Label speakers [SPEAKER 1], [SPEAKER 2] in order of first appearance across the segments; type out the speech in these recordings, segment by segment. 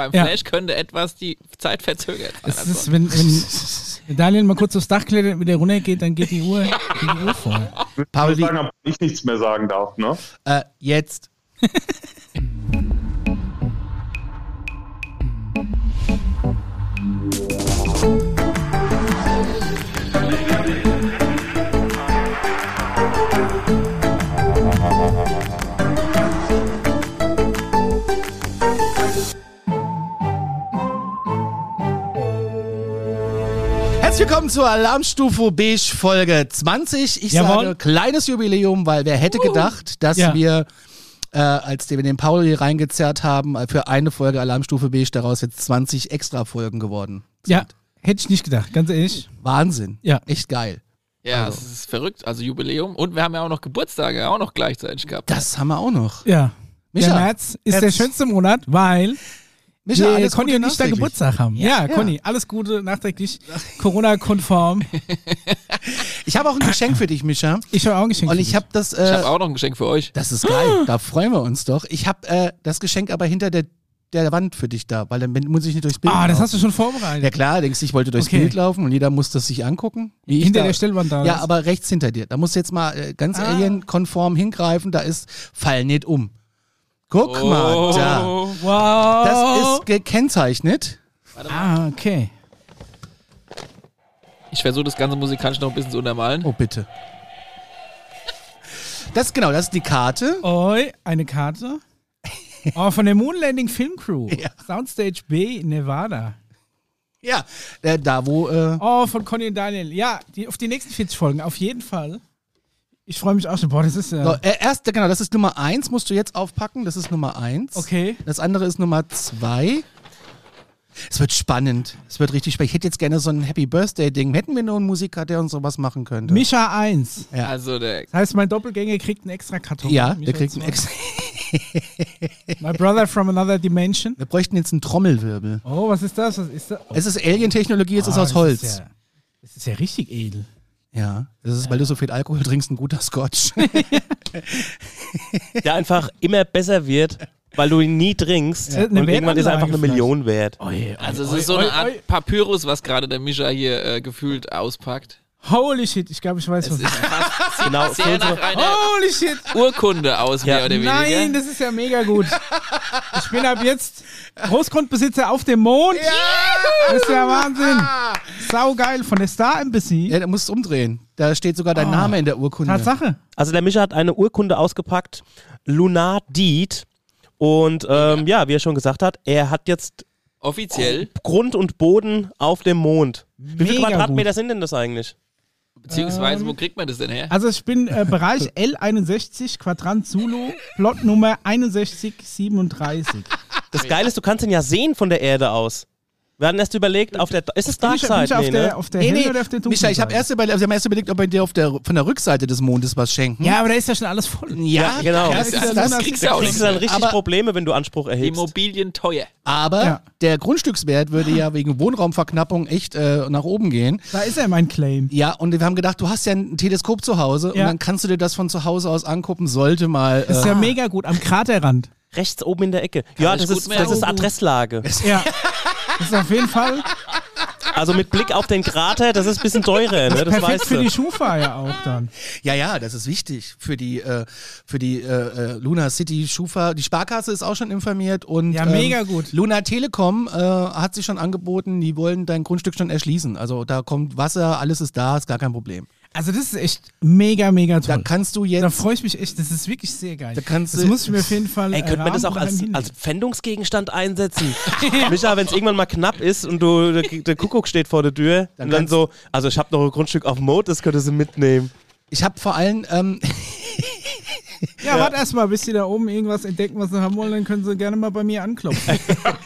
[SPEAKER 1] Beim
[SPEAKER 2] Ja.
[SPEAKER 1] Flash könnte etwas die Zeit verzögert sein.
[SPEAKER 2] Es
[SPEAKER 1] Also,
[SPEAKER 2] ist, wenn, wenn, wenn Daniel mal kurz aufs Dach klettert und wieder runtergeht, dann geht die Uhr, geht die Uhr voll.
[SPEAKER 3] Ich
[SPEAKER 4] Pauli-
[SPEAKER 3] sagen, ob ich nichts mehr sagen darf, ne?
[SPEAKER 4] Äh, jetzt. willkommen zur Alarmstufe Beige Folge 20. Ich
[SPEAKER 2] Jawohl.
[SPEAKER 4] sage kleines Jubiläum, weil wer hätte gedacht, dass
[SPEAKER 2] Ja.
[SPEAKER 4] wir, äh, als wir den Pauli reingezerrt haben, äh, für eine Folge Alarmstufe Beige daraus jetzt 20 extra Folgen geworden.
[SPEAKER 2] Ja, hätte ich nicht gedacht, ganz ehrlich.
[SPEAKER 4] Wahnsinn.
[SPEAKER 2] Ja.
[SPEAKER 4] Echt geil.
[SPEAKER 1] ja,
[SPEAKER 4] also.
[SPEAKER 1] es ist verrückt. Also Jubiläum. Und wir haben ja auch noch Geburtstage auch noch gleichzeitig gehabt.
[SPEAKER 4] Das haben wir auch noch.
[SPEAKER 2] Ja.
[SPEAKER 4] Micha,
[SPEAKER 2] der März ist der schönste Monat, weil
[SPEAKER 4] Micha,
[SPEAKER 2] wir
[SPEAKER 4] alles
[SPEAKER 2] Conny
[SPEAKER 4] Gute
[SPEAKER 2] und ich da. Geburtstag haben. Ja, Conny, alles Gute, nachträglich, Corona-konform.
[SPEAKER 4] Ich habe auch ein Geschenk für dich, Micha.
[SPEAKER 2] Ich habe auch ein Geschenk.
[SPEAKER 4] Und
[SPEAKER 2] für
[SPEAKER 4] ich
[SPEAKER 2] dich.
[SPEAKER 4] habe das.
[SPEAKER 1] ich
[SPEAKER 4] Äh,
[SPEAKER 1] habe auch noch ein Geschenk für euch.
[SPEAKER 4] das ist geil. Da freuen wir uns doch. Ich habe äh, das Geschenk aber hinter der, der Wand für dich da, weil dann muss ich nicht durchs Bild
[SPEAKER 2] Ah, das
[SPEAKER 4] laufen.
[SPEAKER 2] hast du schon vorbereitet.
[SPEAKER 4] Ja klar, denkst du, ich wollte durchs
[SPEAKER 2] Okay.
[SPEAKER 4] Bild laufen und jeder muss das sich angucken. Wie ich
[SPEAKER 2] Hinter
[SPEAKER 4] da,
[SPEAKER 2] der Stellwand da.
[SPEAKER 4] Ja, aber rechts hinter dir. Da musst du jetzt mal äh, ganz
[SPEAKER 2] Ah.
[SPEAKER 4] alienkonform hingreifen. Da ist Fall nicht um. Guck mal, da.
[SPEAKER 2] Wow.
[SPEAKER 4] Das ist gekennzeichnet.
[SPEAKER 2] Ah, okay.
[SPEAKER 1] Ich versuche das Ganze musikalisch noch ein bisschen zu untermalen.
[SPEAKER 4] Oh, bitte. Das genau, das ist die Karte.
[SPEAKER 2] Oi, eine Karte. Oh, von der Moonlanding Film Crew.
[SPEAKER 4] Ja.
[SPEAKER 2] Soundstage B in Nevada.
[SPEAKER 4] Ja, äh, da wo. Äh,
[SPEAKER 2] Oh, von Conny und Daniel. Ja, die, auf die nächsten 40 Folgen, auf jeden Fall. Ich freue mich auch schon. Boah, das ist ja.
[SPEAKER 4] so, äh, erst, genau, das ist Nummer eins, musst du jetzt aufpacken. Das ist Nummer eins.
[SPEAKER 2] Okay.
[SPEAKER 4] Das andere ist Nummer zwei. Es wird spannend. Es wird richtig spannend. Ich hätte jetzt gerne so ein Happy Birthday-Ding. Hätten wir nur einen Musiker, der uns sowas machen könnte.
[SPEAKER 2] Mischa 1.
[SPEAKER 4] Ja.
[SPEAKER 1] Also der
[SPEAKER 2] Das heißt, mein Doppelgänger kriegt einen extra Karton.
[SPEAKER 4] ja,
[SPEAKER 2] Mischa
[SPEAKER 4] der kriegt einen
[SPEAKER 2] 2.
[SPEAKER 4] extra.
[SPEAKER 2] My brother from another dimension.
[SPEAKER 4] Wir bräuchten jetzt einen Trommelwirbel.
[SPEAKER 2] Oh, was ist das? Was ist das? Oh,
[SPEAKER 4] Es ist Alien-Technologie, es ist
[SPEAKER 2] ah,
[SPEAKER 4] aus Holz.
[SPEAKER 2] Ist ja, das ist ja richtig edel.
[SPEAKER 4] Ja, das ist, weil du so viel Alkohol trinkst, ein guter Scotch.
[SPEAKER 5] der einfach immer besser wird, weil du ihn nie trinkst.
[SPEAKER 2] Ja. Eine
[SPEAKER 5] Und irgendwann ist er einfach eine Million wert.
[SPEAKER 2] Oi,
[SPEAKER 1] Also es
[SPEAKER 2] oi,
[SPEAKER 1] ist so
[SPEAKER 2] oi,
[SPEAKER 1] eine
[SPEAKER 2] oi.
[SPEAKER 1] Art Papyrus, was gerade der Mischa hier äh, gefühlt auspackt.
[SPEAKER 2] Holy shit, ich glaube, ich weiß
[SPEAKER 1] Es
[SPEAKER 2] was.
[SPEAKER 1] ist fast sieht
[SPEAKER 5] Genau,
[SPEAKER 1] sehr
[SPEAKER 5] so-
[SPEAKER 1] nach einer
[SPEAKER 2] Holy shit.
[SPEAKER 1] Urkunde aus,
[SPEAKER 5] Ja.
[SPEAKER 1] mehr oder weniger.
[SPEAKER 2] Nein, das ist ja mega gut. Ich bin ab jetzt Großgrundbesitzer auf dem Mond. Das ist ja Wahnsinn. Saugeil von der Star Embassy.
[SPEAKER 4] ja, da musst du umdrehen. Da steht sogar dein
[SPEAKER 2] Oh.
[SPEAKER 4] Name in der Urkunde.
[SPEAKER 2] Tatsache.
[SPEAKER 5] Also der Mischa hat eine Urkunde ausgepackt, Lunar Deed. Und ähm, ja, wie er schon gesagt hat, er hat jetzt
[SPEAKER 1] Offiziell,
[SPEAKER 5] Grund und Boden auf dem Mond. Wie viele Quadratmeter
[SPEAKER 2] gut.
[SPEAKER 5] sind denn das eigentlich?
[SPEAKER 1] Beziehungsweise wo kriegt man das denn her?
[SPEAKER 2] Also ich bin äh, Bereich L61, Quadrant Zulu, Plotnummer 6137.
[SPEAKER 5] Das Geile ist, du kannst ihn ja sehen von der Erde aus. Wir hatten erst überlegt, auf der. Ist es
[SPEAKER 2] ich, bin ich
[SPEAKER 5] Nee,
[SPEAKER 2] der,
[SPEAKER 5] ne?
[SPEAKER 2] auf der
[SPEAKER 4] Nee, nee,
[SPEAKER 2] oder auf der dunklen
[SPEAKER 4] Micha, ich habe erst überlegt, wir haben erst überlegt, ob wir dir auf der, von der Rückseite des Mondes was schenken.
[SPEAKER 2] Ja, aber da ist ja schon alles voll.
[SPEAKER 4] ja,
[SPEAKER 5] genau.
[SPEAKER 4] Das,
[SPEAKER 2] Das
[SPEAKER 4] das,
[SPEAKER 2] ja
[SPEAKER 1] kriegst du auch
[SPEAKER 5] kriegst du dann richtig
[SPEAKER 4] Aber-
[SPEAKER 5] Probleme, wenn du Anspruch erhebst.
[SPEAKER 1] Immobilien teuer.
[SPEAKER 4] aber
[SPEAKER 2] Ja.
[SPEAKER 4] der Grundstückswert würde ja wegen Wohnraumverknappung echt äh, nach oben gehen.
[SPEAKER 2] Da ist ja mein Claim.
[SPEAKER 4] Ja, und wir haben gedacht, du hast ja ein Teleskop zu Hause
[SPEAKER 2] Ja.
[SPEAKER 4] und dann kannst du dir das von zu Hause aus angucken, sollte mal.
[SPEAKER 2] Das ist
[SPEAKER 4] Äh,
[SPEAKER 2] ja mega gut. Am Kraterrand.
[SPEAKER 5] Rechts oben in der Ecke. ja,
[SPEAKER 1] sich
[SPEAKER 5] das ist, das ist Adresslage.
[SPEAKER 2] Ja. Das ist auf jeden Fall
[SPEAKER 5] Also mit Blick auf den Krater, das ist ein bisschen teurer, ne? Das
[SPEAKER 2] perfekt
[SPEAKER 5] weißt
[SPEAKER 2] für
[SPEAKER 5] du.
[SPEAKER 2] die Schufa ja auch dann.
[SPEAKER 4] ja, ja, das ist wichtig für die, äh, für die äh, äh, Luna City Schufa. Die Sparkasse ist auch schon informiert und
[SPEAKER 2] Ja,
[SPEAKER 4] ähm,
[SPEAKER 2] mega gut.
[SPEAKER 4] Luna Telekom äh, hat sich schon angeboten, die wollen dein Grundstück schon erschließen. Also da kommt Wasser, alles ist da, ist gar kein Problem.
[SPEAKER 2] Also das ist echt mega, mega
[SPEAKER 4] Da
[SPEAKER 2] toll.
[SPEAKER 4] kannst du
[SPEAKER 2] Da
[SPEAKER 4] jetzt.
[SPEAKER 2] freue ich mich echt. Das ist wirklich sehr geil.
[SPEAKER 4] Da kannst
[SPEAKER 2] das
[SPEAKER 4] du-
[SPEAKER 2] muss ich mir auf jeden Fall
[SPEAKER 5] Ey, könnte man das auch als, als. Pfändungsgegenstand einsetzen? Micha, wenn es irgendwann mal knapp ist und du, der, der Kuckuck steht vor der Tür
[SPEAKER 4] Dann
[SPEAKER 5] und dann so, also ich habe noch ein Grundstück auf Mond, das könnte sie mitnehmen.
[SPEAKER 4] Ich habe vor allem, ähm,
[SPEAKER 2] Ja, warte erst mal, bis sie da oben irgendwas entdecken, was sie haben wollen, dann können sie gerne mal bei mir anklopfen.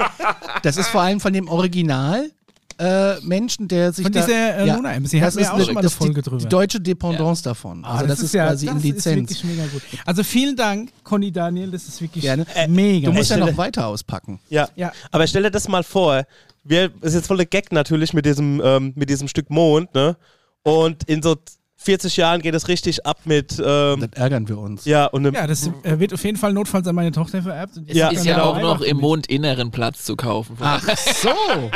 [SPEAKER 4] das ist vor allem von dem Original. Äh, Menschen, der sich
[SPEAKER 2] Von
[SPEAKER 4] da,
[SPEAKER 2] dieser äh, Luna Embassy.
[SPEAKER 4] das ist
[SPEAKER 2] auch
[SPEAKER 4] eine-
[SPEAKER 2] schon mal eine
[SPEAKER 4] das ist die,
[SPEAKER 2] Folge drüber.
[SPEAKER 4] Die deutsche Dependance davon.
[SPEAKER 2] Ah,
[SPEAKER 4] Also das, ist,
[SPEAKER 2] ja,
[SPEAKER 4] quasi
[SPEAKER 2] das
[SPEAKER 4] in
[SPEAKER 2] ist
[SPEAKER 4] Lizenz.
[SPEAKER 2] wirklich mega gut. Also vielen Dank, Conny Daniel, das ist wirklich
[SPEAKER 4] Gerne.
[SPEAKER 2] Mega.
[SPEAKER 4] Du musst ja noch weiter auspacken.
[SPEAKER 5] Ja.
[SPEAKER 2] Ja.
[SPEAKER 5] Aber stell dir das mal vor, wir, das ist jetzt voll der Gag natürlich mit diesem, ähm, mit diesem Stück Mond, ne? Und in so 40 Jahren geht es richtig ab mit, ähm,
[SPEAKER 4] Dann ärgern wir uns.
[SPEAKER 5] ja, und
[SPEAKER 2] Ja, das äh, wird auf jeden Fall notfalls an meine Tochter vererbt. Und
[SPEAKER 5] Ja.
[SPEAKER 1] Ist ja auch
[SPEAKER 2] Weihnachten
[SPEAKER 1] noch im. Mondinneren Platz zu kaufen.
[SPEAKER 4] Ach so.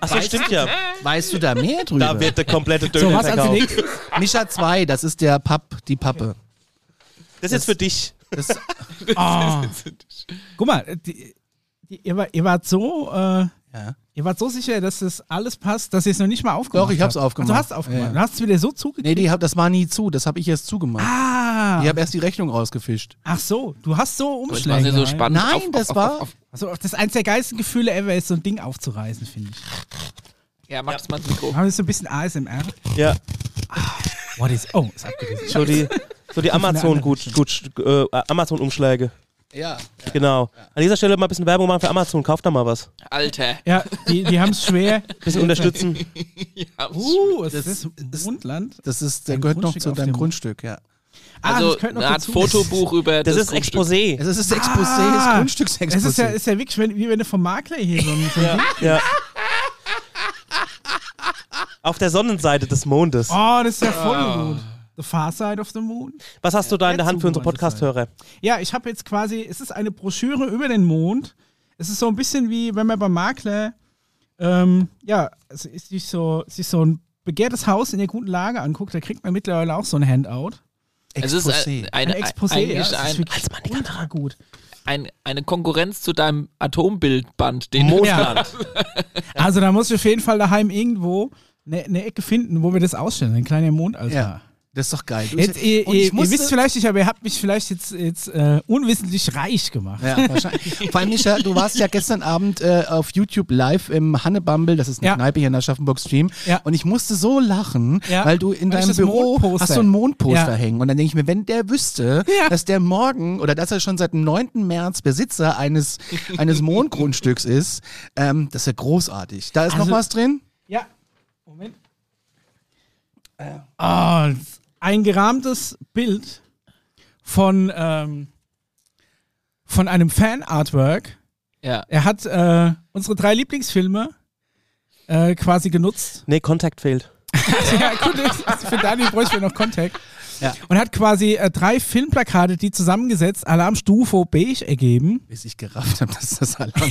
[SPEAKER 5] ach so, stimmt ja.
[SPEAKER 4] Weißt du da mehr drüber?
[SPEAKER 5] Da wird der komplette
[SPEAKER 2] So,
[SPEAKER 5] Döner
[SPEAKER 2] was als
[SPEAKER 5] verkauft.
[SPEAKER 4] Mischa 2, das ist der Papp, die Pappe.
[SPEAKER 5] Das ist jetzt für dich.
[SPEAKER 4] Das,
[SPEAKER 2] Ah. Guck mal, die, die, ihr, war, ihr wart so, äh,
[SPEAKER 4] ja.
[SPEAKER 2] ihr wart so sicher, dass das alles passt, dass ihr es noch nicht mal aufgemacht
[SPEAKER 4] Doch, ich hab's
[SPEAKER 2] habt.
[SPEAKER 4] aufgemacht.
[SPEAKER 2] Du hast aufgemacht.
[SPEAKER 4] Ja, ja.
[SPEAKER 2] Du hast es wieder so zugekriegt.
[SPEAKER 4] Nee, die hab, das war nie zu, das habe ich erst zugemacht.
[SPEAKER 2] ah,
[SPEAKER 4] Ich habe erst die Rechnung rausgefischt.
[SPEAKER 2] ach so, du hast so
[SPEAKER 1] Das war
[SPEAKER 2] Umschläge.
[SPEAKER 1] ja so spannend.
[SPEAKER 4] Nein,
[SPEAKER 1] Auf-
[SPEAKER 4] das
[SPEAKER 1] auf-
[SPEAKER 4] war-
[SPEAKER 1] auf- auf-
[SPEAKER 2] Also, das ist eins der geilsten Gefühle ever, ist so ein Ding aufzureißen, finde ich.
[SPEAKER 1] Ja, mach das mal ins Mikro.
[SPEAKER 2] Haben wir so ein bisschen ASMR?
[SPEAKER 5] Ja,
[SPEAKER 2] What is, oh, ist abgerissen.
[SPEAKER 5] so die, so die Amazon
[SPEAKER 2] anderen
[SPEAKER 5] gut, gut äh, Amazon Umschläge.
[SPEAKER 4] Ja.
[SPEAKER 5] Genau. An dieser Stelle mal ein bisschen Werbung machen für Amazon. Kauft da mal was.
[SPEAKER 1] Alter.
[SPEAKER 2] Ja, die, die haben es schwer.
[SPEAKER 5] Bisschen unterstützen.
[SPEAKER 1] Ja,
[SPEAKER 2] Uh, was
[SPEAKER 4] Das
[SPEAKER 2] ist das? Mondland?
[SPEAKER 4] Das ist, der
[SPEAKER 2] Ein
[SPEAKER 4] gehört noch
[SPEAKER 2] Grundstück
[SPEAKER 4] zu
[SPEAKER 2] auf
[SPEAKER 4] deinem
[SPEAKER 2] dem-
[SPEAKER 4] Grundstück, ja.
[SPEAKER 2] Ah,
[SPEAKER 1] Also
[SPEAKER 2] das gehört noch
[SPEAKER 1] eine Art
[SPEAKER 2] dazu.
[SPEAKER 1] Fotobuch über
[SPEAKER 5] Das ist
[SPEAKER 1] Grundstück.
[SPEAKER 5] Exposé.
[SPEAKER 4] Es ist das Exposé,
[SPEAKER 2] Ah,
[SPEAKER 4] das Grundstücksexposé.
[SPEAKER 2] Es ist ja, ist ja wirklich wenn, wie wenn du vom Makler hier so ein, so ein.
[SPEAKER 5] Ja. Auf der Sonnenseite des Mondes.
[SPEAKER 2] Oh, das ist ja voll gut. The Far Side of the Moon.
[SPEAKER 5] Was hast du da in der Hand für unsere Podcast-Hörer?
[SPEAKER 2] Ja, ich habe jetzt quasi, es ist eine Broschüre über den Mond. Es ist so ein bisschen wie, wenn man beim Makler, ähm, ja, es ist sich so, sich so ein begehrtes Haus in der guten Lage anguckt, da kriegt man mittlerweile auch so ein Handout.
[SPEAKER 1] Es ist
[SPEAKER 4] Exposé.
[SPEAKER 1] ein, eine,
[SPEAKER 2] Ein Exposé, ja,
[SPEAKER 1] eigentlich
[SPEAKER 2] es ist
[SPEAKER 1] ein,
[SPEAKER 2] ultra gut.
[SPEAKER 1] ein, eine Konkurrenz zu deinem Atombildband, den
[SPEAKER 5] Mondland.
[SPEAKER 2] Also da muss ich auf jeden Fall daheim irgendwo eine, eine Ecke finden, wo wir das ausstellen, ein kleiner Mondaltar.
[SPEAKER 4] Ja, das ist doch geil. Du-
[SPEAKER 2] Jetzt, ihr, ihr,
[SPEAKER 4] ich
[SPEAKER 2] ihr
[SPEAKER 4] musste-
[SPEAKER 2] wisst vielleicht nicht, aber ihr habt mich vielleicht jetzt, jetzt äh, unwissentlich reich gemacht.
[SPEAKER 4] Ja, wahrscheinlich. Vor allem, Micha, du warst ja gestern Abend äh, auf YouTube live im Hannebumble, das ist eine
[SPEAKER 2] Ja.
[SPEAKER 4] Kneipe hier in Aschaffenburg Stream.
[SPEAKER 2] Ja.
[SPEAKER 4] Und ich musste so lachen,
[SPEAKER 2] Ja.
[SPEAKER 4] weil du in
[SPEAKER 2] Weil
[SPEAKER 4] deinem Büro
[SPEAKER 2] Mondposter-
[SPEAKER 4] hast so ein Mondposter hängen. Und dann denke ich mir, wenn der wüsste, dass der morgen oder dass er schon seit dem 9. März Besitzer eines, eines Mondgrundstücks ist, ähm, das ist ja großartig. Da ist noch
[SPEAKER 2] Also-
[SPEAKER 4] was drin?
[SPEAKER 2] Ja. Moment. Ah, ein gerahmtes Bild von, ähm, von einem Fan-Artwork.
[SPEAKER 1] Ja.
[SPEAKER 2] Er hat äh, unsere drei Lieblingsfilme äh, quasi genutzt.
[SPEAKER 5] Nee, Kontakt fehlt.
[SPEAKER 2] ja, gut, für Daniel bräuchten wir noch Kontakt.
[SPEAKER 4] Ja.
[SPEAKER 2] Und hat quasi äh, drei Filmplakate, die zusammengesetzt Alarmstufe beige ergeben.
[SPEAKER 4] Bis ich gerafft habe, dass das Alarm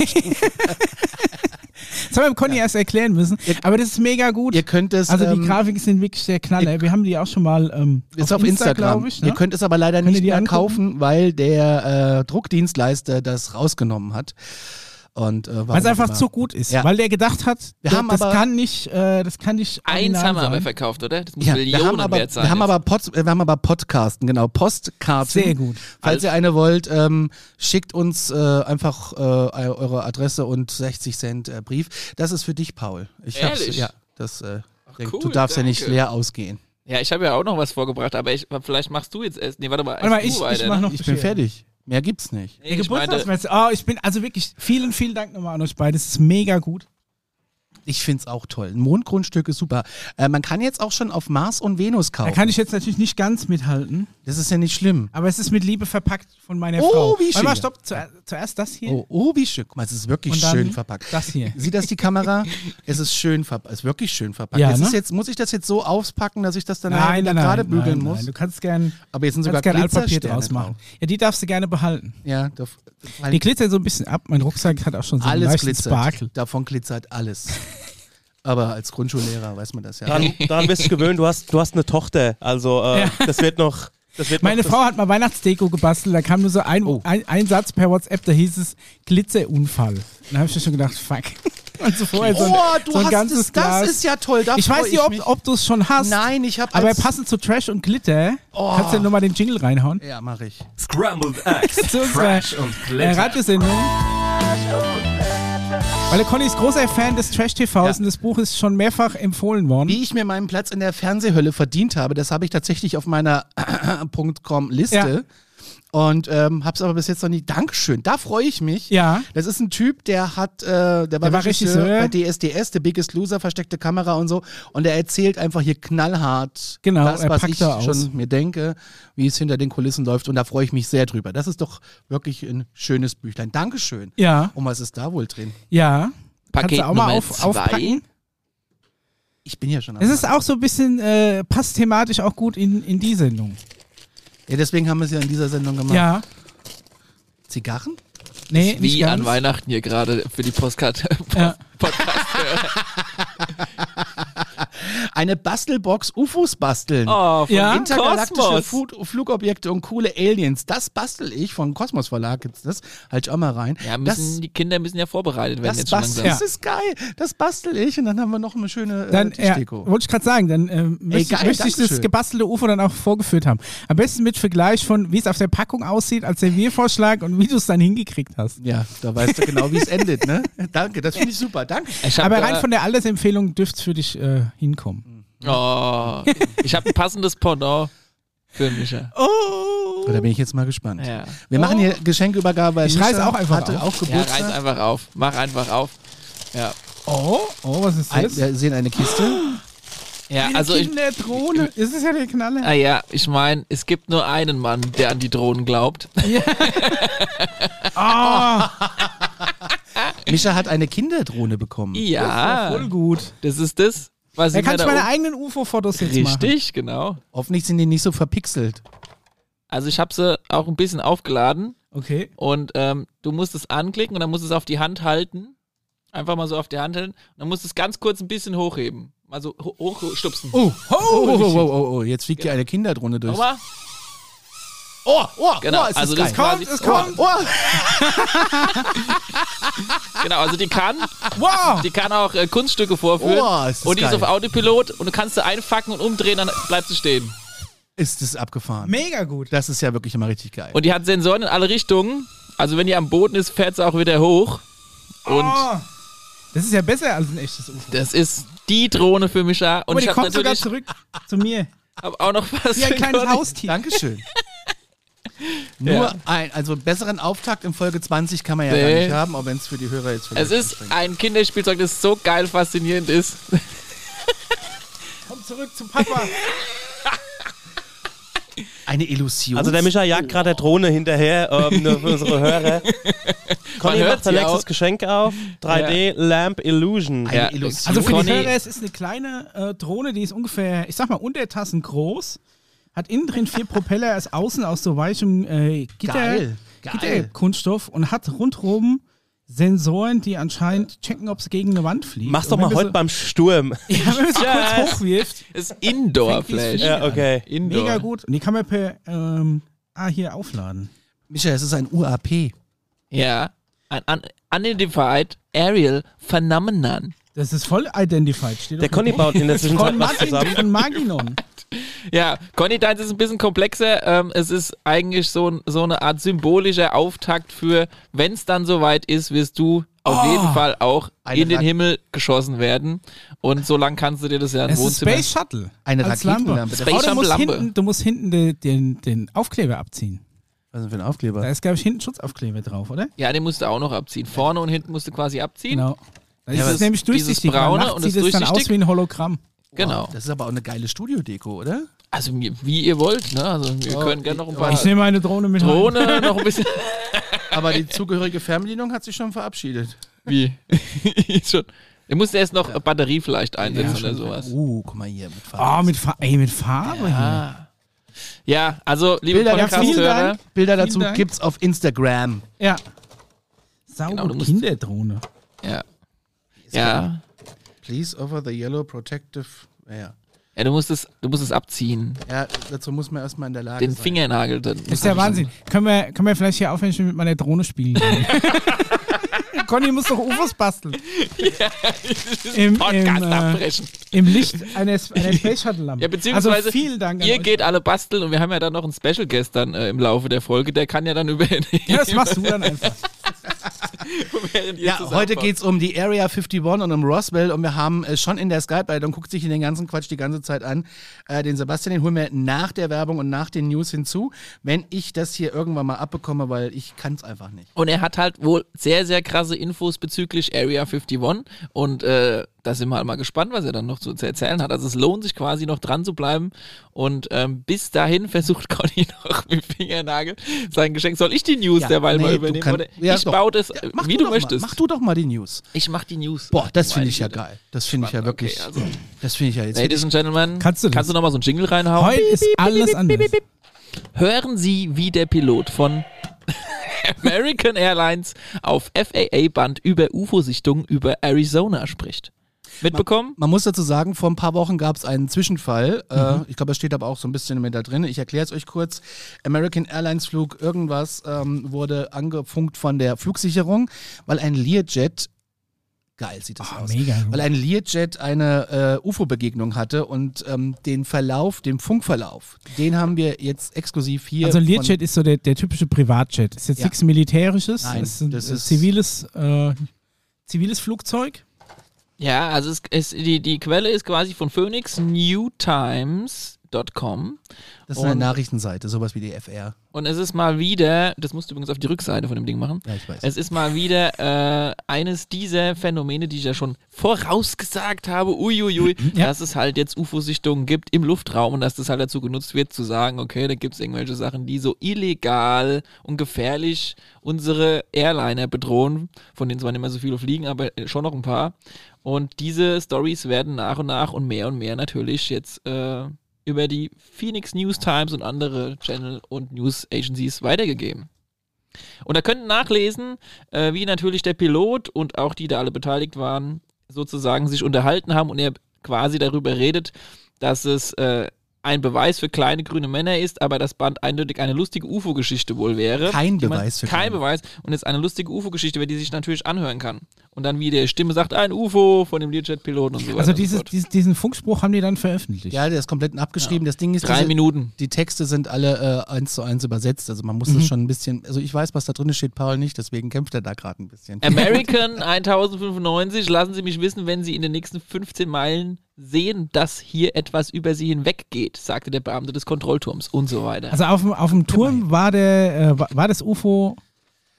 [SPEAKER 2] Das haben wir Conny erst erklären müssen. Aber das ist mega gut.
[SPEAKER 4] Ihr könnt es.
[SPEAKER 2] Also die
[SPEAKER 4] ähm,
[SPEAKER 2] Grafiken sind wirklich der Knaller. Wir haben die auch schon mal ähm,
[SPEAKER 4] Ist auf, Instagram.
[SPEAKER 2] glaube ich. Ne?
[SPEAKER 4] Ihr könnt es aber leider
[SPEAKER 2] Könnt
[SPEAKER 4] nicht mehr
[SPEAKER 2] angucken?
[SPEAKER 4] kaufen, weil der äh, Druckdienstleister das rausgenommen hat. Und, äh,
[SPEAKER 2] Weil es einfach
[SPEAKER 4] immer.
[SPEAKER 2] zu gut ist.
[SPEAKER 4] Ja.
[SPEAKER 2] Weil der gedacht hat,
[SPEAKER 4] Wir
[SPEAKER 2] das,
[SPEAKER 4] haben
[SPEAKER 2] das
[SPEAKER 4] aber-
[SPEAKER 2] kann nicht, äh, das kann nicht
[SPEAKER 1] Eins haben wir
[SPEAKER 2] sein.
[SPEAKER 1] aber verkauft, oder? Das muss
[SPEAKER 4] Ja, wir
[SPEAKER 1] Millionen
[SPEAKER 4] haben aber,
[SPEAKER 1] wert sein.
[SPEAKER 4] wir haben aber, Pod, wir haben aber Podcasten, genau, Postkarten.
[SPEAKER 2] Sehr gut.
[SPEAKER 4] Falls ihr eine wollt, ähm, schickt uns äh, einfach äh, eure Adresse und 60 Cent äh, Brief. Das ist für dich, Paul. Ich hab's,
[SPEAKER 1] Ehrlich?
[SPEAKER 4] ja, das, äh, denk, du
[SPEAKER 1] cool,
[SPEAKER 4] darfst ja nicht
[SPEAKER 1] danke.
[SPEAKER 4] leer ausgehen.
[SPEAKER 1] Ja, ich habe ja auch noch was vorgebracht, aber ich, vielleicht machst du jetzt erst. Nee, warte mal.
[SPEAKER 2] Warte mal, ich,
[SPEAKER 1] du
[SPEAKER 2] ich mach
[SPEAKER 1] ne?
[SPEAKER 2] noch
[SPEAKER 4] Ich bin fertig. Mehr gibt's nicht.
[SPEAKER 1] Ich meinte,
[SPEAKER 2] Geburtstagsmesse. Oh, ich bin also wirklich vielen, vielen Dank nochmal an euch beide. Das ist mega gut.
[SPEAKER 4] Ich find's auch toll. Ein Mondgrundstück ist super. Äh, man kann jetzt auch schon auf Mars und Venus
[SPEAKER 2] Da
[SPEAKER 4] kaufen.
[SPEAKER 2] kann ich jetzt natürlich nicht ganz mithalten,
[SPEAKER 4] das ist ja nicht schlimm.
[SPEAKER 2] aber es ist mit Liebe verpackt von meiner
[SPEAKER 4] Oh,
[SPEAKER 2] Frau.
[SPEAKER 4] wie
[SPEAKER 2] Warte mal,
[SPEAKER 4] schön.
[SPEAKER 2] stopp. Zuer zuerst das hier
[SPEAKER 4] Oh, oh, wie schön. Guck mal, es ist wirklich schön verpackt.
[SPEAKER 2] das hier.
[SPEAKER 4] Sieht das die Kamera? es ist schön verpackt. Es ist wirklich schön verpackt.
[SPEAKER 2] Ja, ne?
[SPEAKER 4] jetzt, muss ich das jetzt so auspacken, dass ich das dann gerade bügeln
[SPEAKER 2] nein,
[SPEAKER 4] muss?
[SPEAKER 2] nein. Du kannst gern,
[SPEAKER 4] Aber jetzt sind sogar
[SPEAKER 2] gern Altpapier draus machen. Ja, die darfst du gerne behalten.
[SPEAKER 4] Ja, da, weil
[SPEAKER 2] Die glitzern so ein bisschen ab. Mein Rucksack hat auch schon so einen
[SPEAKER 4] alles
[SPEAKER 2] leichten
[SPEAKER 4] glitzert.
[SPEAKER 2] Sparkle.
[SPEAKER 4] Davon glitzert alles. Aber als Grundschullehrer weiß man das ja.
[SPEAKER 5] Daran, daran bist du gewöhnt, du hast, du hast eine Tochter. Also äh,
[SPEAKER 2] Ja.
[SPEAKER 5] das wird noch. Das wird
[SPEAKER 2] Meine
[SPEAKER 5] noch,
[SPEAKER 2] Frau hat mal Weihnachtsdeko gebastelt, da kam nur so ein,
[SPEAKER 4] Oh.
[SPEAKER 2] ein, ein Satz per WhatsApp, da hieß es Glitzerunfall. Dann habe ich mir schon gedacht, fuck. Und so vorher so ein,
[SPEAKER 4] oh, du
[SPEAKER 2] so ein
[SPEAKER 4] hast
[SPEAKER 2] ganzes
[SPEAKER 4] es, das
[SPEAKER 2] Glas.
[SPEAKER 4] ist ja toll. Da
[SPEAKER 2] ich weiß nicht, ob, ob du es schon hast.
[SPEAKER 4] Nein, ich habe
[SPEAKER 2] Aber passend zu Trash und Glitter,
[SPEAKER 4] Oh.
[SPEAKER 2] kannst du nur mal den Jingle reinhauen.
[SPEAKER 4] Ja, mache ich.
[SPEAKER 6] Scrambled Eggs, Trash und
[SPEAKER 2] äh,
[SPEAKER 6] Glitter.
[SPEAKER 2] Radiosendung. Weil der Conny ist großer Fan des Trash-TVs
[SPEAKER 4] Ja.
[SPEAKER 2] und das Buch ist schon mehrfach empfohlen worden.
[SPEAKER 4] Wie ich mir meinen Platz in der Fernsehhölle verdient habe, das habe ich tatsächlich auf meiner .com Liste.
[SPEAKER 2] Ja.
[SPEAKER 4] Und ähm, hab's aber bis jetzt noch nie. Dankeschön, da freue ich mich.
[SPEAKER 2] Ja.
[SPEAKER 4] Das ist ein Typ, der hat, äh, der war,
[SPEAKER 2] Der war
[SPEAKER 4] Regisseur,
[SPEAKER 2] Regisseur.
[SPEAKER 4] bei DSDS, The Biggest Loser, versteckte Kamera und so. Und er erzählt einfach hier knallhart
[SPEAKER 2] Genau,
[SPEAKER 4] das,
[SPEAKER 2] er
[SPEAKER 4] was ich
[SPEAKER 2] da aus.
[SPEAKER 4] schon mir denke, wie es hinter den Kulissen läuft. Und da freue ich mich sehr drüber. Das ist doch wirklich ein schönes Büchlein. Dankeschön.
[SPEAKER 2] Ja,
[SPEAKER 4] Und was ist da wohl drin?
[SPEAKER 2] ja.
[SPEAKER 1] Paket
[SPEAKER 2] Kannst du auch mal
[SPEAKER 1] Nummer
[SPEAKER 2] auf,
[SPEAKER 1] zwei.
[SPEAKER 2] aufpacken?
[SPEAKER 4] Ich bin ja schon am
[SPEAKER 2] Es ist auch so ein bisschen, äh, passt thematisch auch gut in, in die Sendung.
[SPEAKER 4] Ja, deswegen haben wir es ja in dieser Sendung gemacht.
[SPEAKER 2] Ja.
[SPEAKER 4] Zigarren?
[SPEAKER 2] Nee, nicht
[SPEAKER 1] Wie
[SPEAKER 2] ganz.
[SPEAKER 1] an Weihnachten hier gerade für die Postcard.
[SPEAKER 2] Ja.
[SPEAKER 1] Podcast.
[SPEAKER 4] Eine Bastelbox UFOs basteln.
[SPEAKER 1] Oh, von
[SPEAKER 2] Ja.
[SPEAKER 4] Intergalaktische. Food Flugobjekte und coole Aliens. Das bastel ich von Kosmos Verlag gibt's das. Halt ich auch mal rein.
[SPEAKER 1] Ja, müssen,
[SPEAKER 4] das,
[SPEAKER 1] die Kinder müssen ja vorbereitet werden
[SPEAKER 4] das,
[SPEAKER 1] jetzt schon
[SPEAKER 4] bastel, das ist geil. Das bastel ich und dann haben wir noch eine schöne äh,
[SPEAKER 2] Dann, ja,
[SPEAKER 4] Tischdeko.
[SPEAKER 2] wollte ich gerade sagen, dann äh, möchte,
[SPEAKER 4] geil,
[SPEAKER 2] möchte ich das gebastelte UFO dann auch vorgeführt haben. Am besten mit Vergleich von, wie es auf der Packung aussieht als Serviervorschlag und wie du es dann hingekriegt hast.
[SPEAKER 4] ja, da weißt du genau, wie es endet, ne? Danke, das finde ich super. Danke.
[SPEAKER 1] Ich hab,
[SPEAKER 2] Aber rein
[SPEAKER 1] äh,
[SPEAKER 2] von der Altersempfehlung dürfte es für dich äh, hinkommen.
[SPEAKER 1] Oh, ich habe ein passendes Pendant für Micha.
[SPEAKER 2] Oh!
[SPEAKER 4] Da bin ich jetzt mal gespannt.
[SPEAKER 1] Ja.
[SPEAKER 4] Wir machen hier Geschenkübergabe. weil
[SPEAKER 2] Ich reiß
[SPEAKER 4] Mischa
[SPEAKER 2] auch einfach
[SPEAKER 4] hatte
[SPEAKER 2] auf.
[SPEAKER 4] auch
[SPEAKER 1] Ja,
[SPEAKER 4] Geburtstag.
[SPEAKER 1] reiß einfach auf. Mach einfach auf. Ja.
[SPEAKER 2] Oh, oh, was ist das?
[SPEAKER 4] wir sehen eine Kiste.
[SPEAKER 1] Ja,
[SPEAKER 2] Eine
[SPEAKER 1] also ich,
[SPEAKER 2] Kinderdrohne. Ist es ja der Knaller?
[SPEAKER 1] ah ja, ich meine, es gibt nur einen Mann, der an die Drohnen glaubt.
[SPEAKER 2] Ah,
[SPEAKER 4] Mischa hat eine Kinderdrohne bekommen.
[SPEAKER 1] Ja,
[SPEAKER 2] voll gut.
[SPEAKER 1] das ist das, was
[SPEAKER 2] Da kann ich meine
[SPEAKER 1] oben-
[SPEAKER 2] eigenen UFO-Fotos jetzt machen.
[SPEAKER 1] Richtig, genau.
[SPEAKER 4] Hoffentlich sind die nicht so verpixelt.
[SPEAKER 1] Also ich habe sie auch ein bisschen aufgeladen
[SPEAKER 2] Okay.
[SPEAKER 1] und ähm, du musst es anklicken und dann musst du es auf die Hand halten. Einfach mal so auf die Hand halten. Und dann musst du es ganz kurz ein bisschen hochheben. Mal so ho hochstupsen.
[SPEAKER 2] Oh,
[SPEAKER 4] Oh, oh, oh, oh, oh, oh. jetzt fliegt hier eine Kinderdrohne durch.
[SPEAKER 1] Nochmal?
[SPEAKER 4] Oh, oh,
[SPEAKER 1] Genau,
[SPEAKER 4] oh, ist
[SPEAKER 1] also
[SPEAKER 4] das
[SPEAKER 1] das
[SPEAKER 4] geil.
[SPEAKER 1] quasi-
[SPEAKER 2] es kommt.
[SPEAKER 4] Oh,
[SPEAKER 1] Genau, also die kann,
[SPEAKER 2] Wow.
[SPEAKER 1] die kann auch äh, Kunststücke vorführen.
[SPEAKER 4] Oh, ist das
[SPEAKER 1] und die ist
[SPEAKER 4] geil.
[SPEAKER 1] auf Autopilot und du kannst sie einfacken und umdrehen, dann bleibt sie stehen.
[SPEAKER 4] ist das abgefahren.
[SPEAKER 2] Mega gut.
[SPEAKER 4] Das ist ja wirklich immer richtig geil.
[SPEAKER 1] Und die hat Sensoren in alle Richtungen. Also wenn die am Boden ist, fährt sie auch wieder hoch. Und
[SPEAKER 2] Oh. Das ist ja besser als ein echtes UFO.
[SPEAKER 1] das ist die Drohne für mich. Und
[SPEAKER 2] Aber die
[SPEAKER 1] ich habe
[SPEAKER 2] kommt sogar
[SPEAKER 1] natürlich
[SPEAKER 2] zurück zu mir.
[SPEAKER 1] hab auch noch was.
[SPEAKER 2] Wie ein kleines. Haustier.
[SPEAKER 4] Dankeschön. Nur
[SPEAKER 1] Ja.
[SPEAKER 4] ein, also besseren Auftakt in Folge 20 kann man ja
[SPEAKER 1] Nee.
[SPEAKER 4] gar nicht haben, auch wenn es für die Hörer jetzt vielleicht
[SPEAKER 1] Es ist ein Kinderspielzeug, das so geil faszinierend ist.
[SPEAKER 2] Komm zurück zu Papa.
[SPEAKER 4] Eine Illusion.
[SPEAKER 5] Also der Micha jagt gerade der Drohne hinterher, ähm, nur für unsere Hörer. Conny macht sein nächstes
[SPEAKER 1] auch.
[SPEAKER 5] Geschenk auf. 3D Lamp Illusion.
[SPEAKER 4] Eine Illusion.
[SPEAKER 2] Also für
[SPEAKER 1] Conny-
[SPEAKER 2] die Hörer, es ist eine kleine äh, Drohne, die ist ungefähr, ich sag mal, Untertassen groß. Hat innen drin vier Propeller, ist außen aus so weichem äh, Gitter,
[SPEAKER 4] Geil, geil.
[SPEAKER 2] Gitterkunststoff und hat rundherum Sensoren, die anscheinend checken, ob es gegen eine Wand fliegt.
[SPEAKER 5] Mach's doch mal heute
[SPEAKER 2] so,
[SPEAKER 5] beim Sturm.
[SPEAKER 2] Ja, wenn man es kurz hochwirft,
[SPEAKER 1] Das ist Indoor-Flash.
[SPEAKER 5] Ja, okay.
[SPEAKER 1] Indoor.
[SPEAKER 2] mega gut. Und die kann man per, ähm, ah, hier aufladen.
[SPEAKER 4] Micha, es ist ein UAP.
[SPEAKER 1] Ja. Ein un Unidentified Aerial Phenomenon.
[SPEAKER 2] Das ist voll identified. Steht
[SPEAKER 5] Der Conny baut in der Zwischenzeit was
[SPEAKER 2] Martin,
[SPEAKER 5] zusammen.
[SPEAKER 2] von Maginon.
[SPEAKER 1] Ja, Conny, deins ist ein bisschen komplexer. Ähm, es ist eigentlich so, so eine Art symbolischer Auftakt für, wenn es dann soweit ist, wirst du auf
[SPEAKER 2] Oh.
[SPEAKER 1] jeden Fall auch in den Himmel geschossen werden. Und so lang kannst du dir das ja im
[SPEAKER 2] Es ist
[SPEAKER 1] Wohnzimmer.
[SPEAKER 2] Space Shuttle.
[SPEAKER 4] Eine Raketenlampe.
[SPEAKER 2] Lampe.
[SPEAKER 1] Space
[SPEAKER 2] Oh, du, musst
[SPEAKER 1] Shuttle-Lampe.
[SPEAKER 2] hinten, du musst hinten den, den, den Aufkleber abziehen.
[SPEAKER 4] Was ist denn für ein Aufkleber?
[SPEAKER 2] Da ist, glaube ich, hinten Schutzaufkleber drauf, oder?
[SPEAKER 1] Ja, den musst du auch noch abziehen. Vorne und hinten musst du quasi abziehen.
[SPEAKER 2] Genau. Das
[SPEAKER 1] Ja,
[SPEAKER 2] ist nämlich
[SPEAKER 1] dieses
[SPEAKER 2] durchsichtig.
[SPEAKER 1] Braune
[SPEAKER 2] Braune
[SPEAKER 1] und
[SPEAKER 2] sieht
[SPEAKER 1] das
[SPEAKER 2] es dann aus wie ein Hologramm.
[SPEAKER 1] Genau.
[SPEAKER 4] Das ist aber auch eine geile Studiodeko, oder?
[SPEAKER 1] Also wie ihr wollt, ne? Also wir
[SPEAKER 4] Oh,
[SPEAKER 1] können gerne noch ein paar
[SPEAKER 2] Ich nehme eine Drohne mit rein.
[SPEAKER 1] Drohne noch ein bisschen.
[SPEAKER 4] Aber die zugehörige Fernbedienung hat sich schon verabschiedet.
[SPEAKER 1] Wie? Schon. Du musst erst noch Batterie vielleicht einsetzen
[SPEAKER 2] Ja,
[SPEAKER 1] oder sowas.
[SPEAKER 4] Uh, guck mal hier. Mit Farbe.
[SPEAKER 2] Oh, mit, Fa ey, mit Farbe hier.
[SPEAKER 1] Ah. Ja, also liebe
[SPEAKER 4] Bilder dazu,
[SPEAKER 1] Podcast-Hörer,
[SPEAKER 2] Dank.
[SPEAKER 4] Bilder
[SPEAKER 2] Vielen
[SPEAKER 4] dazu
[SPEAKER 2] Dank.
[SPEAKER 4] gibt's auf Instagram.
[SPEAKER 2] Ja. Sauber
[SPEAKER 1] Genau,
[SPEAKER 2] Kinderdrohne.
[SPEAKER 1] ja. Ja.
[SPEAKER 4] Please offer the yellow protective. Ja,
[SPEAKER 1] ja, du musst es, du musst es abziehen.
[SPEAKER 4] ja dazu muss man erstmal in der Lage
[SPEAKER 1] Den
[SPEAKER 4] sein.
[SPEAKER 1] Fingernagel dann.
[SPEAKER 2] Das ist der Wahnsinn. Können wir, können wir vielleicht hier aufhören, ich will mit meiner Drohne spielen? Conny muss doch UFOs basteln. Im,
[SPEAKER 1] Podcast
[SPEAKER 2] im, äh,
[SPEAKER 1] abbrechen.
[SPEAKER 2] Im Licht eines, einer Space Shuttle Lampe.
[SPEAKER 1] Ja, beziehungsweise
[SPEAKER 2] also vielen Dank an
[SPEAKER 1] ihr
[SPEAKER 2] euch.
[SPEAKER 1] geht alle basteln und wir haben ja dann noch einen Special Guest dann äh, im Laufe der Folge, der kann ja dann über
[SPEAKER 2] Ja, das machst du dann einfach.
[SPEAKER 4] Ja, heute
[SPEAKER 1] baut.
[SPEAKER 4] geht's um die Area 51 und um Roswell und wir haben äh, schon in der Skype-Leitung, guckt sich den ganzen Quatsch die ganze Zeit an, äh, den Sebastian, den holen wir nach der Werbung und nach den News hinzu, wenn ich das hier irgendwann mal abbekomme, weil ich kann's einfach nicht.
[SPEAKER 1] Und er hat halt wohl sehr, sehr krasse Infos bezüglich Area 51 und äh, da sind wir halt mal gespannt, was er dann noch zu, zu erzählen hat. Also es lohnt sich quasi noch dran zu bleiben. Und ähm, bis dahin versucht Conny noch mit Fingernagel sein Geschenk. Soll ich die News
[SPEAKER 4] Ja,
[SPEAKER 1] derweil mal
[SPEAKER 4] nee, du
[SPEAKER 1] übernehmen?
[SPEAKER 4] kann-
[SPEAKER 1] oder
[SPEAKER 4] ja,
[SPEAKER 1] ich
[SPEAKER 4] doch.
[SPEAKER 1] baue das,
[SPEAKER 4] Ja,
[SPEAKER 1] äh,
[SPEAKER 4] mach
[SPEAKER 1] wie du,
[SPEAKER 4] doch
[SPEAKER 1] möchtest.
[SPEAKER 4] Mal, mach du doch mal die News.
[SPEAKER 1] ich mach die News.
[SPEAKER 4] Boah, das finde ich ja geil. Das finde ich ja wirklich.
[SPEAKER 1] okay, also-
[SPEAKER 4] das finde ich ja jetzt.
[SPEAKER 1] Ladies and Gentlemen,
[SPEAKER 2] Kannst du das?
[SPEAKER 1] kannst du noch mal so einen Jingle reinhauen?
[SPEAKER 2] Heute ist alles anders.
[SPEAKER 1] Hören Sie, wie der Pilot von American Airlines auf FAA-Band über UFO-Sichtungen über Arizona spricht. Mitbekommen?
[SPEAKER 4] Man muss dazu sagen, vor ein paar Wochen gab es einen Zwischenfall. Äh, ich glaube, das steht aber auch so ein bisschen mit da drin. Ich erkläre es euch kurz. American Airlines Flug irgendwas ähm, wurde angefunkt von der Flugsicherung, weil ein Learjet, geil sieht das
[SPEAKER 2] Ah,
[SPEAKER 4] aus,
[SPEAKER 2] mega.
[SPEAKER 4] weil ein Learjet eine äh, UFO-Begegnung hatte und ähm, den Verlauf, den Funkverlauf, den haben wir jetzt exklusiv hier.
[SPEAKER 2] Also ein Learjet ist so der, der typische Privatjet. Ist jetzt
[SPEAKER 4] Ja.
[SPEAKER 2] nichts Militärisches.
[SPEAKER 4] Nein,
[SPEAKER 2] ist ein
[SPEAKER 4] das
[SPEAKER 2] äh,
[SPEAKER 4] ist-
[SPEAKER 2] ziviles, äh, ziviles Flugzeug.
[SPEAKER 1] Ja, also es, es, die, die Quelle ist quasi von Phoenix Newtimes.com
[SPEAKER 4] Das ist eine
[SPEAKER 1] und-
[SPEAKER 4] Nachrichtenseite, sowas wie die FR.
[SPEAKER 1] und es ist mal wieder, das musst du übrigens auf die Rückseite von dem Ding machen,
[SPEAKER 4] Ja, ich weiß.
[SPEAKER 1] es ist mal wieder äh, eines dieser Phänomene, die ich ja schon vorausgesagt habe, uiuiui,
[SPEAKER 2] Ja.
[SPEAKER 1] dass es halt jetzt UFO-Sichtungen gibt im Luftraum und dass das halt dazu genutzt wird, zu sagen, okay, da gibt es irgendwelche Sachen, die so illegal und gefährlich unsere Airliner bedrohen, von denen zwar nicht mehr so viele fliegen, aber schon noch ein paar. Und diese Stories werden nach und nach und mehr und mehr natürlich jetzt äh, über die Phoenix News Times und andere Channel und News Agencies weitergegeben. Und da könnt ihr nachlesen, äh, wie natürlich der Pilot und auch die, da alle beteiligt waren, sozusagen sich unterhalten haben und er quasi darüber redet, dass es äh, ein Beweis für kleine grüne Männer ist, aber das Band eindeutig eine lustige UFO-Geschichte wohl wäre.
[SPEAKER 4] Kein
[SPEAKER 1] die man-
[SPEAKER 4] Beweis für
[SPEAKER 1] Kein Beweis. Und es ist eine lustige UFO-Geschichte, über die sich natürlich anhören kann. Und dann wie der Stimme sagt, ein UFO von dem Learjet-Piloten und so weiter.
[SPEAKER 2] Also
[SPEAKER 1] und so
[SPEAKER 2] dieses, dies- diesen Funkspruch haben die dann veröffentlicht.
[SPEAKER 4] Ja, der ist komplett abgeschrieben. Das Ding ist,
[SPEAKER 1] Drei
[SPEAKER 4] diese-
[SPEAKER 1] Minuten.
[SPEAKER 4] die Texte sind alle äh, eins zu eins übersetzt. Also man muss
[SPEAKER 2] Mhm.
[SPEAKER 4] das schon ein bisschen, also ich weiß, was da drin steht, Paul nicht, deswegen kämpft er da gerade ein bisschen.
[SPEAKER 1] American 1095, lassen Sie mich wissen, wenn Sie in den nächsten 15 Meilen sehen, dass hier etwas über Sie hinweggeht, sagte der Beamte des Kontrollturms und so weiter.
[SPEAKER 2] Also auf dem, auf dem Turm war, der, äh, war- das UFO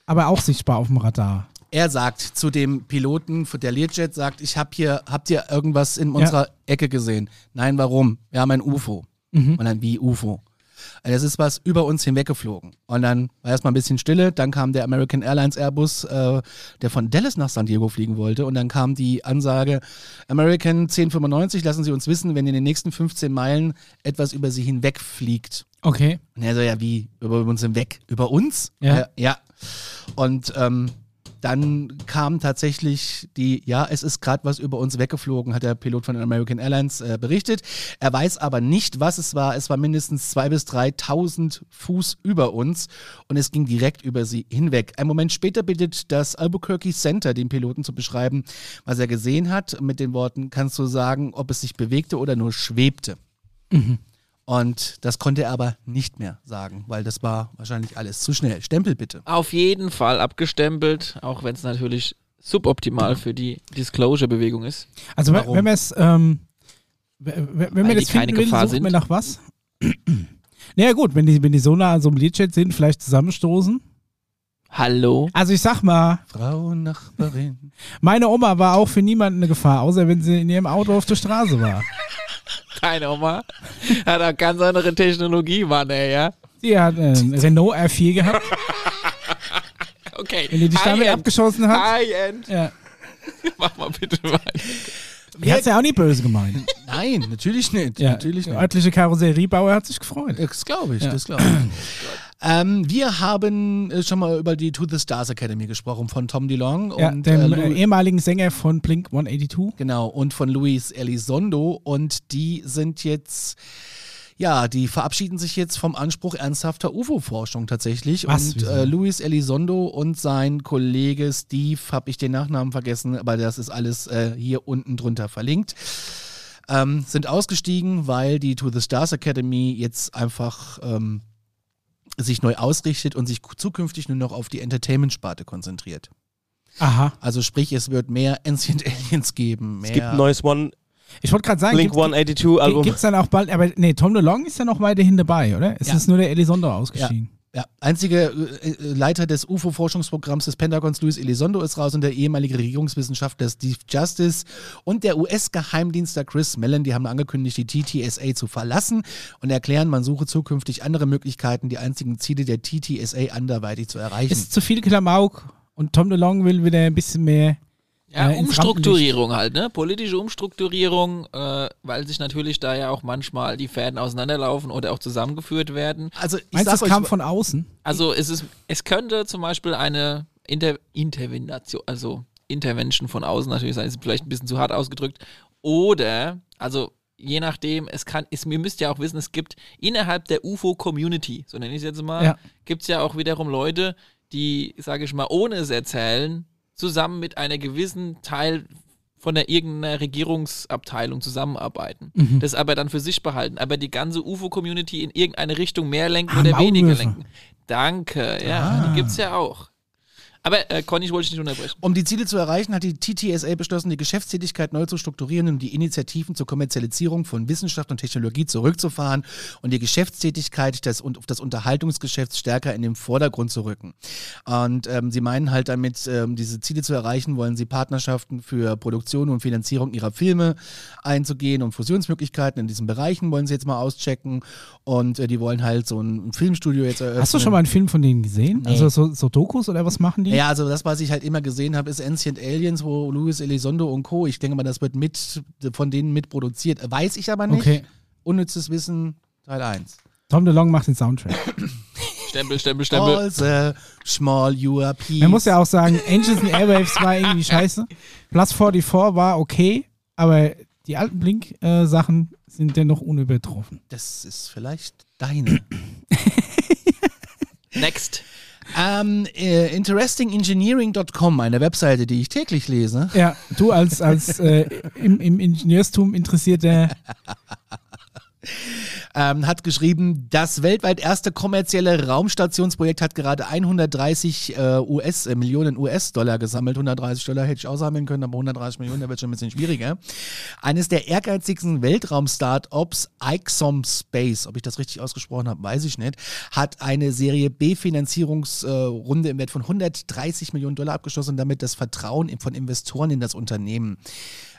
[SPEAKER 2] aber auch sichtbar auf dem Radar.
[SPEAKER 4] Er sagt zu dem Piloten, der Learjet sagt, ich habe hier, habt ihr irgendwas in unserer Ecke gesehen? Nein, warum? Wir haben ein UFO.
[SPEAKER 2] Mhm.
[SPEAKER 4] Und dann, wie UFO? Es ist was über uns hinweggeflogen. Und dann war erstmal ein bisschen Stille. Dann kam der American Airlines Airbus, äh, der von Dallas nach San Diego fliegen wollte. Und dann kam die Ansage: American 1095, lassen Sie uns wissen, wenn in den nächsten 15 Meilen etwas über Sie hinwegfliegt.
[SPEAKER 2] Okay.
[SPEAKER 4] Und er so: Ja, wie? Über uns hinweg? Über uns?
[SPEAKER 2] Ja.
[SPEAKER 4] Ja. Und ähm, dann kam tatsächlich die, ja, es ist gerade was über uns weggeflogen, hat der Pilot von American Airlines äh, berichtet. Er weiß aber nicht, was es war. Es war mindestens 2.000 bis 3.000 Fuß über uns und es ging direkt über sie hinweg. Ein Moment später bittet das Albuquerque Center den Piloten zu beschreiben, was er gesehen hat. Mit den Worten kannst du sagen, ob es sich bewegte oder nur schwebte. Und das konnte er aber nicht mehr sagen, weil das war wahrscheinlich alles zu schnell. Stempel bitte.
[SPEAKER 1] Auf jeden Fall abgestempelt, auch wenn es natürlich suboptimal für die Disclosure-Bewegung ist.
[SPEAKER 2] Also wenn,
[SPEAKER 4] Warum?
[SPEAKER 2] wenn man es, ähm, wenn
[SPEAKER 1] die
[SPEAKER 2] das
[SPEAKER 1] keine
[SPEAKER 2] finden will,
[SPEAKER 1] Gefahr
[SPEAKER 2] sucht
[SPEAKER 1] sind.
[SPEAKER 2] man nach was? naja gut, wenn die, wenn die so nah an so einem Learjet sind, vielleicht zusammenstoßen.
[SPEAKER 1] Hallo?
[SPEAKER 2] Also ich sag mal,
[SPEAKER 4] Frau Nachbarin.
[SPEAKER 2] meine Oma war auch für niemanden eine Gefahr, außer wenn sie in ihrem Auto auf der Straße war.
[SPEAKER 1] Deine Oma hat auch ganz andere Technologie, Mann, ey, ja?
[SPEAKER 2] Sie hat einen Renault R4 gehabt,
[SPEAKER 1] Okay.
[SPEAKER 2] wenn die damit
[SPEAKER 1] High-End.
[SPEAKER 2] abgeschossen hat.
[SPEAKER 1] High-End.
[SPEAKER 2] Ja.
[SPEAKER 1] Mach mal bitte weiter.
[SPEAKER 2] Die hat's ja auch nicht böse gemeint.
[SPEAKER 4] Nein, natürlich nicht.
[SPEAKER 2] Ja,
[SPEAKER 4] Natürlich
[SPEAKER 2] der
[SPEAKER 4] nicht.
[SPEAKER 2] örtliche Karosseriebauer hat sich gefreut.
[SPEAKER 4] Das glaube ich,
[SPEAKER 2] Ja.
[SPEAKER 4] das glaube ich. ähm, wir haben äh, schon mal über die To the Stars Academy gesprochen von Tom DeLong
[SPEAKER 2] Ja,
[SPEAKER 4] und
[SPEAKER 2] dem
[SPEAKER 4] äh,
[SPEAKER 2] ehemaligen Sänger von Blink 182.
[SPEAKER 4] Genau, und von Luis Elizondo. Und die sind jetzt, ja, die verabschieden sich jetzt vom Anspruch ernsthafter UFO-Forschung tatsächlich.
[SPEAKER 2] Was?
[SPEAKER 4] Und äh, Luis Elizondo und sein Kollege Steve, habe ich den Nachnamen vergessen, aber das ist alles äh, hier unten drunter verlinkt. Ähm, sind ausgestiegen, weil die To the Stars Academy jetzt einfach ähm, sich neu ausrichtet und sich zukünftig nur noch auf die Entertainment-Sparte konzentriert.
[SPEAKER 2] Aha.
[SPEAKER 4] Also sprich, es wird mehr Ancient Aliens geben, mehr
[SPEAKER 5] Es gibt ein neues One,
[SPEAKER 2] Ich wollte gerade sagen,
[SPEAKER 5] Blink
[SPEAKER 2] gibt,
[SPEAKER 5] 182 Album.
[SPEAKER 2] gibt es dann auch bald, aber nee, Tom DeLong ist ja noch weiterhin dabei, oder? Es
[SPEAKER 4] Ja.
[SPEAKER 2] ist nur der Elizondo ausgestiegen.
[SPEAKER 4] Ja, einziger äh, äh, Leiter des UFO-Forschungsprogramms des Pentagons, Luis Elizondo, ist raus und der ehemalige Regierungswissenschaftler Steve Justice und der US-Geheimdienstler Chris Mellon, die haben angekündigt, die TTSA zu verlassen und erklären, man suche zukünftig andere Möglichkeiten, die einzigen Ziele der TTSA anderweitig zu erreichen.
[SPEAKER 2] Ist zu viel Klamauk und Tom DeLong will wieder ein bisschen mehr.
[SPEAKER 1] Ja,
[SPEAKER 2] äh,
[SPEAKER 1] Umstrukturierung halt, ne? Politische Umstrukturierung, äh, weil sich natürlich da ja auch manchmal die Fäden auseinanderlaufen oder auch zusammengeführt werden.
[SPEAKER 4] also, ich
[SPEAKER 2] Meinst du,
[SPEAKER 4] sag
[SPEAKER 2] das
[SPEAKER 4] euch,
[SPEAKER 2] kam von außen?
[SPEAKER 1] Also es ist, es könnte zum Beispiel eine Inter Intervention, also Intervention von außen natürlich sein, ist vielleicht ein bisschen zu hart ausgedrückt. Oder, also je nachdem, es kann, ist, ihr müsst ja auch wissen, es gibt innerhalb der UFO-Community, so nenne ich es jetzt mal,
[SPEAKER 2] Ja.
[SPEAKER 1] gibt es ja auch wiederum Leute, die, sage ich mal, ohne es erzählen, zusammen mit einer gewissen Teil von der irgendeiner Regierungsabteilung zusammenarbeiten.
[SPEAKER 2] Mhm.
[SPEAKER 1] Das aber dann für sich behalten, aber die ganze UFO-Community in irgendeine Richtung mehr lenken
[SPEAKER 2] Ah,
[SPEAKER 1] oder weniger
[SPEAKER 2] Maulwürfe.
[SPEAKER 1] lenken. Danke, ja,
[SPEAKER 2] Ah.
[SPEAKER 1] die gibt's ja auch. Aber äh, Conny, ich wollte dich nicht unterbrechen.
[SPEAKER 4] Um die Ziele zu erreichen, hat die TTSA beschlossen, die Geschäftstätigkeit neu zu strukturieren und die Initiativen zur Kommerzialisierung von Wissenschaft und Technologie zurückzufahren und die Geschäftstätigkeit des, und das Unterhaltungsgeschäft stärker in den Vordergrund zu rücken. Und ähm, sie meinen halt damit, ähm, diese Ziele zu erreichen, wollen sie Partnerschaften für Produktion und Finanzierung ihrer Filme einzugehen und Fusionsmöglichkeiten in diesen Bereichen wollen sie jetzt mal auschecken und äh, die wollen halt so ein Filmstudio jetzt eröffnen.
[SPEAKER 2] Hast du schon mal einen Film von denen gesehen?
[SPEAKER 4] Nee.
[SPEAKER 2] Also so, so Dokus oder was machen die?
[SPEAKER 4] Ja, also das, was ich halt immer gesehen habe, ist Ancient Aliens, wo Luis Elizondo und Co. Ich denke mal, das wird mit von denen mitproduziert. Weiß ich aber nicht.
[SPEAKER 2] Okay.
[SPEAKER 4] Unnützes Wissen, Teil 1.
[SPEAKER 2] Tom DeLong macht den Soundtrack.
[SPEAKER 1] Stempel, Stempel, Stempel.
[SPEAKER 4] All the small Europeans.
[SPEAKER 2] Man muss ja auch sagen, Angels and Airwaves war irgendwie scheiße. Plus 44 war okay, aber die alten Blink-Sachen sind dennoch unübertroffen.
[SPEAKER 4] Das ist vielleicht deine.
[SPEAKER 1] Next.
[SPEAKER 4] Ähm, äh, interestingengineering.com, eine Webseite, die ich täglich lese.
[SPEAKER 2] Ja, du als, als äh, im, im Ingenieurstum interessierter
[SPEAKER 4] ähm, hat geschrieben, das weltweit erste kommerzielle Raumstationsprojekt hat gerade 130 äh, US, äh, Millionen US-Dollar gesammelt. 130 Dollar hätte ich aussammeln können, aber 130 Millionen, da wird schon ein bisschen schwieriger. Eines der ehrgeizigsten Weltraum-Startups, Ixom Space, ob ich das richtig ausgesprochen habe, weiß ich nicht, hat eine Serie B-Finanzierungsrunde im Wert von 130 Millionen Dollar abgeschlossen und damit das Vertrauen von Investoren in das Unternehmen.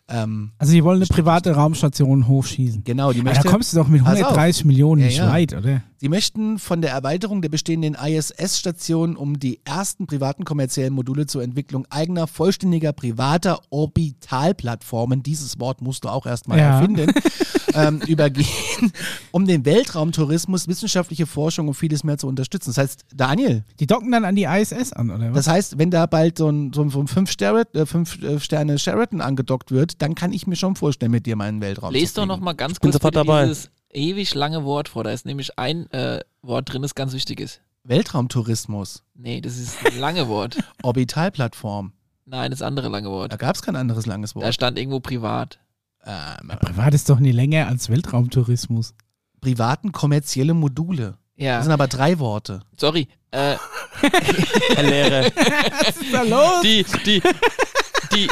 [SPEAKER 4] Ähm,
[SPEAKER 2] Also die wollen eine private Raumstation hochschießen.
[SPEAKER 4] genau, die
[SPEAKER 2] Aber
[SPEAKER 4] möchte
[SPEAKER 2] da kommst du doch mit
[SPEAKER 4] Pass auf.
[SPEAKER 2] 130 Millionen
[SPEAKER 4] Ja,
[SPEAKER 2] nicht
[SPEAKER 4] ja.
[SPEAKER 2] weit, oder?
[SPEAKER 4] Sie möchten von der Erweiterung der bestehenden ISS-Station um die ersten privaten kommerziellen Module zur Entwicklung eigener, vollständiger privater Orbitalplattformen, dieses Wort musst du auch erstmal
[SPEAKER 2] Ja.
[SPEAKER 4] erfinden, ähm, übergehen, um den Weltraumtourismus, wissenschaftliche Forschung und vieles mehr zu unterstützen. Das heißt, Daniel,
[SPEAKER 2] Die docken dann an die ISS an, oder was?
[SPEAKER 4] das heißt, wenn da bald so ein, so ein, so ein fünf, Sterne, äh, fünf äh, Sterne Sheraton angedockt wird, dann kann ich mir schon vorstellen, mit dir meinen Weltraum
[SPEAKER 1] Lest
[SPEAKER 4] zu
[SPEAKER 1] doch
[SPEAKER 4] fliegen.
[SPEAKER 1] noch mal ganz kurz
[SPEAKER 5] sofort
[SPEAKER 1] bitte
[SPEAKER 5] dabei.
[SPEAKER 1] dieses ewig lange Wort vor. Da ist nämlich ein äh, Wort drin, das ganz wichtig ist.
[SPEAKER 4] Weltraumtourismus,
[SPEAKER 1] Nee, das ist ein lange Wort.
[SPEAKER 4] Orbitalplattform.
[SPEAKER 1] Nein, das andere lange
[SPEAKER 4] Da
[SPEAKER 1] Wort.
[SPEAKER 4] gab es kein anderes langes
[SPEAKER 1] Da
[SPEAKER 4] Wort.
[SPEAKER 1] stand irgendwo privat.
[SPEAKER 4] Ähm,
[SPEAKER 2] Privat ist doch nie länger als Weltraumtourismus.
[SPEAKER 4] privaten kommerzielle Module. Das
[SPEAKER 1] Ja,
[SPEAKER 4] sind aber drei Worte.
[SPEAKER 1] sorry. Äh,
[SPEAKER 5] Herr Lehrer.
[SPEAKER 2] Was ist da los?
[SPEAKER 1] die, die, die,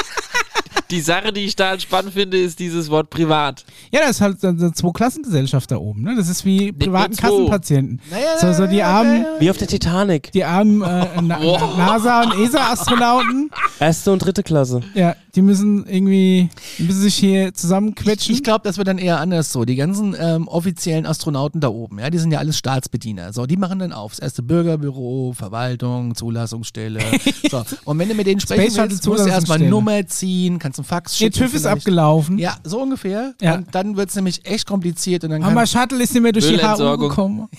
[SPEAKER 1] die Sache, die ich da halt spannend finde, ist dieses Wort privat.
[SPEAKER 2] Ja, das ist halt so eine Zwei-Klassengesellschaft da oben. Ne? Das ist wie privaten. Kassenpatienten.
[SPEAKER 4] Naja,
[SPEAKER 2] So, so die armen,
[SPEAKER 5] Wie auf der Titanic.
[SPEAKER 2] die armen äh, Na NASA- und ESA-Astronauten,
[SPEAKER 5] Erste und dritte Klasse.
[SPEAKER 2] ja, die müssen irgendwie, die müssen sich hier
[SPEAKER 4] Ich,
[SPEAKER 2] zusammenquetschen.
[SPEAKER 4] ich glaube, das wird dann eher anders so. Die ganzen ähm, offiziellen Astronauten da oben, ja, die sind ja alles Staatsbediener. So, die machen dann auf. Das erste Bürgerbüro, Verwaltung, Zulassungsstelle. so. Und wenn du mit denen sprechen willst, musst du erstmal. Nummer ziehen, kannst einen Fax
[SPEAKER 2] Ihr
[SPEAKER 4] schicken.
[SPEAKER 2] TÜV ist abgelaufen.
[SPEAKER 4] Ja, so ungefähr.
[SPEAKER 2] Ja.
[SPEAKER 4] Und dann wird es nämlich echt kompliziert und dann
[SPEAKER 2] Aber Shuttle ist nicht mehr durch die HU gekommen.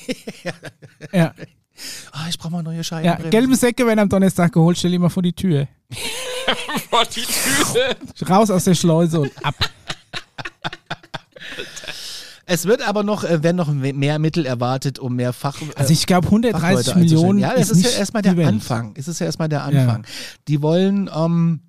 [SPEAKER 2] ja,
[SPEAKER 4] ah, ich brauche mal neue Scheiben.
[SPEAKER 2] ja, gelbe Säcke werden am Donnerstag geholt, stell die mal vor die Tür.
[SPEAKER 1] Vor die Tür.
[SPEAKER 2] Raus aus der Schleuse und ab.
[SPEAKER 4] Es wird aber noch, äh, werden noch mehr Mittel erwartet, um mehr Fach. äh,
[SPEAKER 2] Also ich glaube 130
[SPEAKER 4] Fachleute
[SPEAKER 2] Millionen.
[SPEAKER 4] Ja, das
[SPEAKER 2] ist
[SPEAKER 4] ist, ja erstmal der. Anfang. Es ist ja erstmal der Anfang. Die wollen, ähm,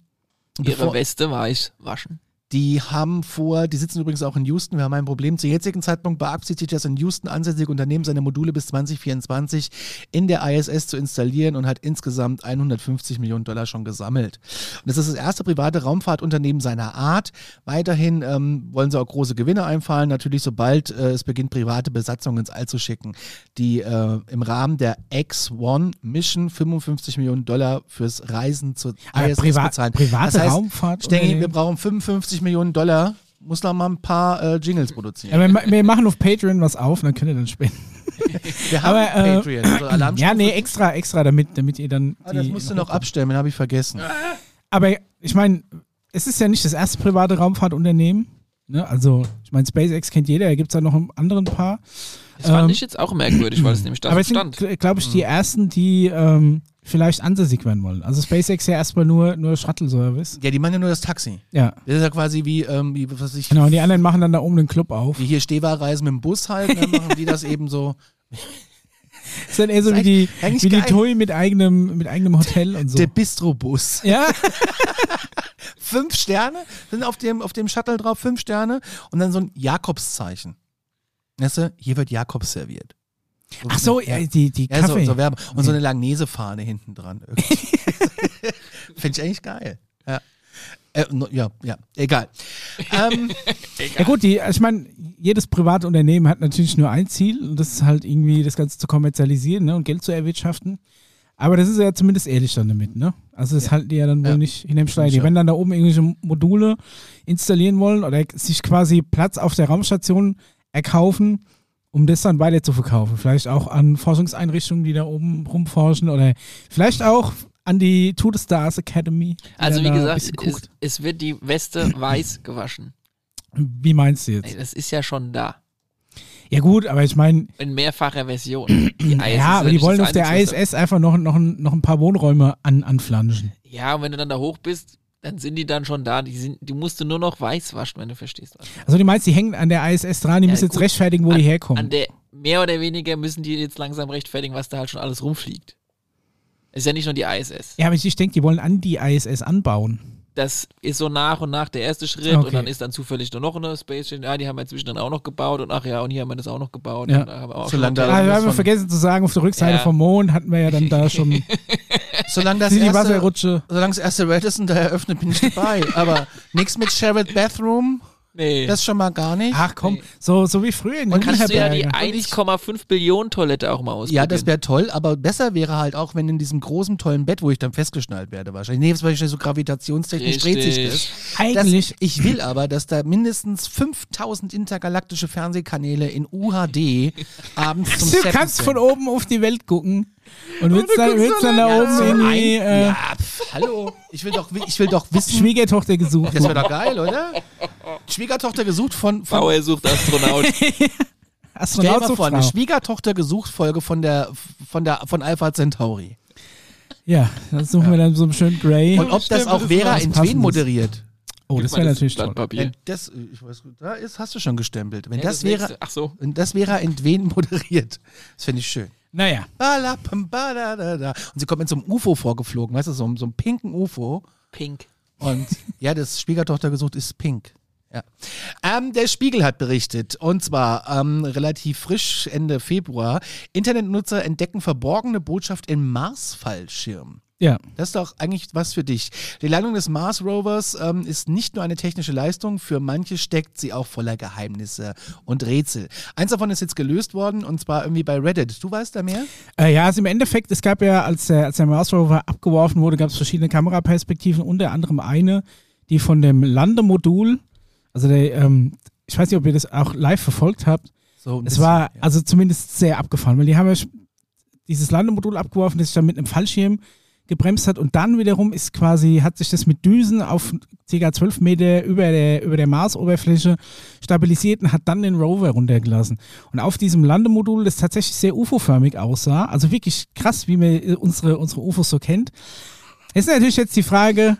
[SPEAKER 1] Ihre
[SPEAKER 4] bevor,
[SPEAKER 1] Weste weiß waschen.
[SPEAKER 4] Die haben vor, die sitzen übrigens auch in Houston, wir haben ein Problem. Zum jetzigen Zeitpunkt beabsichtigt das in Houston ansässige Unternehmen, seine Module bis 2024 in der ISS zu installieren und hat insgesamt 150 Millionen Dollar schon gesammelt. Und das ist das erste private Raumfahrtunternehmen seiner Art. Weiterhin ähm, wollen sie auch große Gewinne einfahren, natürlich sobald äh, es beginnt, private Besatzungen ins All zu schicken, die äh, im Rahmen der X-1 Mission 55 Millionen Dollar fürs Reisen zur ISS
[SPEAKER 2] priva
[SPEAKER 4] bezahlen.
[SPEAKER 2] private
[SPEAKER 4] Das heißt,
[SPEAKER 2] Raumfahrt.
[SPEAKER 4] Stengi, wir brauchen 55 Millionen Dollar. Muss da mal ein paar äh, Jingles produzieren.
[SPEAKER 2] ja, wir, wir machen auf Patreon was auf, dann könnt ihr dann spenden.
[SPEAKER 4] Wir haben
[SPEAKER 2] aber, äh,
[SPEAKER 4] Patreon. Also.
[SPEAKER 2] Ja, nee, extra, extra, damit, damit ihr dann.
[SPEAKER 4] Ah, das musst du noch abstellen, den habe ich vergessen.
[SPEAKER 2] Aber ich meine, es ist ja nicht das erste private Raumfahrtunternehmen. Ne? Also, ich meine, SpaceX kennt jeder, da gibt es da noch ein anderen paar.
[SPEAKER 1] Das fand
[SPEAKER 2] Ähm,
[SPEAKER 1] ich jetzt auch merkwürdig, weil es nämlich da
[SPEAKER 2] Aber
[SPEAKER 1] so
[SPEAKER 2] es sind,
[SPEAKER 1] stand.
[SPEAKER 2] glaube ich, die ersten, die ähm, vielleicht ansässig werden wollen. Also SpaceX ja erstmal nur, nur Shuttle-Service.
[SPEAKER 4] Ja, die machen ja nur das Taxi.
[SPEAKER 2] Ja.
[SPEAKER 4] Das ist ja quasi wie, ähm, wie was weiß ich,
[SPEAKER 2] Genau, und die anderen machen dann da oben den Club auf.
[SPEAKER 4] wie hier Stehwahlreisen mit dem Bus halt, dann machen die das eben so.
[SPEAKER 2] Das ist dann eher so wie die, wie die. TUI mit eigenem, mit eigenem Hotel und so.
[SPEAKER 4] Der Bistro-Bus.
[SPEAKER 2] Ja,
[SPEAKER 4] Fünf Sterne sind auf dem, auf dem Shuttle drauf, fünf Sterne und dann so ein Jakobszeichen. Weißt du, hier wird Jakobs serviert.
[SPEAKER 2] Ach so, ja, die, die
[SPEAKER 4] Ja, so,
[SPEAKER 2] Kaffee.
[SPEAKER 4] so Werbung. Und so eine Langnese-Fahne hinten dran. Finde ich eigentlich geil. Ja. Äh, no, ja, ja, egal. ähm,
[SPEAKER 2] Ja gut, die, ich meine, jedes private Unternehmen hat natürlich nur ein Ziel und das ist halt irgendwie das Ganze zu kommerzialisieren ne, und Geld zu erwirtschaften. Aber das ist ja zumindest ehrlich dann damit, ne? Also das halten die ja dann wohl
[SPEAKER 4] Ja.
[SPEAKER 2] nicht hinterm Stein. Die
[SPEAKER 4] Ja.
[SPEAKER 2] werden dann da oben irgendwelche Module installieren wollen oder sich quasi Platz auf der Raumstation erkaufen, um das dann weiter zu verkaufen. Vielleicht auch an Forschungseinrichtungen, die da oben rumforschen oder vielleicht auch an die To the Stars Academy.
[SPEAKER 1] Also wie gesagt, es, es wird die Weste weiß gewaschen.
[SPEAKER 2] Wie meinst du jetzt?
[SPEAKER 1] Ey, Das ist ja schon da.
[SPEAKER 2] Ja gut, aber ich meine,
[SPEAKER 1] In mehrfacher Version.
[SPEAKER 2] Ja, aber die wollen auf der ISS einfach noch, noch, ein- noch ein paar Wohnräume an, anflanschen.
[SPEAKER 1] Ja, und wenn du dann da hoch bist, dann sind die dann schon da. Die, sind, die musst du nur noch weiß waschen, wenn du verstehst. Was.
[SPEAKER 2] Also die meinst, die hängen an der ISS dran, die
[SPEAKER 1] Ja,
[SPEAKER 2] müssen jetzt
[SPEAKER 1] gut.
[SPEAKER 2] rechtfertigen, wo die herkommen.
[SPEAKER 1] An der mehr oder weniger müssen die jetzt langsam rechtfertigen, was da halt schon alles rumfliegt. Ist ja nicht nur die ISS.
[SPEAKER 2] ja, aber ich denke, die wollen an die ISS anbauen.
[SPEAKER 1] Das ist so nach und nach der erste Schritt
[SPEAKER 2] Okay.
[SPEAKER 1] und dann ist dann zufällig nur noch eine Space Station. Ja, die haben wir inzwischen dann auch noch gebaut und ach ja, und hier haben wir das auch noch gebaut.
[SPEAKER 2] Ja.
[SPEAKER 1] Haben wir auch
[SPEAKER 4] Solange da-.
[SPEAKER 2] Ah, wir haben vergessen zu sagen, auf der Rückseite
[SPEAKER 1] Ja.
[SPEAKER 2] vom Mond hatten wir ja dann da schon
[SPEAKER 4] solange das
[SPEAKER 2] die
[SPEAKER 4] erste,
[SPEAKER 2] Wasserrutsche.
[SPEAKER 4] solange das erste Radisson da eröffnet, bin ich dabei. Aber nichts mit Shared Bathroom,
[SPEAKER 1] Nee.
[SPEAKER 4] das schon mal gar nicht.
[SPEAKER 2] Ach komm, so, so wie früher in
[SPEAKER 1] kannst du ja die
[SPEAKER 2] Jugendherberge.
[SPEAKER 1] 1,5 Billionen Toilette auch mal ausprobieren.
[SPEAKER 4] Ja, das wäre toll, aber besser wäre halt auch, wenn in diesem großen, tollen Bett, wo ich dann festgeschnallt werde, wahrscheinlich. Nee, das war wahrscheinlich so gravitationstechnisch dreht sich das.
[SPEAKER 2] Eigentlich,
[SPEAKER 4] Das, ich will aber, dass da mindestens 5000 intergalaktische Fernsehkanäle in UHD abends zum
[SPEAKER 2] du
[SPEAKER 4] Zappen
[SPEAKER 2] kannst
[SPEAKER 4] sind.
[SPEAKER 2] von oben auf die Welt gucken und willst dann,
[SPEAKER 1] guckst
[SPEAKER 2] willst dann da oben
[SPEAKER 4] so
[SPEAKER 2] irgendwie
[SPEAKER 4] ein,
[SPEAKER 2] äh,
[SPEAKER 4] ja, pf, hallo. Ich will doch, ich will doch wissen.
[SPEAKER 2] Schwiegertochter gesucht.
[SPEAKER 4] Das wäre doch geil, oder? Schwiegertochter gesucht von. von
[SPEAKER 1] Bauer sucht Astronaut.
[SPEAKER 4] stell
[SPEAKER 2] Astronaut
[SPEAKER 4] mal vor, eine
[SPEAKER 2] Frau.
[SPEAKER 4] Schwiegertochter gesucht Folge von der von der von Alpha Centauri.
[SPEAKER 2] Ja, das suchen wir dann so einen schönen Grey.
[SPEAKER 4] Und ob das auch Vera in. Twen moderiert.
[SPEAKER 2] Oh, das wäre natürlich toll.
[SPEAKER 4] Wenn das, ich weiß, da ist, hast du schon gestempelt. Wenn
[SPEAKER 1] Ja,
[SPEAKER 4] das, wäre,
[SPEAKER 1] nächste- Ach so.
[SPEAKER 4] wenn das wäre in Twen moderiert, das finde ich schön.
[SPEAKER 2] Naja,
[SPEAKER 4] Balapam, badadada. Und sie kommt mit so einem UFO vorgeflogen, weißt du, so, einem- so einem pinken UFO.
[SPEAKER 1] Pink.
[SPEAKER 4] Und ja, das Schwiegertochter gesucht ist pink. Ja. Ähm, der Spiegel hat berichtet, und zwar ähm, relativ frisch, Ende Februar, Internetnutzer entdecken verborgene Botschaft in Mars-Fallschirm.
[SPEAKER 2] Ja.
[SPEAKER 4] Das ist doch eigentlich was für dich. Die Landung des Mars Rovers ähm, ist nicht nur eine technische Leistung, für manche steckt sie auch voller Geheimnisse und Rätsel. Eins davon ist jetzt gelöst worden und zwar irgendwie bei Reddit. Du weißt da mehr?
[SPEAKER 2] Äh, ja, also im Endeffekt, es gab ja, als der, als der Mars Rover abgeworfen wurde, gab es verschiedene Kameraperspektiven, unter anderem eine, die von dem Landemodul, also der, ähm, ich weiß nicht, ob ihr das auch live verfolgt habt,
[SPEAKER 4] So
[SPEAKER 2] es war
[SPEAKER 4] ja.
[SPEAKER 2] also zumindest sehr abgefahren, weil die haben ja dieses Landemodul abgeworfen, das sich dann mit einem Fallschirm gebremst hat und dann wiederum ist quasi, hat sich das mit Düsen auf ca. 12 Meter über der, über der Marsoberfläche stabilisiert und hat dann den Rover runtergelassen. Und auf diesem Landemodul, das tatsächlich sehr UFO-förmig aussah, also wirklich krass, wie man äh, unsere, unsere UFOs so kennt, ist natürlich jetzt die Frage,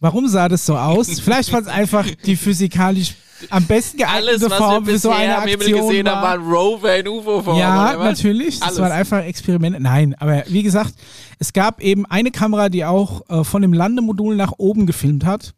[SPEAKER 2] warum sah das so aus? Vielleicht war es einfach die physikalisch am besten
[SPEAKER 1] Alles,
[SPEAKER 2] geeignete
[SPEAKER 1] was
[SPEAKER 2] Form
[SPEAKER 1] wir
[SPEAKER 2] für so eine
[SPEAKER 1] am
[SPEAKER 2] Aktion
[SPEAKER 1] gesehen
[SPEAKER 2] war.
[SPEAKER 1] haben, waren Rover in UFO-Form.
[SPEAKER 2] Ja, natürlich. Das
[SPEAKER 1] Alles.
[SPEAKER 2] waren einfach Experimente. Nein, aber wie gesagt, es gab eben eine Kamera, die auch äh, von dem Landemodul nach oben gefilmt hat.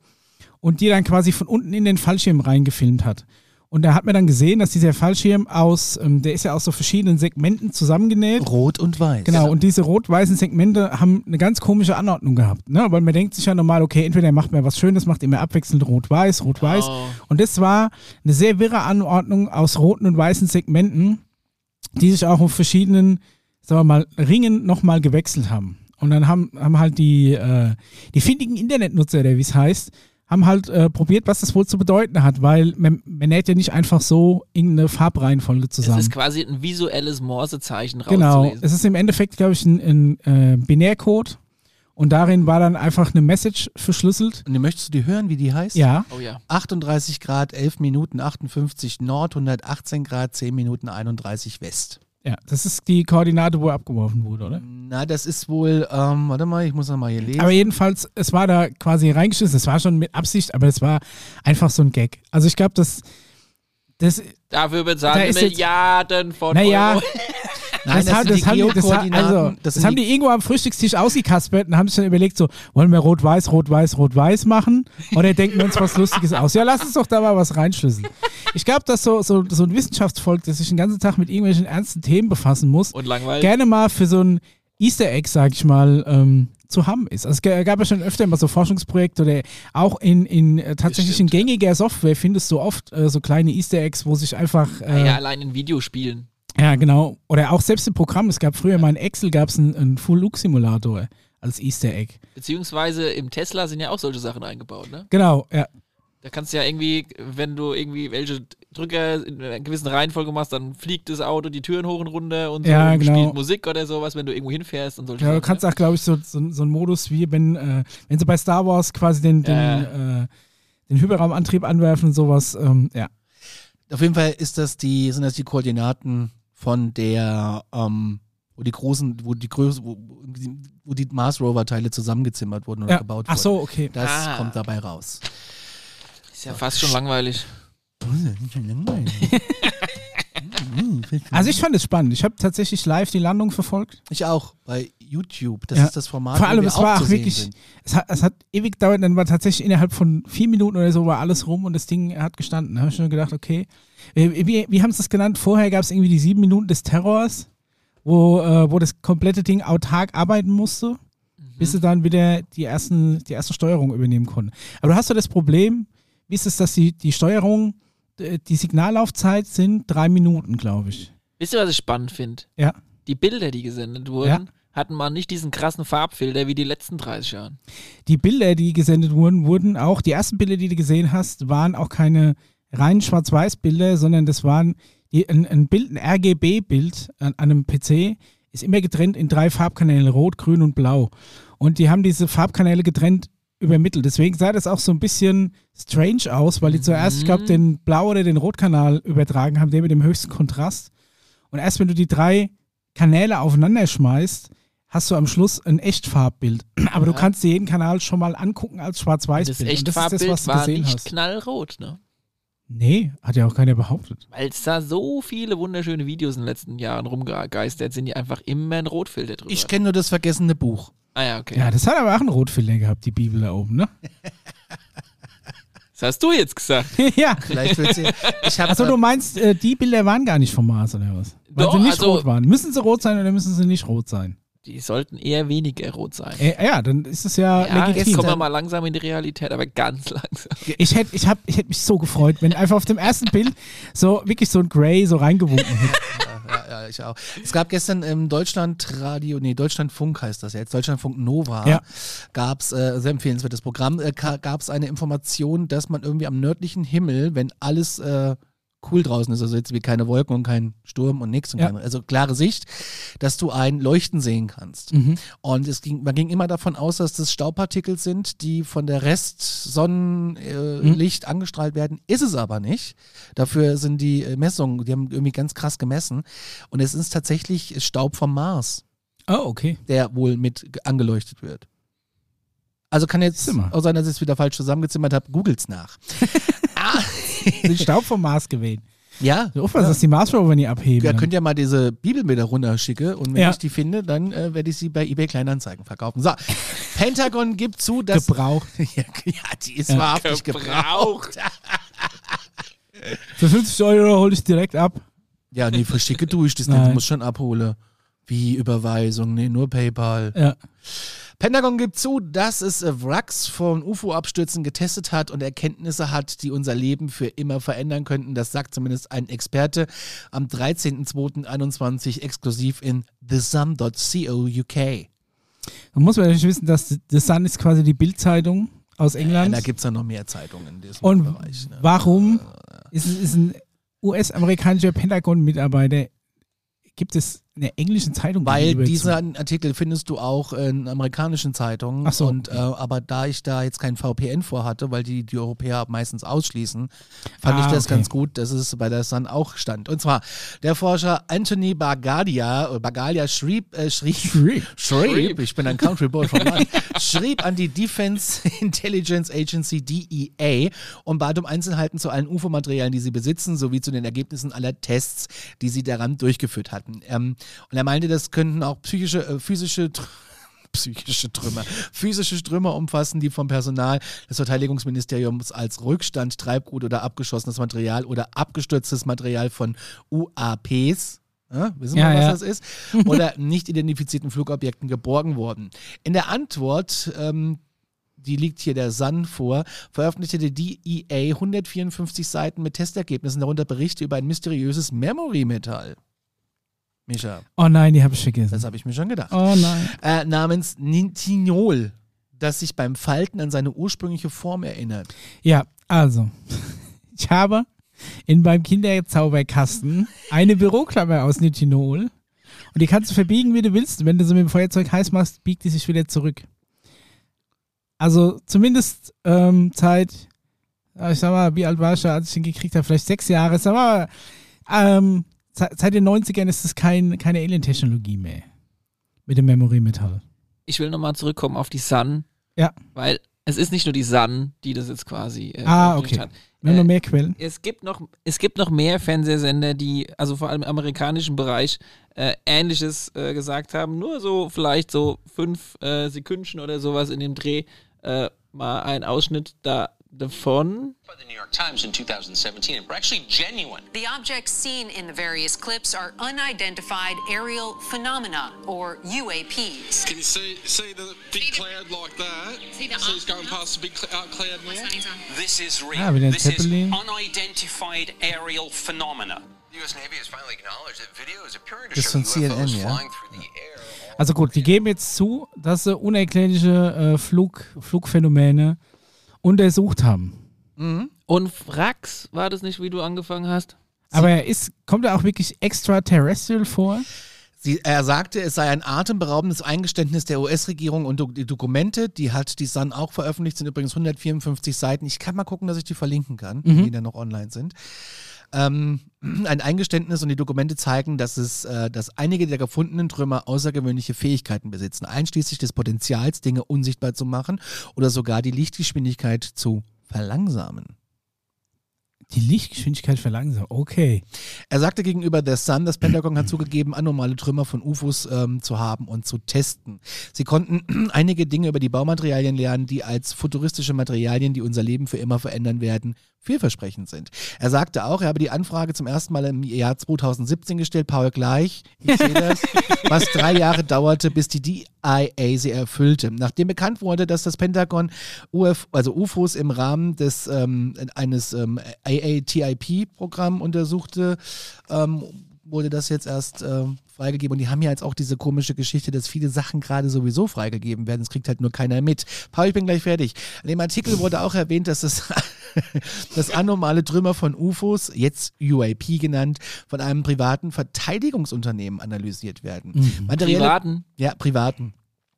[SPEAKER 2] und die dann quasi von unten in den Fallschirm reingefilmt hat. Und da hat man dann gesehen, dass dieser Fallschirm aus, ähm, der ist ja aus so verschiedenen Segmenten zusammengenäht.
[SPEAKER 4] Rot und weiß.
[SPEAKER 2] Genau, und diese rot-weißen Segmente haben eine ganz komische Anordnung gehabt. Ne? Weil man denkt sich ja normal, okay, entweder er macht mir was Schönes, macht immer abwechselnd rot-weiß, rot-weiß.
[SPEAKER 1] Oh.
[SPEAKER 2] Und das war eine sehr wirre Anordnung aus roten und weißen Segmenten, die sich auch auf verschiedenen, sagen wir mal, Ringen nochmal gewechselt haben. Und dann haben, haben halt die, äh, die findigen Internetnutzer, oder wie es heißt, haben halt äh, probiert, was das wohl zu bedeuten hat, weil man, man näht ja nicht einfach so irgendeine Farbreihenfolge
[SPEAKER 1] Es
[SPEAKER 2] zusammen.
[SPEAKER 1] ist quasi ein visuelles Morsezeichen
[SPEAKER 2] Genau,
[SPEAKER 1] rauszulesen.
[SPEAKER 2] es ist im Endeffekt, glaube ich, ein, ein äh, Binärcode und darin war dann einfach eine Message verschlüsselt.
[SPEAKER 4] Und möchtest du die hören, wie die heißt?
[SPEAKER 2] Ja,
[SPEAKER 1] Oh ja.
[SPEAKER 4] 38 Grad, 11 Minuten 58 Nord, 118 Grad, 10 Minuten 31 West.
[SPEAKER 2] Ja, das ist die Koordinate, wo er abgeworfen wurde, oder?
[SPEAKER 4] Na, das ist wohl, ähm, warte mal, ich muss noch mal hier lesen.
[SPEAKER 2] Aber jedenfalls, es war da quasi reingeschissen, es war schon mit Absicht, aber es war einfach so ein Gag. Also ich glaube, das, das,
[SPEAKER 1] Dafür
[SPEAKER 2] Da
[SPEAKER 1] bezahlen
[SPEAKER 2] ist
[SPEAKER 1] wir
[SPEAKER 2] jetzt-
[SPEAKER 1] Milliarden von
[SPEAKER 2] naja,
[SPEAKER 1] Euro.
[SPEAKER 4] Nein,
[SPEAKER 2] das, haben, das, haben die, das, also, das,
[SPEAKER 4] sind
[SPEAKER 2] haben die irgendwo am Frühstückstisch ausgekaspert und haben sich dann überlegt, so, wollen wir rot-weiß, rot-weiß, rot-weiß machen? Oder denken wir uns was Lustiges aus? Ja, lass uns doch da mal was reinschlüsseln. Ich glaube, dass so, so, so ein Wissenschaftsvolk, das sich den ganzen Tag mit irgendwelchen ernsten Themen befassen muss, gerne mal für so ein Easter Egg, sag ich mal, ähm, zu haben ist. Also es gab ja schon öfter mal so Forschungsprojekte oder auch in, in äh, tatsächlich in
[SPEAKER 1] Bestimmt,
[SPEAKER 2] gängiger Software findest du oft äh, so kleine Easter Eggs, wo sich einfach äh,
[SPEAKER 1] ja,
[SPEAKER 2] ja,
[SPEAKER 1] allein in Videospielen.
[SPEAKER 2] Genau oder auch selbst im Programm. Es gab früher mal in Excel gab es einen, einen Full Look Simulator als Easter Egg.
[SPEAKER 1] Beziehungsweise im Tesla sind ja auch solche Sachen eingebaut, ne?
[SPEAKER 2] Genau, ja.
[SPEAKER 1] Da kannst du ja irgendwie, wenn du irgendwie welche Drücker in einer gewissen Reihenfolge machst, dann fliegt das Auto die Türen hoch und runter und so
[SPEAKER 2] Ja,
[SPEAKER 1] und
[SPEAKER 2] genau.
[SPEAKER 1] spielt Musik oder sowas, wenn du irgendwo hinfährst und solche
[SPEAKER 2] Ja, du
[SPEAKER 1] Sachen,
[SPEAKER 2] kannst
[SPEAKER 1] ne?
[SPEAKER 2] auch, glaube ich, so, so, so einen Modus wie wenn, äh, wenn sie bei Star Wars quasi den, den,
[SPEAKER 1] Ja.
[SPEAKER 2] äh, den Hyperraumantrieb anwerfen und sowas. Ähm, ja.
[SPEAKER 4] Auf jeden Fall ist das die, sind das die Koordinaten von der, ähm, wo die großen, wo die Größe, wo, wo die Mars Rover Teile zusammengezimmert wurden oder
[SPEAKER 2] ja.
[SPEAKER 4] gebaut
[SPEAKER 2] Ach
[SPEAKER 4] wurden.
[SPEAKER 2] so, okay.
[SPEAKER 4] Das
[SPEAKER 1] Ah.
[SPEAKER 4] kommt dabei raus.
[SPEAKER 1] Ist ja fast schon langweilig.
[SPEAKER 2] Also ich fand es spannend. Ich habe tatsächlich live die Landung verfolgt.
[SPEAKER 4] Ich auch bei YouTube. Das
[SPEAKER 2] Ja.
[SPEAKER 4] ist das Format.
[SPEAKER 2] Vor
[SPEAKER 4] wo
[SPEAKER 2] allem,
[SPEAKER 4] wir
[SPEAKER 2] es war auch wirklich, es hat, es hat ewig gedauert, dann war tatsächlich innerhalb von vier Minuten oder so war alles rum und das Ding hat gestanden. Da habe ich schon gedacht, okay, wie, wie, wie haben sie das genannt? Vorher gab es irgendwie die sieben Minuten des Terrors, wo, äh, wo das komplette Ding autark arbeiten musste, bis sie dann wieder die, ersten, die erste Steuerung übernehmen konnten. Aber du hast so das Problem, wie ist es, dass die, die Steuerung, äh, die Signallaufzeit sind drei Minuten, glaube ich.
[SPEAKER 1] Wisst ihr, was ich spannend finde?
[SPEAKER 2] Ja.
[SPEAKER 1] Die Bilder, die gesendet wurden,
[SPEAKER 2] Ja.
[SPEAKER 1] hatten mal nicht diesen krassen Farbfilter wie die letzten 30 Jahre.
[SPEAKER 2] die Bilder, die gesendet wurden, wurden auch, die ersten Bilder, die du gesehen hast, waren auch keine reinen Schwarz-Weiß-Bilder, sondern das waren die, ein, ein Bild, ein RGB-Bild an, an einem PC, ist immer getrennt in drei Farbkanäle, rot, grün und blau. Und die haben diese Farbkanäle getrennt übermittelt. Deswegen sah das auch so ein bisschen strange aus, weil die zuerst, ich glaube, den Blau- oder den Rotkanal übertragen haben, der mit dem höchsten Kontrast. Und erst wenn du die drei Kanäle aufeinander schmeißt, hast du am Schluss ein Echtfarbbild. Aber du
[SPEAKER 1] Ja.
[SPEAKER 2] kannst dir jeden Kanal schon mal angucken als Schwarz-Weiß-Bild.
[SPEAKER 1] Echtfarbbild
[SPEAKER 2] das ist das, was du
[SPEAKER 1] war
[SPEAKER 2] gesehen
[SPEAKER 1] nicht
[SPEAKER 2] hast.
[SPEAKER 1] knallrot, ne?
[SPEAKER 2] Nee, hat ja auch keiner behauptet.
[SPEAKER 1] Weil es da so viele wunderschöne Videos in den letzten Jahren rumgegeistert sind, die einfach immer ein Rotfilter drüber
[SPEAKER 4] Ich kenne nur das vergessene Buch.
[SPEAKER 1] Ah ja, okay.
[SPEAKER 2] Ja, das hat aber auch einen Rotfilter gehabt, die Bibel da oben, ne?
[SPEAKER 1] Das hast du jetzt gesagt.
[SPEAKER 2] ja.
[SPEAKER 4] Vielleicht wird sie. Ich habe
[SPEAKER 2] Achso, du meinst, äh, die Bilder waren gar nicht vom Mars oder was? Weil
[SPEAKER 1] Doch,
[SPEAKER 2] sie nicht
[SPEAKER 1] also-
[SPEAKER 2] rot waren. Müssen sie rot sein oder müssen sie nicht rot sein?
[SPEAKER 1] Die sollten eher weniger rot sein.
[SPEAKER 2] Äh, ja, dann ist es ja,
[SPEAKER 1] Ja, jetzt
[SPEAKER 2] legitim.
[SPEAKER 1] kommen wir mal langsam in die Realität, aber ganz langsam.
[SPEAKER 2] Ich hätte ich hab, ich hätt mich so gefreut, wenn einfach auf dem ersten Bild so wirklich so ein Grey so reingewunken hätte.
[SPEAKER 4] ja, ja, ich auch. Es gab gestern im Deutschlandradio, nee, Deutschlandfunk heißt das jetzt, Deutschlandfunk Nova,
[SPEAKER 2] Ja.
[SPEAKER 4] gab es, äh, sehr empfehlenswertes Programm, äh, gab es eine Information, dass man irgendwie am nördlichen Himmel, wenn alles äh, cool draußen ist, also jetzt wie keine Wolken und kein Sturm und nichts, und
[SPEAKER 2] Ja.
[SPEAKER 4] keine, also klare Sicht, dass du ein Leuchten sehen kannst.
[SPEAKER 2] Mhm.
[SPEAKER 4] Und es ging, man ging immer davon aus, dass das Staubpartikel sind, die von der Restsonnenlicht äh, Licht angestrahlt werden. Ist es aber nicht. Dafür sind die äh, Messungen, die haben irgendwie ganz krass gemessen. Und es ist tatsächlich Staub vom Mars,
[SPEAKER 2] Oh, okay.
[SPEAKER 4] der wohl mit ge- angeleuchtet wird. Also kann jetzt
[SPEAKER 2] Zimmer.
[SPEAKER 4] auch sein, dass ich es wieder falsch zusammengezimmert habe. Googles nach.
[SPEAKER 2] Den Staub vom Mars gewählt.
[SPEAKER 4] Ja.
[SPEAKER 2] So aufpassen, dass die Mars Rover nie abheben.
[SPEAKER 4] Ja, könnt ihr mal diese Bibel mir da runterschicken und wenn
[SPEAKER 2] Ja.
[SPEAKER 4] ich die finde, dann äh, werde ich sie bei eBay Kleinanzeigen verkaufen. So, Pentagon gibt zu, dass.
[SPEAKER 2] Gebraucht.
[SPEAKER 4] ja, ja, die ist
[SPEAKER 2] Ja.
[SPEAKER 4] wahrhaftig gebraucht.
[SPEAKER 2] Für 50 Euro hole ich direkt ab.
[SPEAKER 4] Ja, nee, verschicke du ich das nicht. Du musst schon abholen. Wie Überweisung? Nee, nur PayPal.
[SPEAKER 2] Ja.
[SPEAKER 4] Pentagon gibt zu, dass es äh, Wracks von UFO-Abstürzen getestet hat und Erkenntnisse hat, die unser Leben für immer verändern könnten. Das sagt zumindest ein Experte am 13.02.21 exklusiv in thesun.co UK.
[SPEAKER 2] Man muss natürlich wissen, dass The Sun ist quasi die Bildzeitung aus
[SPEAKER 4] Ja,
[SPEAKER 2] England.
[SPEAKER 4] da gibt es ja noch mehr Zeitungen in diesem
[SPEAKER 2] Und
[SPEAKER 4] Bereich. Ne?
[SPEAKER 2] warum ist, es- ist ein US-amerikanischer Pentagon-Mitarbeiter, gibt es in der englischen Zeitung
[SPEAKER 4] Weil diesen Artikel findest du auch in amerikanischen Zeitungen.
[SPEAKER 2] Ach so,
[SPEAKER 4] Und, äh, aber da ich da jetzt kein VPN vorhatte, weil die die Europäer meistens ausschließen, fand ich
[SPEAKER 2] Ah,
[SPEAKER 4] das
[SPEAKER 2] okay.
[SPEAKER 4] ganz gut, dass es bei der Sun auch stand. Und zwar der Forscher Anthony Bagadia, oder Bagalia schrieb, äh, schrieb,
[SPEAKER 2] Schrieb.
[SPEAKER 4] schrieb, ich bin ein Country Boy vom Land, schrieb an die Defense Intelligence Agency DEA und bat um Einzelheiten zu allen UFO-Materialien, die sie besitzen, sowie zu den Ergebnissen aller Tests, die sie daran durchgeführt hatten. Ähm, und er meinte, das könnten auch psychische, äh, physische psychische Trümmer, physische Trümmer umfassen, die vom Personal des Verteidigungsministeriums als Rückstand, Treibgut oder abgeschossenes Material oder abgestürztes Material von UAPs ja, wissen wir,
[SPEAKER 2] Ja,
[SPEAKER 4] was
[SPEAKER 2] ja.
[SPEAKER 4] das ist? Oder nicht identifizierten Flugobjekten geborgen worden. In der Antwort, ähm, die liegt hier der Sun vor, veröffentlichte die DEA 154 Seiten mit Testergebnissen, darunter Berichte über ein mysteriöses Memory-Metall. Micha,
[SPEAKER 2] Oh nein, die habe ich vergessen.
[SPEAKER 4] das habe ich mir schon gedacht.
[SPEAKER 2] Oh nein.
[SPEAKER 4] Äh, namens Nintinol, das sich beim Falten an seine ursprüngliche Form erinnert.
[SPEAKER 2] Ja, also, ich habe in meinem Kinderzauberkasten eine Büroklammer aus Nitinol und die kannst du verbiegen, wie du willst. Wenn du sie mit dem Feuerzeug heiß machst, biegt die sich wieder zurück. Also zumindest ähm, seit, ja, ich sag mal, wie alt war ich da, als ich den gekriegt habe? Vielleicht sechs Jahre. Sag mal, ähm, seit, den 90ern ist das kein, keine Alien-Technologie mehr. Mit dem Memory-Metall.
[SPEAKER 1] Ich will nochmal zurückkommen auf die Sun.
[SPEAKER 2] Ja.
[SPEAKER 1] Weil es ist nicht nur die Sun, die das jetzt quasi äh,
[SPEAKER 2] Ah, okay.
[SPEAKER 1] hat.
[SPEAKER 2] Wir haben
[SPEAKER 1] Äh,
[SPEAKER 2] noch mehr Quellen.
[SPEAKER 1] Es gibt noch, es gibt noch mehr Fernsehsender, die, also vor allem im amerikanischen Bereich, äh, Ähnliches äh, gesagt haben. Nur so vielleicht so fünf äh, Sekündchen oder sowas in dem Dreh. Äh, mal ein Ausschnitt da davon.
[SPEAKER 6] by the New York Times in 2017 and were actually genuine.
[SPEAKER 7] The objects seen in the various clips are unidentified aerial phenomena, or UAPs.
[SPEAKER 8] Can you see see the big cloud like that?
[SPEAKER 7] See the
[SPEAKER 8] so it's going past the big cl- uh, cloud now.
[SPEAKER 6] This is real.
[SPEAKER 2] Ah,
[SPEAKER 6] this is
[SPEAKER 2] Zeppelin.
[SPEAKER 6] unidentified aerial phenomena.
[SPEAKER 9] The U.S. Navy has finally acknowledged that video is appearing to
[SPEAKER 4] Das ist
[SPEAKER 9] show
[SPEAKER 4] von
[SPEAKER 9] UFOs
[SPEAKER 4] CNN, ja?
[SPEAKER 9] flying through the air.
[SPEAKER 2] Also gut, die geben jetzt zu, dass sie unerklärliche äh, Flug, Flugphänomene untersucht haben.
[SPEAKER 1] Und Frax, war das nicht, wie du angefangen hast?
[SPEAKER 2] Aber er ist, kommt er auch wirklich extraterrestrial vor?
[SPEAKER 4] Sie, er sagte, es sei ein atemberaubendes Eingeständnis der US-Regierung und die Dokumente, die hat die Sun auch veröffentlicht, sind übrigens 154 Seiten. Ich kann mal gucken, dass ich die verlinken kann, die da noch online sind. Ähm, ein Eingeständnis und die Dokumente zeigen, dass es, äh, dass einige der gefundenen Trümmer außergewöhnliche Fähigkeiten besitzen, einschließlich des Potenzials, Dinge unsichtbar zu machen oder sogar die Lichtgeschwindigkeit zu verlangsamen.
[SPEAKER 2] Die Lichtgeschwindigkeit verlangsamt. Okay.
[SPEAKER 4] Er sagte gegenüber The Sun, das Pentagon hat zugegeben, anormale Trümmer von UFOs ähm, zu haben und zu testen. Sie konnten einige Dinge über die Baumaterialien lernen, die als futuristische Materialien, die unser Leben für immer verändern werden, vielversprechend sind. Er sagte auch, er habe die Anfrage zum ersten Mal im Jahr 2017 gestellt, Paul gleich, ich sehe das, was drei Jahre dauerte, bis die DIA sie erfüllte. Nachdem bekannt wurde, dass das Pentagon UF, also UFOs im Rahmen des ähm, eines ähm, AATIP-Programm untersuchte, ähm, wurde das jetzt erst ähm, freigegeben. Und die haben ja jetzt auch diese komische Geschichte, dass viele Sachen gerade sowieso freigegeben werden. Das kriegt halt nur keiner mit. Paul, ich bin gleich fertig. In dem Artikel wurde auch erwähnt, dass das, das anormale Trümmer von UFOs, jetzt UAP genannt, von einem privaten Verteidigungsunternehmen analysiert werden. Materielle,
[SPEAKER 1] Privaten.
[SPEAKER 4] ja, privaten.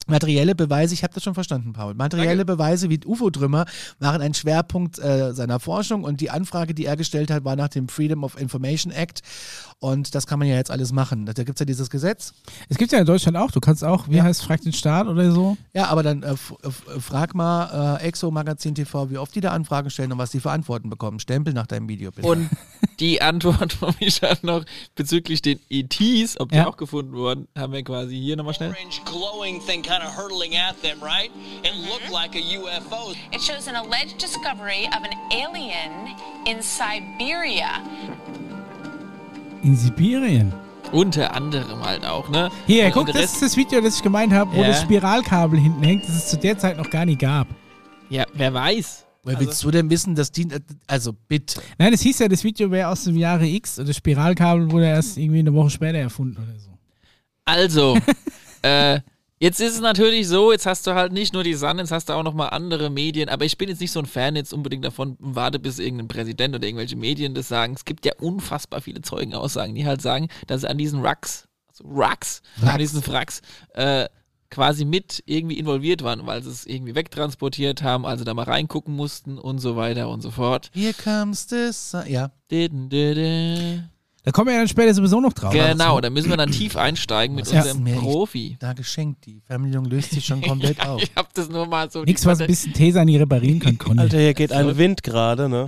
[SPEAKER 4] Materielle Beweise, ich habe das schon verstanden, Paul. Materielle Beweise wie UFO-Trümmer waren ein Schwerpunkt äh, seiner Forschung und die Anfrage, die er gestellt hat, war nach dem Freedom of Information Act. Und das kann man ja jetzt alles machen. Da gibt es ja dieses Gesetz.
[SPEAKER 2] Es gibt ja in Deutschland auch, du kannst auch, wie
[SPEAKER 4] Ja.
[SPEAKER 2] heißt Frag den Staat oder so?
[SPEAKER 4] Ja, aber dann äh, f- f- frag mal äh, Exo Magazin TV, wie oft die da Anfragen stellen und was die für Antworten bekommen. Stempel nach deinem Video, bitte.
[SPEAKER 1] Und die Antwort von Micha noch bezüglich den ETs, ob die
[SPEAKER 2] Ja.
[SPEAKER 1] auch gefunden wurden, haben wir quasi hier nochmal schnell.
[SPEAKER 10] orange glowing thing kind of hurtling at them, right? It looked like a UFO.
[SPEAKER 7] It shows an alleged discovery of an alien in Siberia.
[SPEAKER 2] In Sibirien.
[SPEAKER 1] Unter anderem halt auch, ne?
[SPEAKER 2] Hier,
[SPEAKER 1] Und-
[SPEAKER 2] guck, das
[SPEAKER 1] Rest-
[SPEAKER 2] ist das Video, das ich gemeint habe, wo
[SPEAKER 1] Ja.
[SPEAKER 2] das Spiralkabel hinten hängt, das es zu der Zeit noch gar nicht gab.
[SPEAKER 1] Ja, wer weiß.
[SPEAKER 4] Woher willst du denn wissen, dass die. Also bitte.
[SPEAKER 2] Nein, es hieß ja, das Video wäre aus dem Jahre X und das Spiralkabel wurde erst irgendwie eine Woche später erfunden oder so.
[SPEAKER 1] Also, äh, jetzt ist es natürlich so, jetzt hast du halt nicht nur die Sun, jetzt hast du auch noch mal andere Medien, aber ich bin jetzt nicht so ein Fan jetzt unbedingt davon, warte bis irgendein Präsident oder irgendwelche Medien das sagen. Es gibt ja unfassbar viele Zeugenaussagen, die halt sagen, dass sie an diesen Rucks, also Rucks, an diesen Wracks, äh, quasi mit irgendwie involviert waren, weil sie es irgendwie wegtransportiert haben, also da mal reingucken mussten und so weiter und so fort.
[SPEAKER 4] Here comes the sun. Ja.
[SPEAKER 1] Didin.
[SPEAKER 2] Da kommen wir ja dann später sowieso noch drauf.
[SPEAKER 1] Genau, da müssen wir dann tief einsteigen mit unserem Profi.
[SPEAKER 4] Da geschenkt. Die Fernbedienung löst sich schon komplett auf.
[SPEAKER 1] Ich hab das nur mal so.
[SPEAKER 2] Nichts, was ein bisschen Tesa nie reparieren kann, Conny.
[SPEAKER 5] Alter, hier geht ein Wind gerade, ne?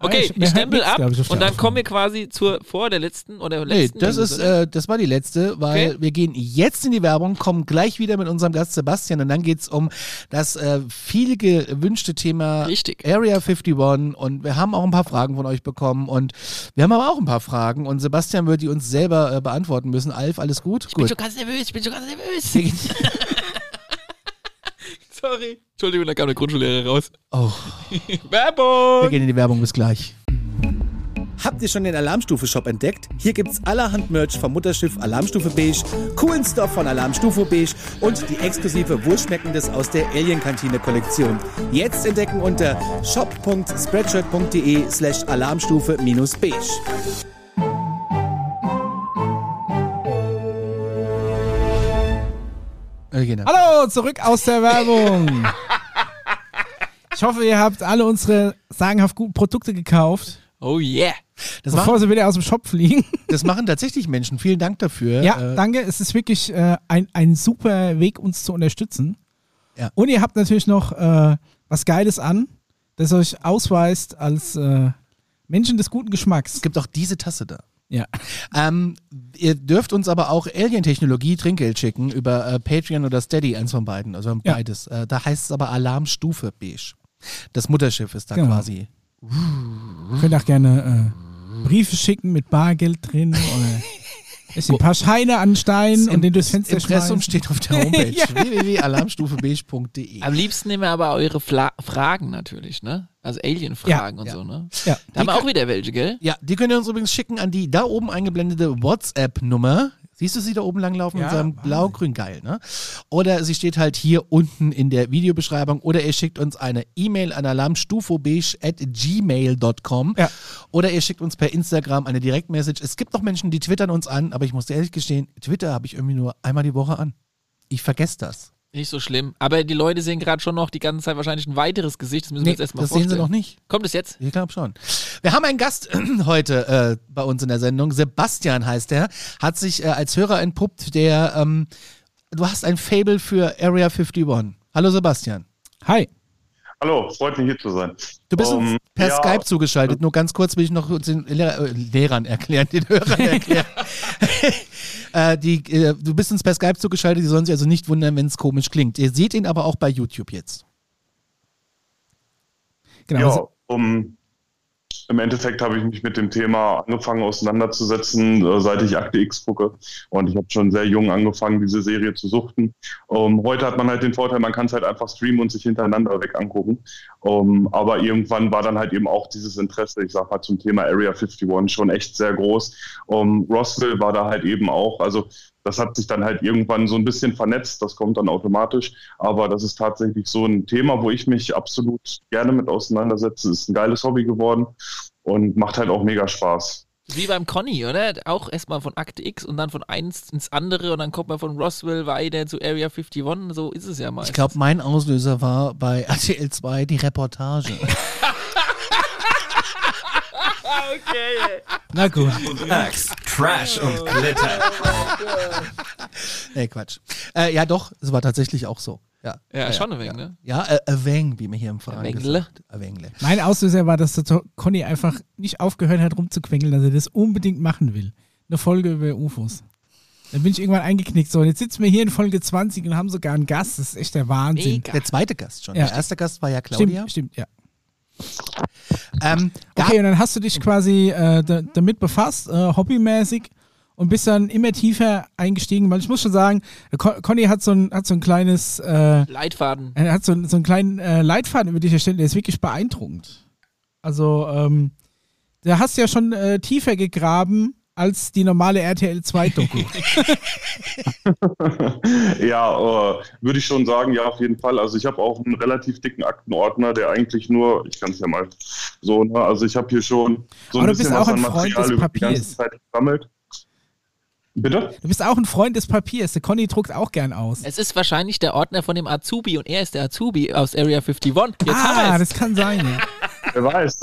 [SPEAKER 1] Okay,
[SPEAKER 2] ich-
[SPEAKER 1] stempel
[SPEAKER 2] nichts,
[SPEAKER 1] ab
[SPEAKER 2] ich,
[SPEAKER 1] und dann kommen wir quasi zur vor der letzten oder
[SPEAKER 4] Nee,
[SPEAKER 1] letzten.
[SPEAKER 4] das
[SPEAKER 1] News,
[SPEAKER 4] ist,
[SPEAKER 1] oder?
[SPEAKER 4] äh, das war die letzte, weil
[SPEAKER 1] Okay.
[SPEAKER 4] wir gehen jetzt in die Werbung, kommen gleich wieder mit unserem Gast Sebastian und dann geht's um das äh, viel gewünschte Thema
[SPEAKER 1] Richtig.
[SPEAKER 4] Area 51 und wir haben auch ein paar Fragen von euch bekommen und wir haben aber auch ein paar Fragen und Sebastian wird die uns selber äh, beantworten müssen. Alf, alles gut?
[SPEAKER 1] ich bin
[SPEAKER 4] gut.
[SPEAKER 1] schon ganz nervös, ich bin schon ganz nervös. Sorry. Entschuldigung, da kam der Grundschullehrer raus.
[SPEAKER 4] Oh, wir
[SPEAKER 1] Werbung!
[SPEAKER 4] gehen in die Werbung, bis gleich.
[SPEAKER 11] Habt ihr schon den Alarmstufe-Shop entdeckt? Hier gibt's allerhand Merch vom Mutterschiff Alarmstufe Beige, coolen Stuff von Alarmstufe Beige und die exklusive Wohlschmeckendes aus der Alien-Kantine-Kollektion. Jetzt entdecken unter shop.spreadshirt.de slash alarmstufe-beige.
[SPEAKER 4] Genau.
[SPEAKER 2] Hallo, zurück aus der Werbung. Ich hoffe, ihr habt alle unsere sagenhaft guten Produkte gekauft,
[SPEAKER 1] Oh yeah.
[SPEAKER 4] Das,
[SPEAKER 2] bevor
[SPEAKER 4] machen,
[SPEAKER 2] sie wieder aus dem Shop fliegen.
[SPEAKER 4] das machen tatsächlich Menschen. Vielen Dank dafür.
[SPEAKER 2] Ja,
[SPEAKER 4] Äh,
[SPEAKER 2] danke. Es ist wirklich äh, ein, ein super Weg, uns zu unterstützen.
[SPEAKER 4] Ja.
[SPEAKER 2] Und ihr habt natürlich noch äh, was Geiles an, das euch ausweist als äh, Menschen des guten Geschmacks.
[SPEAKER 4] es gibt auch diese Tasse da.
[SPEAKER 2] Ja.
[SPEAKER 4] Ähm, ihr dürft uns aber auch Alien-Technologie Trinkgeld schicken über äh, Patreon oder Steady, eins von beiden. Also
[SPEAKER 2] Ja.
[SPEAKER 4] beides. Äh, da heißt es aber Alarmstufe Beige. Das Mutterschiff ist da
[SPEAKER 2] Genau.
[SPEAKER 4] quasi.
[SPEAKER 2] Ihr könnt auch gerne äh, Briefe schicken mit Bargeld drin oder ist ein paar Scheine an Stein und den durchs Fenster
[SPEAKER 4] Impressum
[SPEAKER 2] schmeißen.
[SPEAKER 4] steht auf der Homepage
[SPEAKER 2] Ja.
[SPEAKER 4] www.alarmstufebeige.de.
[SPEAKER 1] Am liebsten nehmen wir aber eure Fla Fragen natürlich, ne? Also Alien-Fragen
[SPEAKER 2] Ja,
[SPEAKER 1] und
[SPEAKER 4] ja.
[SPEAKER 1] so, ne?
[SPEAKER 2] Ja.
[SPEAKER 1] Da haben wir
[SPEAKER 4] Die
[SPEAKER 1] auch wieder welche, gell?
[SPEAKER 4] Ja, die könnt ihr uns übrigens schicken an die da oben eingeblendete WhatsApp-Nummer. Siehst du sie da oben langlaufen
[SPEAKER 2] Ja,
[SPEAKER 4] mit seinem blau-grün geil, ne? Oder sie steht halt hier unten in der Videobeschreibung oder ihr schickt uns eine E-Mail an alarmstufobeige at gmail.com
[SPEAKER 2] Ja.
[SPEAKER 4] oder ihr schickt uns per Instagram eine Direktmessage. Es gibt noch Menschen, die twittern uns an, aber ich muss dir ehrlich gestehen, Twitter habe ich irgendwie nur einmal die Woche an. Ich vergesse das.
[SPEAKER 1] Nicht so schlimm. Aber die Leute sehen gerade schon noch die ganze Zeit wahrscheinlich ein weiteres Gesicht. Das müssen wir
[SPEAKER 4] Nee,
[SPEAKER 1] jetzt erstmal
[SPEAKER 4] das sehen
[SPEAKER 1] vorstellen.
[SPEAKER 4] sie noch nicht.
[SPEAKER 1] Kommt es jetzt?
[SPEAKER 4] Ich glaube schon. Wir haben einen Gast heute äh, bei uns in der Sendung. Sebastian heißt er. Hat sich äh, als Hörer entpuppt, der. Ähm, du hast ein Fable für Area 51. Hallo Sebastian.
[SPEAKER 2] Hi.
[SPEAKER 3] Hallo, freut mich hier zu sein.
[SPEAKER 4] Du bist uns
[SPEAKER 3] Ähm,
[SPEAKER 4] per
[SPEAKER 3] ja,
[SPEAKER 4] Skype zugeschaltet. Nur ganz kurz will ich noch den Lehrer, äh, Lehrern erklären, den Hörern erklären. äh, die, äh, du bist uns per Skype zugeschaltet. Die sollen sich also nicht wundern, wenn es komisch klingt. Ihr seht ihn aber auch bei YouTube jetzt.
[SPEAKER 2] Genau.
[SPEAKER 3] Ja,
[SPEAKER 2] also-
[SPEAKER 3] um, im Endeffekt habe ich mich mit dem Thema angefangen auseinanderzusetzen, äh, seit ich Akte X gucke. Und ich habe schon sehr jung angefangen, diese Serie zu suchten. Um, heute hat man halt den Vorteil, man kann es halt einfach streamen und sich hintereinander weg angucken. Um, aber irgendwann war dann halt eben auch dieses Interesse, ich sag mal, zum Thema Area 51 schon echt sehr groß. Um, Roswell war da halt eben auch, also das hat sich dann halt irgendwann so ein bisschen vernetzt, das kommt dann automatisch. Aber das ist tatsächlich so ein Thema, wo ich mich absolut gerne mit auseinandersetze. Ist ein geiles Hobby geworden und macht halt auch mega Spaß.
[SPEAKER 1] Wie beim Conny, oder? Auch erstmal von Akte X und dann von eins ins andere und dann kommt man von Roswell weiter zu Area 51. So ist es ja mal.
[SPEAKER 4] Ich glaube, mein Auslöser war bei RTL 2 die Reportage.
[SPEAKER 2] Na gut.
[SPEAKER 12] Trash und Glitter.
[SPEAKER 4] Nee, Quatsch. Äh, ja, doch, es war tatsächlich auch so. Ja,
[SPEAKER 1] Ja, schon ein wenig,
[SPEAKER 4] ja.
[SPEAKER 1] ne?
[SPEAKER 4] Ja, äh, a Weng, wie man hier im Verein
[SPEAKER 1] Wengle.
[SPEAKER 4] Wengle.
[SPEAKER 2] Mein Auslöser war, dass der Conny einfach nicht aufgehört hat rumzuquengeln, dass er das unbedingt machen will. Eine Folge über UFOs. Dann bin ich irgendwann eingeknickt. So, und jetzt sitzen wir hier in Folge 20 und haben sogar einen Gast. Das ist echt der Wahnsinn.
[SPEAKER 1] Mega.
[SPEAKER 4] Der zweite Gast schon.
[SPEAKER 2] Ja.
[SPEAKER 4] Der erste Gast war ja Claudia.
[SPEAKER 2] Stimmt, stimmt, ja.
[SPEAKER 4] Ähm,
[SPEAKER 2] Okay, und dann hast du dich quasi äh, da, damit befasst, äh, hobbymäßig, und bist dann immer tiefer eingestiegen, weil ich muss schon sagen, Con Conny hat so ein, hat so ein kleines, äh,
[SPEAKER 1] Leitfaden.
[SPEAKER 2] er hat so, ein- so einen kleinen äh, Leitfaden über dich erstellt, der ist wirklich beeindruckend. Also, ähm, da hast du ja schon äh, tiefer gegraben als die normale RTL 2-Doku.
[SPEAKER 3] ja, äh, würde ich schon sagen, ja, auf jeden Fall. Also ich habe auch einen relativ dicken Aktenordner, der eigentlich nur, ich kann es ja mal so, ne, also ich habe hier schon so ein
[SPEAKER 2] Aber
[SPEAKER 3] bisschen
[SPEAKER 2] bist auch
[SPEAKER 3] was
[SPEAKER 2] ein
[SPEAKER 3] an
[SPEAKER 2] Freund
[SPEAKER 3] Material
[SPEAKER 2] des
[SPEAKER 3] über die ganze
[SPEAKER 2] Papiers.
[SPEAKER 3] Zeit gesammelt. Bitte?
[SPEAKER 2] Du bist auch ein Freund des Papiers. Der Conny druckt auch gern aus.
[SPEAKER 1] Es ist wahrscheinlich der Ordner von dem Azubi und er ist der Azubi aus Area 51. Jetzt
[SPEAKER 2] ah, das kann sein, ja.
[SPEAKER 3] Wer weiß.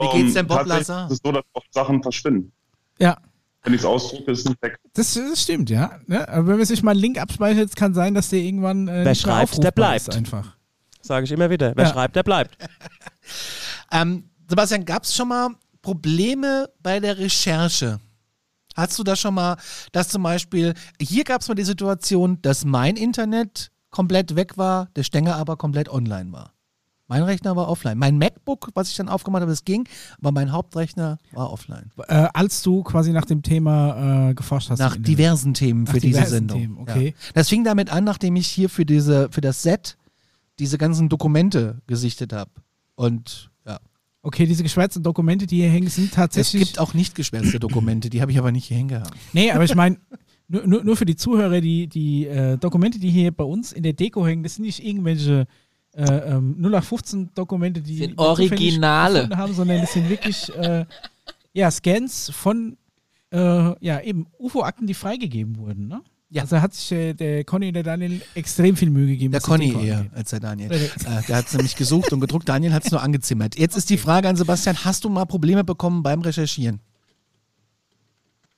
[SPEAKER 4] Wie geht's denn Bob Lazar?
[SPEAKER 3] ist es so, dass oft Sachen verschwinden.
[SPEAKER 2] Ja,
[SPEAKER 3] Wenn ich es ausdrucke, ist es nicht weg.
[SPEAKER 2] das, das stimmt, ja. Ne? Aber wenn man sich mal einen Link abspeichert, kann sein, dass der irgendwann äh,
[SPEAKER 5] Wer
[SPEAKER 2] nicht mehr
[SPEAKER 5] schreibt, der bleibt.
[SPEAKER 2] Einfach.
[SPEAKER 5] Sage ich immer wieder. Wer
[SPEAKER 2] Ja.
[SPEAKER 5] schreibt, der bleibt.
[SPEAKER 4] Ähm, Sebastian, gab es schon mal Probleme bei der Recherche? Hast du da schon mal, dass zum Beispiel, hier gab es mal die Situation, dass mein Internet komplett weg war, der Stänger aber komplett online war. Mein Rechner war offline. Mein MacBook, was ich dann aufgemacht habe, das ging, aber mein Hauptrechner war offline.
[SPEAKER 2] Äh, als du quasi nach dem Thema äh, geforscht hast.
[SPEAKER 4] Nach diversen Themen
[SPEAKER 2] Nach
[SPEAKER 4] für diese Sendung.
[SPEAKER 2] Themen, okay.
[SPEAKER 4] Ja. Das fing damit an, nachdem ich hier für, diese, für das Set diese ganzen Dokumente gesichtet habe. Und ja.
[SPEAKER 2] Okay, diese geschwärzten Dokumente, die hier hängen, sind
[SPEAKER 4] Es
[SPEAKER 2] tatsächlich.
[SPEAKER 4] gibt auch nicht geschwärzte Dokumente, die habe ich aber nicht hier hingehauen.
[SPEAKER 2] Nee, aber ich meine, nur, nur, nur für die Zuhörer, die, die äh, Dokumente, die hier bei uns in der Deko hängen, das sind nicht irgendwelche äh, ähm, 0815 Dokumente, die
[SPEAKER 1] Sind Originale.
[SPEAKER 2] haben, sondern das sind wirklich äh, ja, Scans von äh, ja, eben UFO-Akten, die freigegeben wurden. Ne?
[SPEAKER 4] Ja.
[SPEAKER 2] Also hat sich äh, der Conny und der Daniel extrem viel Mühe gegeben.
[SPEAKER 4] Der Conny eher als der Daniel.
[SPEAKER 2] Äh,
[SPEAKER 4] Äh, der hat es nämlich gesucht und gedruckt. Daniel hat es nur angezimmert. Jetzt ist die Frage an Sebastian: Hast du mal Probleme bekommen beim Recherchieren?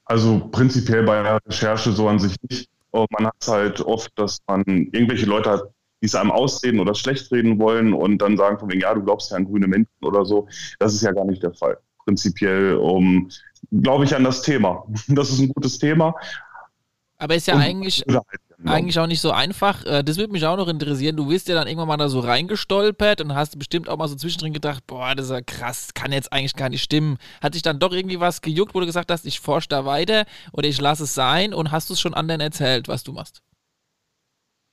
[SPEAKER 3] Also prinzipiell bei der Recherche so an sich nicht. Man hat halt oft, dass man irgendwelche Leute hat, die es einem ausreden oder schlecht reden wollen und dann sagen von wegen, ja, du glaubst ja an grüne Menschen oder so. Das ist ja gar nicht der Fall. Prinzipiell um, glaube ich an das Thema. Das ist ein gutes Thema.
[SPEAKER 1] Aber ist ja
[SPEAKER 3] Und-
[SPEAKER 1] eigentlich,
[SPEAKER 3] ja.
[SPEAKER 1] eigentlich auch nicht so einfach. Äh, Das würde mich auch noch interessieren. Du bist ja dann irgendwann mal da so reingestolpert und hast bestimmt auch mal so zwischendrin gedacht, boah, das ist ja krass, kann jetzt eigentlich gar nicht stimmen. Hat sich dann doch irgendwie was gejuckt, wo du gesagt hast, ich forsche da weiter oder ich lasse es sein und hast du es schon anderen erzählt, was du machst?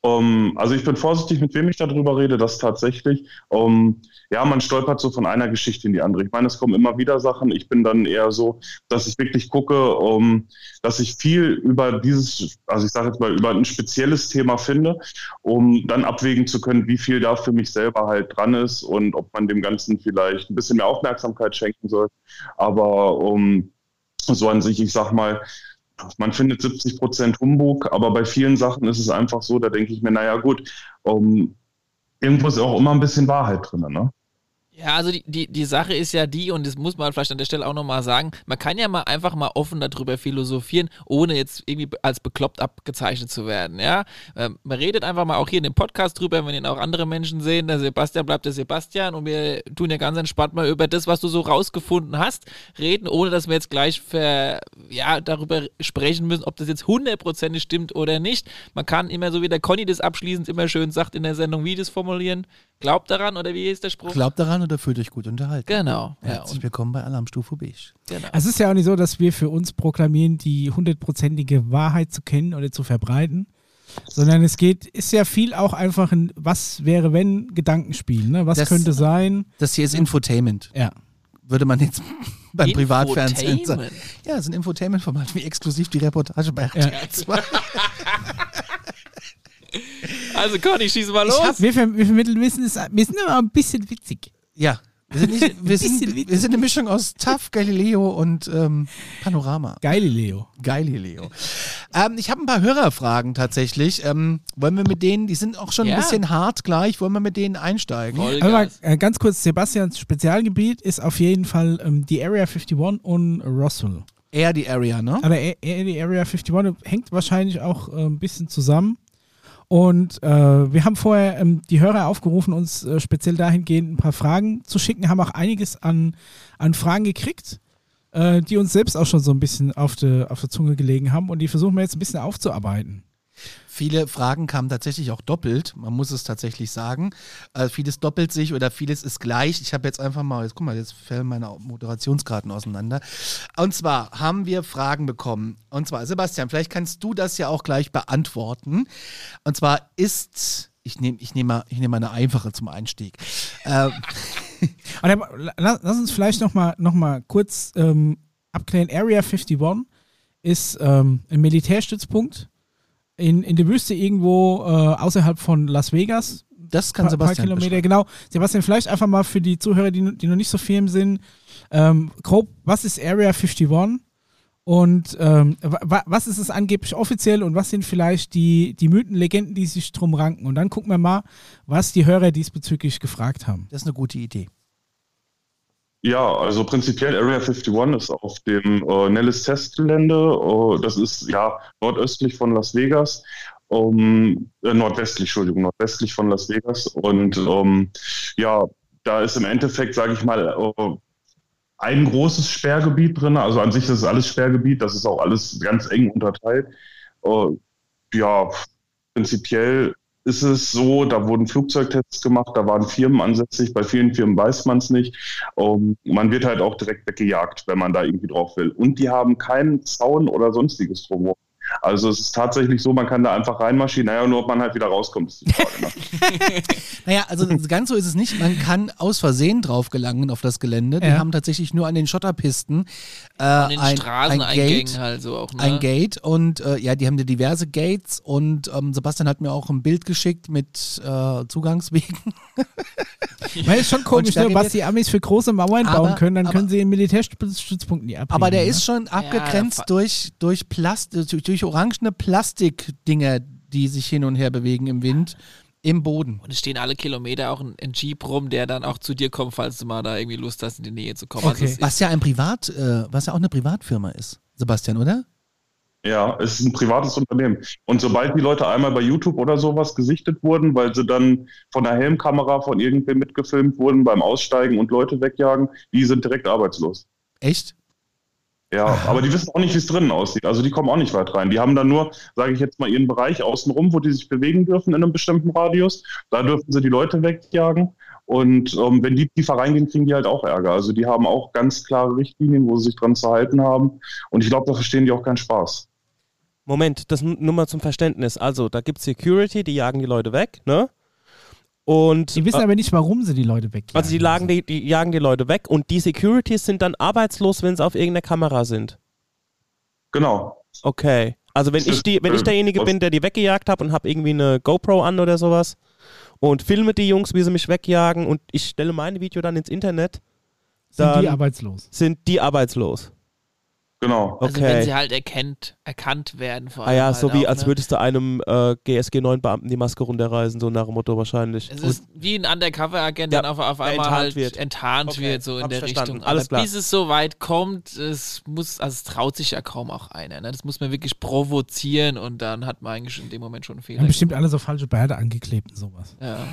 [SPEAKER 3] Um, also ich bin vorsichtig, mit wem ich darüber rede, das tatsächlich. Um, ja, man stolpert so von einer Geschichte in die andere. Ich meine, es kommen immer wieder Sachen. Ich bin dann eher so, dass ich wirklich gucke, um, dass ich viel über dieses, also ich sage jetzt mal, über ein spezielles Thema finde, um dann abwägen zu können, wie viel da für mich selber halt dran ist und ob man dem Ganzen vielleicht ein bisschen mehr Aufmerksamkeit schenken soll. Aber um, so an sich, ich sag mal, man findet 70 Prozent Humbug, aber bei vielen Sachen ist es einfach so, da denke ich mir, naja gut, um, irgendwo ist auch immer ein bisschen Wahrheit drin, ne?
[SPEAKER 1] Ja, also die, die, die Sache ist ja die, und das muss man vielleicht an der Stelle auch nochmal sagen, man kann ja mal einfach mal offen darüber philosophieren, ohne jetzt irgendwie als bekloppt abgezeichnet zu werden, ja. Ähm, man redet einfach mal auch hier in dem Podcast drüber, wenn ihn auch andere Menschen sehen, der Sebastian bleibt der Sebastian und wir tun ja ganz entspannt mal über das, was du so rausgefunden hast, reden, ohne dass wir jetzt gleich ver, ja, darüber sprechen müssen, ob das jetzt hundertprozentig stimmt oder nicht. Man kann immer, so wie der Conny das abschließend immer schön sagt in der Sendung, wie das formulieren, glaubt daran oder wie ist der Spruch?
[SPEAKER 4] Glaubt daran oder fühlt euch gut unterhalten?
[SPEAKER 1] Genau. Ja,
[SPEAKER 4] Herzlich willkommen bei Alarmstufe Beige.
[SPEAKER 1] Genau.
[SPEAKER 2] Es ist ja auch nicht so, dass wir für uns proklamieren, die hundertprozentige Wahrheit zu kennen oder zu verbreiten, sondern es geht, ist ja viel auch einfach ein Was wäre wenn Gedankenspiel, ne? Was
[SPEAKER 4] Das-
[SPEAKER 2] könnte sein?
[SPEAKER 4] Das hier ist Infotainment.
[SPEAKER 2] Ja.
[SPEAKER 4] Würde man jetzt beim Privatfernsehen sagen. Ja, es ist ein Infotainment-Format, wie exklusiv die Reportage bei RTL 2.
[SPEAKER 1] Also Conny, schieß mal los.
[SPEAKER 2] Wir, ver wir vermitteln Wissen, ist, wir sind aber ein bisschen witzig.
[SPEAKER 4] Ja. Wir sind, nicht, wir, sind,
[SPEAKER 2] witzig.
[SPEAKER 4] wir sind eine Mischung aus TAF, Galileo und ähm, Panorama.
[SPEAKER 2] Galileo.
[SPEAKER 4] Galileo. Ähm, ich habe ein paar Hörerfragen tatsächlich. Ähm, wollen wir mit denen, die sind auch schon
[SPEAKER 1] Ja.
[SPEAKER 4] ein bisschen hart gleich, wollen wir mit denen einsteigen?
[SPEAKER 2] Aber äh, ganz kurz, Sebastians Spezialgebiet ist auf jeden Fall ähm, die Area 51 und Roswell.
[SPEAKER 4] Eher die Area, ne?
[SPEAKER 2] Aber eher eher die Area 51 hängt wahrscheinlich auch äh, ein bisschen zusammen. Und äh, wir haben vorher ähm, die Hörer aufgerufen, uns äh, speziell dahingehend ein paar Fragen zu schicken, haben auch einiges an, an Fragen gekriegt, äh, die uns selbst auch schon so ein bisschen auf der auf der Zunge gelegen haben und die versuchen wir jetzt ein bisschen aufzuarbeiten.
[SPEAKER 4] Viele Fragen kamen tatsächlich auch doppelt, man muss es tatsächlich sagen. Äh, vieles doppelt sich oder vieles ist gleich. Ich habe jetzt einfach mal, jetzt guck mal, jetzt fällen meine Moderationskarten auseinander. Und zwar haben wir Fragen bekommen. Und zwar, Sebastian, vielleicht kannst du das ja auch gleich beantworten. Und zwar ist, ich nehme ich nehm mal, nehm mal eine einfache zum Einstieg. Äh,
[SPEAKER 2] la- lass uns vielleicht nochmal noch mal kurz ähm, abklären. Area 51 ist ähm, ein Militärstützpunkt in, in der Wüste irgendwo äh, außerhalb von Las Vegas.
[SPEAKER 4] Das kann
[SPEAKER 2] paar, paar
[SPEAKER 4] Sebastian
[SPEAKER 2] Kilometer, genau. Sebastian, vielleicht einfach mal für die Zuhörer, die, die noch nicht so firm sind, ähm, grob, was ist Area 51 und ähm, wa- wa- was ist es angeblich offiziell und was sind vielleicht die, die Mythen, Legenden, die sich drum ranken? Und dann gucken wir mal, was die Hörer diesbezüglich gefragt haben.
[SPEAKER 4] das ist eine gute Idee.
[SPEAKER 3] Ja, also prinzipiell Area 51 ist auf dem äh, Nellis Testgelände. Äh, das ist ja nordöstlich von Las Vegas. Um, äh, nordwestlich, Entschuldigung, nordwestlich von Las Vegas. Und ähm, ja, da ist im Endeffekt, sage ich mal, äh, ein großes Sperrgebiet drin. Also an sich ist es alles Sperrgebiet. Das ist auch alles ganz eng unterteilt. Äh, ja, prinzipiell ist es so, da wurden Flugzeugtests gemacht, da waren Firmen ansässig, bei vielen Firmen weiß man es nicht. Ähm, man wird halt auch direkt weggejagt, wenn man da irgendwie drauf will. Und die haben keinen Zaun oder sonstiges drumherum. Also es ist tatsächlich so, man kann da einfach reinmarschieren, naja, nur ob man halt wieder rauskommt, ist die Frage. Ne?
[SPEAKER 4] Naja, also ganz so ist es nicht. Man kann aus Versehen drauf gelangen auf das Gelände. Die
[SPEAKER 2] Ja.
[SPEAKER 4] haben tatsächlich nur an den Schotterpisten äh,
[SPEAKER 1] An den
[SPEAKER 4] ein, ein Gate.
[SPEAKER 1] halt so auch, ne?
[SPEAKER 4] Ein Gate und äh, ja, die haben da diverse Gates und ähm, Sebastian hat mir auch ein Bild geschickt mit äh, Zugangswegen.
[SPEAKER 2] Weil es schon komisch, ne? Was die Amis für große Mauern bauen
[SPEAKER 4] Aber-
[SPEAKER 2] können, dann
[SPEAKER 4] aber-
[SPEAKER 2] können sie den Militärstützpunkt nie abhängen.
[SPEAKER 4] Aber der
[SPEAKER 2] ne?
[SPEAKER 4] ist schon abgegrenzt
[SPEAKER 1] fa-
[SPEAKER 4] durch, durch, Plast durch, durch orangene Plastikdinger, die sich hin und her bewegen im Wind, im Boden.
[SPEAKER 1] Und es stehen alle Kilometer auch ein, ein Jeep rum, der dann auch zu dir kommt, falls du mal da irgendwie Lust hast, in die Nähe zu kommen.
[SPEAKER 2] Okay.
[SPEAKER 1] Also
[SPEAKER 4] Was ja ein Privat, äh, was ja auch eine Privatfirma ist, Sebastian, oder?
[SPEAKER 3] Ja, es ist ein privates Unternehmen. Und sobald die Leute einmal bei YouTube oder sowas gesichtet wurden, weil sie dann von der Helmkamera von irgendwem mitgefilmt wurden beim Aussteigen und Leute wegjagen, die sind direkt arbeitslos.
[SPEAKER 4] Echt?
[SPEAKER 3] Ja, aber die wissen auch nicht, wie es drinnen aussieht. Also die kommen auch nicht weit rein. Die haben dann nur, sage ich jetzt mal, ihren Bereich außenrum, wo die sich bewegen dürfen in einem bestimmten Radius. Da dürfen sie die Leute wegjagen. Und ähm, wenn die tiefer reingehen, kriegen die halt auch Ärger. Also die haben auch ganz klare Richtlinien, wo sie sich dran zu halten haben. Und ich glaube, da verstehen die auch keinen Spaß.
[SPEAKER 5] Moment, das nur mal zum Verständnis. Also, da gibt es Security, die jagen die Leute weg, ne? Und
[SPEAKER 2] Die wissen
[SPEAKER 5] äh,
[SPEAKER 2] aber nicht, warum sie die Leute wegjagen.
[SPEAKER 5] also die, lagen die, die jagen die Leute weg und die Securities sind dann arbeitslos, wenn sie auf irgendeiner Kamera sind.
[SPEAKER 3] Genau.
[SPEAKER 5] Okay. Also wenn ich die, wenn ich
[SPEAKER 3] äh,
[SPEAKER 5] derjenige bin, der die weggejagt habe und habe irgendwie eine GoPro an oder sowas und filme die Jungs, wie sie mich wegjagen und ich stelle mein Video dann ins Internet,
[SPEAKER 2] Sind
[SPEAKER 5] dann
[SPEAKER 2] die arbeitslos.
[SPEAKER 5] sind die arbeitslos.
[SPEAKER 3] Genau.
[SPEAKER 1] also wenn sie halt erkennt, erkannt werden vor
[SPEAKER 5] Ah
[SPEAKER 1] allem
[SPEAKER 5] ja,
[SPEAKER 1] halt
[SPEAKER 5] so wie
[SPEAKER 1] auch,
[SPEAKER 5] als
[SPEAKER 1] ne?
[SPEAKER 5] würdest du einem äh, GSG 9 Beamten die Maske runterreißen, so nach dem Motto wahrscheinlich.
[SPEAKER 1] Es ist wie ein Undercover-Agent,
[SPEAKER 5] Ja,
[SPEAKER 1] der auf, auf
[SPEAKER 5] der
[SPEAKER 1] einmal
[SPEAKER 5] enttarnt
[SPEAKER 1] halt
[SPEAKER 5] wird.
[SPEAKER 1] enttarnt
[SPEAKER 5] Okay,
[SPEAKER 1] wird, so in
[SPEAKER 5] hab
[SPEAKER 1] der
[SPEAKER 5] ich verstanden.
[SPEAKER 1] Richtung.
[SPEAKER 5] Alles
[SPEAKER 1] Aber
[SPEAKER 5] klar.
[SPEAKER 1] bis es so weit kommt, es muss, also es traut sich ja kaum auch einer. Ne? Das muss man wirklich provozieren und dann hat man eigentlich in dem Moment schon einen Fehler.
[SPEAKER 2] haben bestimmt alle so falsche Bärte angeklebt und sowas.
[SPEAKER 1] Ja.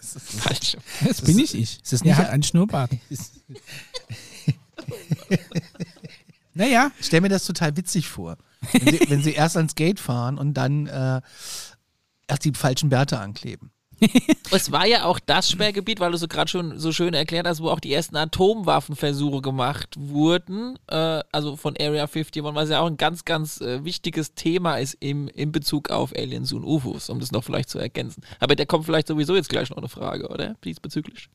[SPEAKER 1] Falsch.
[SPEAKER 2] Das bin ich.
[SPEAKER 4] ist das
[SPEAKER 2] Der
[SPEAKER 4] nicht-
[SPEAKER 2] hat einen Schnurrbart. naja,
[SPEAKER 4] Ich stelle mir das total witzig vor. Wenn sie, wenn sie erst ans Gate fahren und dann äh, erst die falschen Bärte ankleben.
[SPEAKER 1] Es war ja auch das Sperrgebiet, weil du so gerade schon so schön erklärt hast, wo auch die ersten Atomwaffenversuche gemacht wurden, äh, also von Area 51, was ja auch ein ganz, ganz äh, wichtiges Thema ist im, in Bezug auf Aliens und UFOs, um das noch vielleicht zu ergänzen. Aber der kommt vielleicht sowieso jetzt gleich noch eine Frage, oder? Diesbezüglich.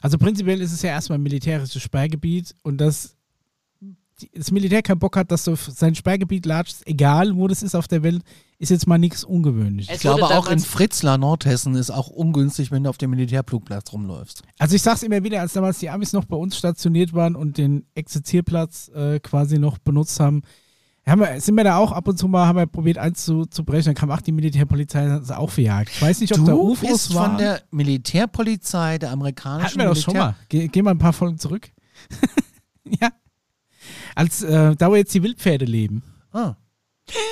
[SPEAKER 2] also prinzipiell ist es ja erstmal ein militärisches Sperrgebiet und das, das Militär keinen Bock hat, dass du auf sein Sperrgebiet latschst, egal wo das ist auf der Welt, ist jetzt mal nichts Ungewöhnliches.
[SPEAKER 1] Es
[SPEAKER 4] Ich glaube, auch in Fritzlar, Nordhessen, ist auch ungünstig, wenn du auf dem Militärflugplatz rumläufst.
[SPEAKER 2] Also ich sag's immer wieder, als damals die Amis noch bei uns stationiert waren und den Exerzierplatz äh, quasi noch benutzt haben, haben wir, sind wir da auch ab und zu mal, haben wir probiert einzubrechen, dann kam auch die Militärpolizei und hat es auch verjagt. Ich weiß nicht, ob da
[SPEAKER 4] Du
[SPEAKER 2] UFOs
[SPEAKER 4] bist
[SPEAKER 2] waren.
[SPEAKER 4] von der Militärpolizei der amerikanischen
[SPEAKER 2] Hatten wir doch schon
[SPEAKER 4] Militär
[SPEAKER 2] mal. Ge geh mal ein paar Folgen zurück. ja. Als äh, da wo jetzt die Wildpferde leben.
[SPEAKER 4] Ah.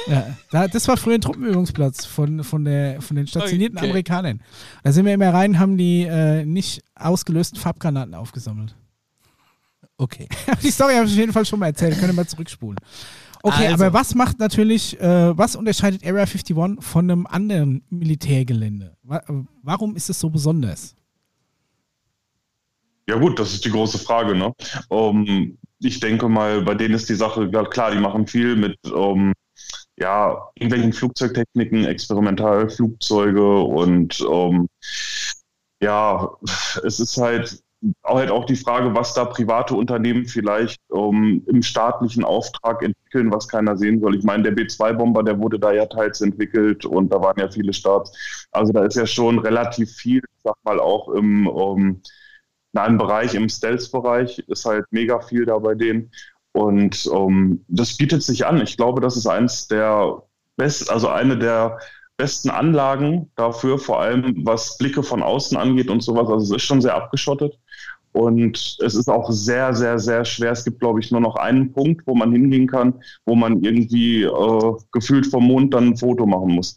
[SPEAKER 2] Ja, da, das war früher ein Truppenübungsplatz von, von, der, von den stationierten
[SPEAKER 1] Okay.
[SPEAKER 2] Amerikanern. Da sind wir immer rein, haben die äh, nicht ausgelösten Farbgranaten aufgesammelt.
[SPEAKER 4] Okay.
[SPEAKER 2] die Story habe ich auf jeden Fall schon mal erzählt, können wir mal zurückspulen. Okay,
[SPEAKER 4] Also.
[SPEAKER 2] aber was macht natürlich, äh, was unterscheidet Area 51 von einem anderen Militärgelände? Wa warum ist es so besonders?
[SPEAKER 3] Ja gut, das ist die große Frage. Ne? Ähm, ich denke mal, bei denen ist die Sache klar, die machen viel mit ähm, ja, irgendwelchen Flugzeugtechniken, Experimentalflugzeuge und ähm, ja, es ist halt auch, halt auch die Frage, was da private Unternehmen vielleicht ähm, im staatlichen Auftrag entwickeln, was keiner sehen soll. Ich meine, der B-2-Bomber, der wurde da ja teils entwickelt und da waren ja viele Starts. Also da ist ja schon relativ viel, ich sag mal auch im ähm, in einem Bereich, im Stealth-Bereich, ist halt mega viel da bei denen. Und ähm, das bietet sich an. Ich glaube, das ist eins der best, also eine der besten Anlagen dafür, vor allem was Blicke von außen angeht und sowas. Also es ist schon sehr abgeschottet. Und es ist auch sehr, sehr, sehr schwer. Es gibt, glaube ich, nur noch einen Punkt, wo man hingehen kann, wo man irgendwie äh, gefühlt vom Mond dann ein Foto machen muss.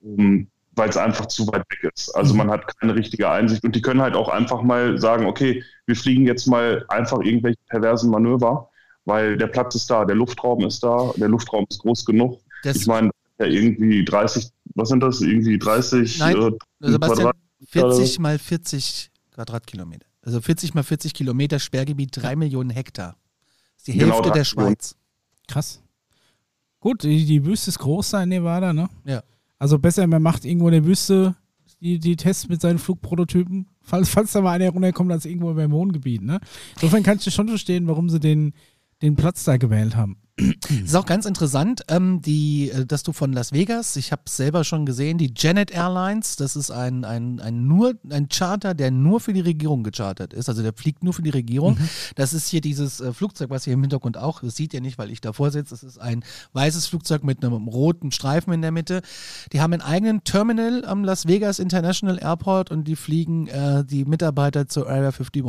[SPEAKER 3] Um, weil es einfach zu weit weg ist. Also man hat keine richtige Einsicht und die können halt auch einfach mal sagen, okay, wir fliegen jetzt mal einfach irgendwelche perversen Manöver, weil der Platz ist da, der Luftraum ist da, der Luftraum ist groß genug.
[SPEAKER 4] Das-
[SPEAKER 3] ich meine, ja irgendwie 30, was sind das? Irgendwie 30
[SPEAKER 4] Nein,
[SPEAKER 3] äh,
[SPEAKER 4] Sebastian,
[SPEAKER 3] Quadrat-
[SPEAKER 4] 40 mal 40 Quadratkilometer. Also 40 mal 40 Kilometer Sperrgebiet, 3 Millionen Hektar. Das ist die
[SPEAKER 3] Genau,
[SPEAKER 4] Hälfte
[SPEAKER 3] drei
[SPEAKER 4] der. Schweiz.
[SPEAKER 2] Krass. Gut, die, die Wüste ist groß da in Nevada, ne?
[SPEAKER 4] Ja.
[SPEAKER 2] Also besser, man macht irgendwo in der Wüste die, die Tests mit seinen Flugprototypen, falls, falls da mal einer runterkommt, als irgendwo beim Wohngebiet, ne? Insofern kann ich dir schon verstehen, warum sie den, den Platz da gewählt haben.
[SPEAKER 4] Ist auch ganz interessant, ähm, die, äh, dass du von Las Vegas, ich habe es selber schon gesehen, die Janet Airlines, das ist ein, ein, ein, nur, ein Charter, der nur für die Regierung gechartert ist. Also der fliegt nur für die Regierung. Das ist hier dieses äh, Flugzeug, was ihr im Hintergrund auch, das sieht ihr nicht, weil ich davor sitze. Das ist ein weißes Flugzeug mit einem roten Streifen in der Mitte. Die haben einen eigenen Terminal am Las Vegas International Airport und die fliegen äh, die Mitarbeiter zur Area 51.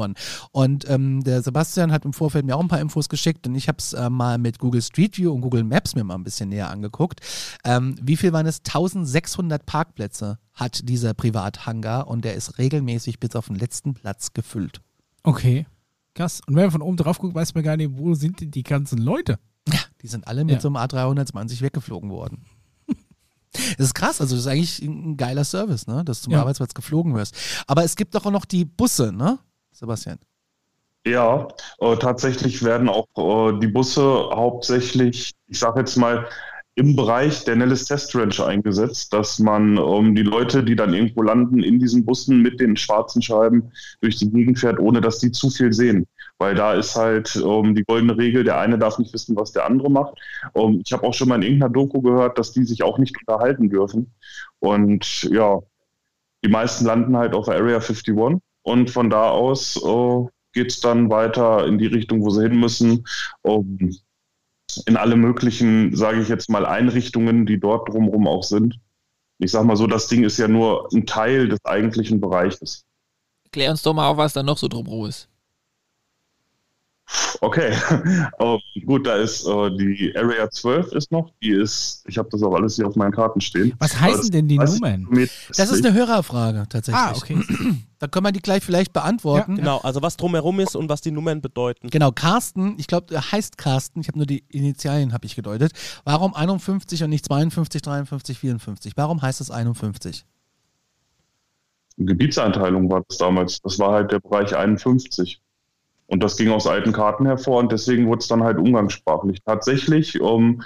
[SPEAKER 4] Und ähm, der Sebastian hat im Vorfeld mir auch ein paar Infos geschickt und ich habe es äh, mal mit Google Street View und Google Maps mir mal ein bisschen näher angeguckt. Ähm, wie viel waren es? 1600 Parkplätze hat dieser Privathangar und der ist regelmäßig bis auf den letzten Platz gefüllt.
[SPEAKER 2] Okay. Krass. Und wenn man von oben drauf guckt, weiß man gar nicht, wo sind denn die ganzen Leute?
[SPEAKER 4] Die sind alle mit
[SPEAKER 2] Ja.
[SPEAKER 4] so einem A320 weggeflogen worden. Das ist krass, also das ist eigentlich ein geiler Service, ne? dass du zum
[SPEAKER 2] Ja.
[SPEAKER 4] Arbeitsplatz geflogen wirst. Aber es gibt doch auch noch die Busse, ne, Sebastian?
[SPEAKER 3] Ja, äh, tatsächlich werden auch äh, die Busse hauptsächlich, ich sage jetzt mal, im Bereich der Nellis Test Ranch eingesetzt, dass man ähm, die Leute, die dann irgendwo landen, in diesen Bussen mit den schwarzen Scheiben durch die Gegend fährt, ohne dass die zu viel sehen. Weil da ist halt ähm, die goldene Regel, der eine darf nicht wissen, was der andere macht. Ähm, ich habe auch schon mal in irgendeiner Doku gehört, dass die sich auch nicht unterhalten dürfen. Und ja, die meisten landen halt auf Area 51 und von da aus äh, geht es dann weiter in die Richtung, wo sie hin müssen. Um, in alle möglichen, sage ich jetzt mal, Einrichtungen, die dort drumherum auch sind. Ich sag mal so, das Ding ist ja nur ein Teil des eigentlichen Bereiches.
[SPEAKER 1] Klär uns doch mal auf, was da noch so drumherum ist.
[SPEAKER 3] Okay, ähm, gut, da ist äh, die Area 12 ist noch, die ist, ich habe das auch alles hier auf meinen Karten stehen.
[SPEAKER 2] Was heißen denn die
[SPEAKER 3] 30
[SPEAKER 2] Nummern?
[SPEAKER 4] Das ist eine Hörerfrage tatsächlich.
[SPEAKER 2] Ah, okay.
[SPEAKER 4] Da können wir die gleich vielleicht beantworten.
[SPEAKER 5] Genau, also was drumherum ist und was die Nummern bedeuten.
[SPEAKER 4] Genau, Carsten, ich glaube, er heißt Carsten, ich habe nur die Initialien habe ich gedeutet. Warum 51 und nicht 52, 53, 54? Warum heißt es 51?
[SPEAKER 3] Gebietseinteilung war das damals. Das war halt der Bereich 51. Und das ging aus alten Karten hervor und deswegen wurde es dann halt umgangssprachlich. Tatsächlich ähm,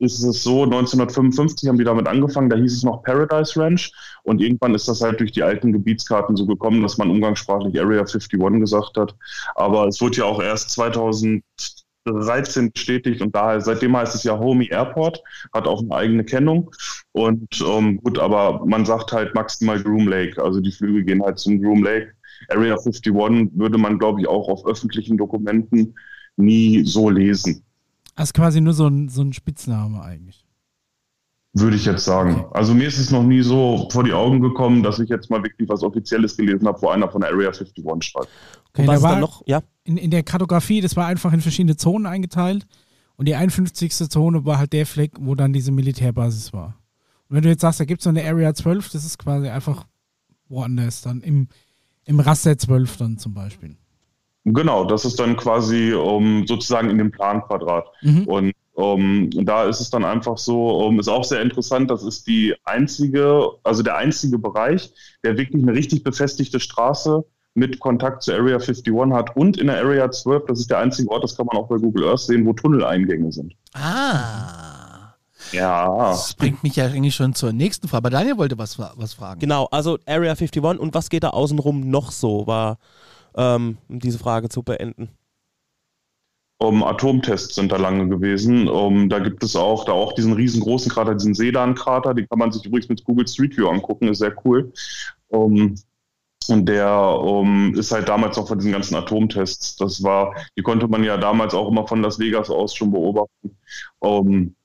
[SPEAKER 3] ist es so, 1955 haben die damit angefangen, da hieß es noch Paradise Ranch und irgendwann ist das halt durch die alten Gebietskarten so gekommen, dass man umgangssprachlich Area 51 gesagt hat. Aber es wurde ja auch erst 2013 bestätigt und daher, seitdem heißt es ja Homey Airport, hat auch eine eigene Kennung. Und ähm, gut, aber man sagt halt maximal Groom Lake, also die Flüge gehen halt zum Groom Lake. Area 51 würde man, glaube ich, auch auf öffentlichen Dokumenten nie so lesen.
[SPEAKER 2] Das ist quasi nur so ein, so ein Spitzname eigentlich.
[SPEAKER 3] Würde ich jetzt sagen. Also mir ist es noch nie so vor die Augen gekommen, dass ich jetzt mal wirklich was Offizielles gelesen habe, wo einer von Area 51 schreibt.
[SPEAKER 2] Okay,
[SPEAKER 5] Und was
[SPEAKER 2] war
[SPEAKER 5] dann noch? Ja.
[SPEAKER 2] in, in der Kartografie, das war einfach in verschiedene Zonen eingeteilt. Und die 51. Zone war halt der Fleck, wo dann diese Militärbasis war. Und wenn du jetzt sagst, da gibt es noch eine Area 12, das ist quasi einfach woanders, dann im, im Raster 12 dann zum Beispiel.
[SPEAKER 3] Genau, das ist dann quasi um, sozusagen in dem Planquadrat.
[SPEAKER 2] Mhm.
[SPEAKER 3] Und um, da ist es dann einfach so, um, ist auch sehr interessant, das ist die einzige, also der einzige Bereich, der wirklich eine richtig befestigte Straße mit Kontakt zur Area 51 hat und in der Area 12, das ist der einzige Ort, das kann man auch bei Google Earth sehen, wo Tunneleingänge sind.
[SPEAKER 4] Ah.
[SPEAKER 3] Ja.
[SPEAKER 4] Das bringt mich ja eigentlich schon zur nächsten Frage. Aber Daniel wollte was, was fragen.
[SPEAKER 5] Genau, also Area 51 und was geht da außenrum noch so, war, ähm, um diese Frage zu beenden.
[SPEAKER 3] Um, Atomtests sind da lange gewesen. Um, da gibt es auch, da auch diesen riesengroßen Krater, diesen Sedan-Krater, den kann man sich übrigens mit Google Street View angucken, ist sehr cool. Um, und der um, ist halt damals noch von diesen ganzen Atomtests. Das war, die konnte man ja damals auch immer von Las Vegas aus schon beobachten. Um,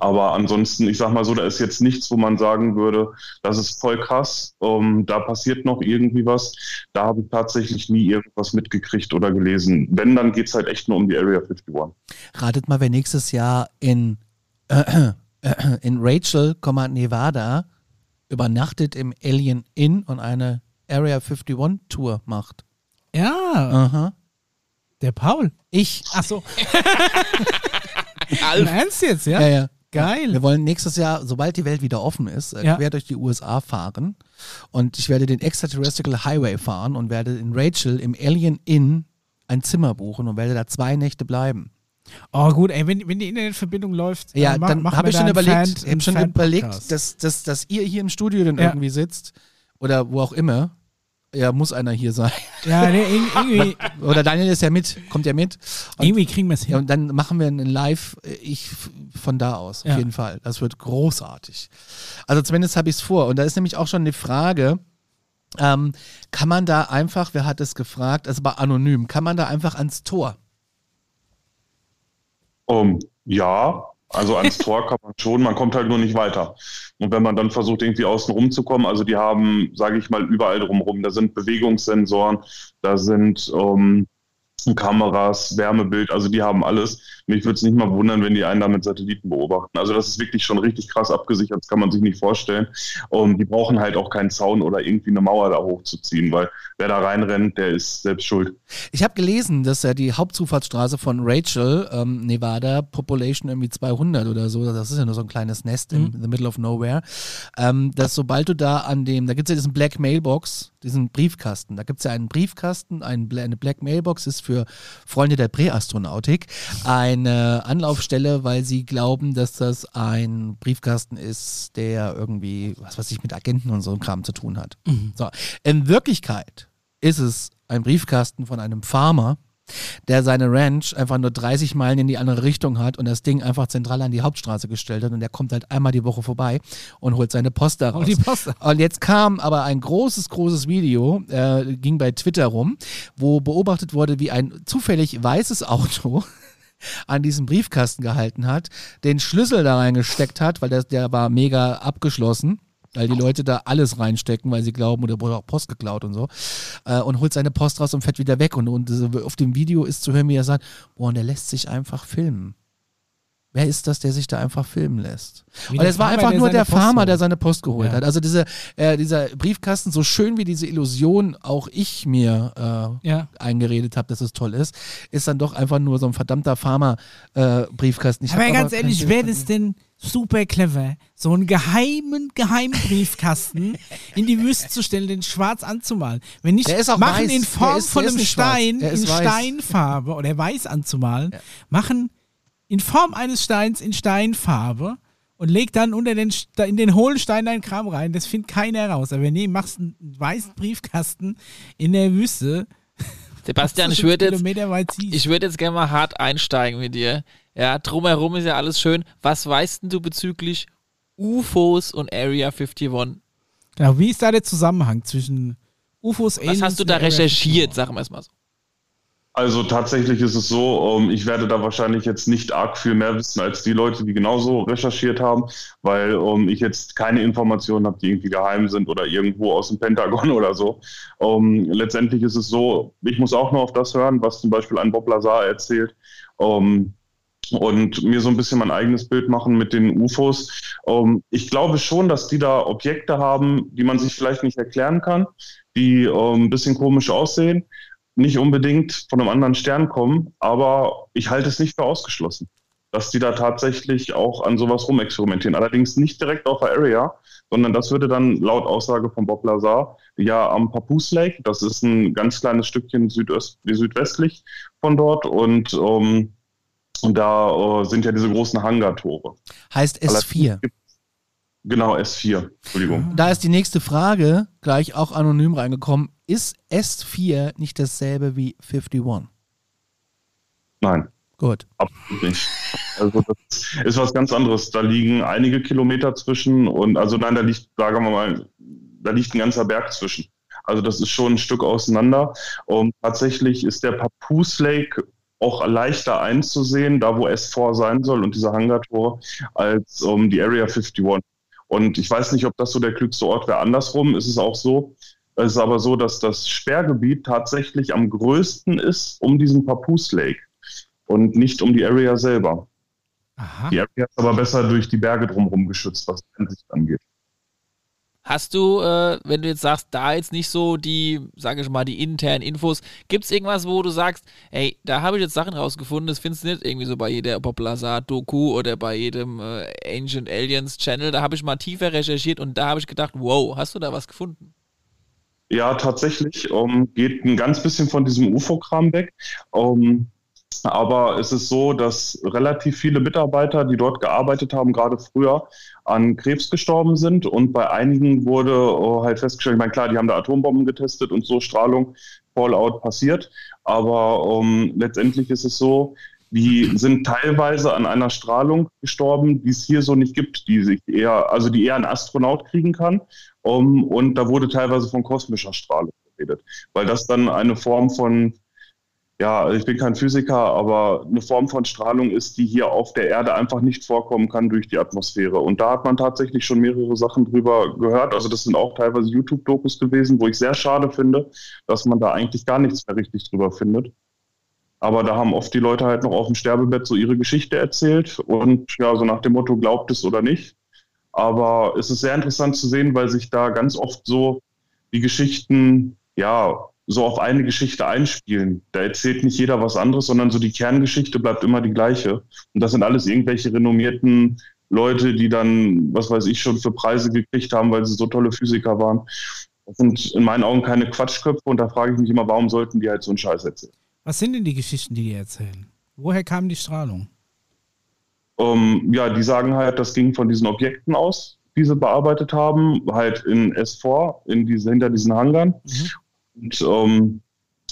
[SPEAKER 3] aber ansonsten, ich sag mal so, da ist jetzt nichts, wo man sagen würde, das ist voll krass, um, da passiert noch irgendwie was. Da habe ich tatsächlich nie irgendwas mitgekriegt oder gelesen. Wenn, dann geht es halt echt nur um die Area 51.
[SPEAKER 4] Ratet mal, wer nächstes Jahr in, äh, äh, in Rachel, Nevada übernachtet im Alien Inn und eine Area 51 Tour macht.
[SPEAKER 2] Ja,
[SPEAKER 4] Aha.
[SPEAKER 2] der Paul.
[SPEAKER 4] Ich.
[SPEAKER 2] Ach so. Im Ernst jetzt, ja?
[SPEAKER 4] Ja, ja.
[SPEAKER 2] Geil.
[SPEAKER 4] Wir wollen nächstes Jahr, sobald die Welt wieder offen ist, äh,
[SPEAKER 2] Ja.
[SPEAKER 4] quer durch die USA fahren. Und ich werde den Extraterrestrial Highway fahren und werde in Rachel im Alien Inn ein Zimmer buchen und werde da zwei Nächte bleiben.
[SPEAKER 2] Oh gut, ey, wenn, wenn die Internetverbindung läuft,
[SPEAKER 4] Ja, dann
[SPEAKER 2] machen
[SPEAKER 4] habe ich schon überlegt,
[SPEAKER 2] Fan-
[SPEAKER 4] ich hab schon überlegt, dass, dass, dass ihr hier im Studio dann
[SPEAKER 2] Ja.
[SPEAKER 4] irgendwie sitzt oder wo auch immer. Ja, muss einer hier sein.
[SPEAKER 2] Ja, nee, irg- irgendwie,
[SPEAKER 4] Oder Daniel ist ja mit, kommt ja mit. Und,
[SPEAKER 2] irgendwie kriegen wir es hin.
[SPEAKER 4] ja, und dann machen wir einen Live, äh, ich von da aus, auf
[SPEAKER 2] Ja.
[SPEAKER 4] jeden Fall. Das wird großartig. Also zumindest habe ich es vor. Und da ist nämlich auch schon eine Frage, ähm, kann man da einfach, wer hat es gefragt, also bei anonym, kann man da einfach ans Tor?
[SPEAKER 3] Um, ja, also ans Tor kann man schon, man kommt halt nur nicht weiter. Und wenn man dann versucht, irgendwie außen rumzukommen, also die haben, sage ich mal, überall drumherum, da sind Bewegungssensoren, da sind ähm, Kameras, Wärmebild, also die haben alles. Mich würde es nicht mal wundern, wenn die einen da mit Satelliten beobachten. Also das ist wirklich schon richtig krass abgesichert, das kann man sich nicht vorstellen. Und die brauchen halt auch keinen Zaun oder irgendwie eine Mauer da hochzuziehen, weil wer da reinrennt, der ist selbst schuld.
[SPEAKER 4] Ich habe gelesen, dass ja die Hauptzufahrtsstraße von Rachel, ähm, Nevada, Population irgendwie 200 oder so, das ist ja nur so ein kleines Nest in the middle of nowhere, ähm, dass sobald du da an dem, da gibt es ja diesen Black Mailbox, diesen Briefkasten, da gibt es ja einen Briefkasten, einen, Bla- eine Black Mailbox ist für Freunde der Präastronautik eine Anlaufstelle, weil sie glauben, dass das ein Briefkasten ist, der irgendwie, was weiß ich, mit Agenten und so einem Kram zu tun hat. So. In Wirklichkeit ist es ein Briefkasten von einem Farmer, der seine Ranch einfach nur 30 Meilen in die andere Richtung hat und das Ding einfach zentral an die Hauptstraße gestellt hat und der kommt halt einmal die Woche vorbei und holt seine Post da raus.
[SPEAKER 2] Holt die Post.
[SPEAKER 4] Und jetzt kam aber ein großes, großes Video, äh, ging bei Twitter rum, wo beobachtet wurde, wie ein zufällig weißes Auto an diesem Briefkasten gehalten hat, den Schlüssel da reingesteckt hat, weil der, der war mega abgeschlossen. Weil die Leute da alles reinstecken, weil sie glauben, oder wurde auch Post geklaut und so. Äh, und holt seine Post raus und fährt wieder weg. Und, und auf dem Video ist zu hören, wie er sagt, boah, und der lässt sich einfach filmen. Wer ist das, der sich da einfach filmen lässt?
[SPEAKER 2] Wie
[SPEAKER 4] Und es war einfach nur der Farmer, der seine Post geholt
[SPEAKER 2] Ja.
[SPEAKER 4] hat. Also diese, äh, dieser Briefkasten, so schön wie diese Illusion auch ich mir äh,
[SPEAKER 2] Ja.
[SPEAKER 4] eingeredet habe, dass es toll ist, ist dann doch einfach nur so ein verdammter Farmer-Briefkasten. Ich
[SPEAKER 2] aber
[SPEAKER 4] hab
[SPEAKER 2] ganz ehrlich, das
[SPEAKER 4] ihm.
[SPEAKER 2] denn super clever, so einen geheimen, geheimen Briefkasten in die Wüste zu stellen, den schwarz anzumalen? Wenn nicht,
[SPEAKER 4] Der ist auch
[SPEAKER 2] machen
[SPEAKER 4] weiß.
[SPEAKER 2] in Form
[SPEAKER 4] ist-
[SPEAKER 2] von
[SPEAKER 4] ist
[SPEAKER 2] einem. Stein,
[SPEAKER 4] ist
[SPEAKER 2] in. Steinfarbe oder weiß anzumalen, machen in Form eines Steins in Steinfarbe und leg dann unter den, Sta- in den hohlen Stein deinen Kram rein. Das findet keiner raus. Aber nee, machst einen weißen Briefkasten in der Wüste.
[SPEAKER 1] Sebastian, ich würde jetzt, ich würde jetzt gerne mal hart einsteigen mit dir. Ja, drumherum ist ja alles schön. Was weißt denn du bezüglich UFOs und Area 51?
[SPEAKER 2] Ja, wie ist da der Zusammenhang zwischen UFOs,
[SPEAKER 1] Was
[SPEAKER 2] Aliens
[SPEAKER 1] hast du da recherchiert,
[SPEAKER 2] 51?
[SPEAKER 1] sagen wir es mal so.
[SPEAKER 3] Also tatsächlich ist es so, ähm, ich werde da wahrscheinlich jetzt nicht arg viel mehr wissen als die Leute, die genauso recherchiert haben, weil ähm, ich jetzt keine Informationen habe, die irgendwie geheim sind oder irgendwo aus dem Pentagon oder so. Ähm, letztendlich ist es so, ich muss auch nur auf das hören, was zum Beispiel ein Bob Lazar erzählt. Und mir so ein bisschen mein eigenes Bild machen mit den UFOs. Ähm, ich glaube schon, dass die da Objekte haben, die man sich vielleicht nicht erklären kann, die ähm, ein bisschen komisch aussehen, nicht unbedingt von einem anderen Stern kommen, aber ich halte es nicht für ausgeschlossen, dass die da tatsächlich auch an sowas rumexperimentieren. Allerdings nicht direkt auf der Area, sondern das würde dann laut Aussage von Bob Lazar ja am Papoose Lake, das ist ein ganz kleines Stückchen südöst, südwestlich von dort und ähm, und da äh, sind ja diese großen Hangartore.
[SPEAKER 4] Heißt S4.
[SPEAKER 3] Genau, S4. Entschuldigung.
[SPEAKER 4] Da ist die nächste Frage gleich auch anonym reingekommen. Ist S4 nicht dasselbe wie 51?
[SPEAKER 3] Nein.
[SPEAKER 4] Gut.
[SPEAKER 3] Absolut nicht. Also das ist was ganz anderes. Da liegen einige Kilometer zwischen und also nein, da liegt, sagen wir mal, da liegt ein ganzer Berg zwischen. Also das ist schon ein Stück auseinander. Und tatsächlich ist der Papoose Lake auch leichter einzusehen, da wo S4 sein soll und diese Hangartore, als um, die Area 51. Und ich weiß nicht, ob das so der klügste Ort wäre. Andersrum ist es auch so, es ist aber so, dass das Sperrgebiet tatsächlich am größten ist um diesen Papoose Lake und nicht um die Area selber. Aha. Die Area ist aber besser durch die Berge drumherum geschützt, was die Ansicht angeht.
[SPEAKER 1] Hast du, äh, wenn du jetzt sagst, da jetzt nicht so die, sage ich mal, die internen Infos, gibt es irgendwas, wo du sagst, ey, da habe ich jetzt Sachen rausgefunden, das findest du nicht irgendwie so bei jeder Bob Lazar-Doku oder bei jedem äh, Ancient Aliens Channel, da habe ich mal tiefer recherchiert und da habe ich gedacht, wow, hast du da was gefunden?
[SPEAKER 3] Ja, tatsächlich. Um, ähm, geht ein ganz bisschen von diesem UFO-Kram weg. Um, ähm, aber es ist so, dass relativ viele Mitarbeiter, die dort gearbeitet haben, gerade früher an Krebs gestorben sind. Und bei einigen wurde oh, halt festgestellt, ich meine, klar, die haben da Atombomben getestet und so Strahlung, Fallout passiert. Aber ähm, letztendlich ist es so, die sind teilweise an einer Strahlung gestorben, die es hier so nicht gibt, die sich eher, also die eher ein Astronaut kriegen kann. Um, und da wurde teilweise von kosmischer Strahlung geredet, weil das dann eine Form von ja, ich bin kein Physiker, aber eine Form von Strahlung ist, die hier auf der Erde einfach nicht vorkommen kann durch die Atmosphäre. Und da hat man tatsächlich schon mehrere Sachen drüber gehört. Also das sind auch teilweise YouTube-Dokus gewesen, wo ich sehr schade finde, dass man da eigentlich gar nichts mehr richtig drüber findet. Aber da haben oft die Leute halt noch auf dem Sterbebett so ihre Geschichte erzählt und ja, so nach dem Motto, glaubt es oder nicht. Aber es ist sehr interessant zu sehen, weil sich da ganz oft so die Geschichten, ja, so auf eine Geschichte einspielen. Da erzählt nicht jeder was anderes, sondern so die Kerngeschichte bleibt immer die gleiche. Und das sind alles irgendwelche renommierten Leute, die dann, was weiß ich, schon für Preise gekriegt haben, weil sie so tolle Physiker waren. Das sind in meinen Augen keine Quatschköpfe und da frage ich mich immer, warum sollten die halt so einen Scheiß erzählen?
[SPEAKER 2] Was sind denn die Geschichten, die die erzählen? Woher kam die Strahlung?
[SPEAKER 3] Um, ähm, ja, die sagen halt, das ging von diesen Objekten aus, die sie bearbeitet haben, halt in S4, in diese, hinter diesen Hangern. Mhm. Und, ähm,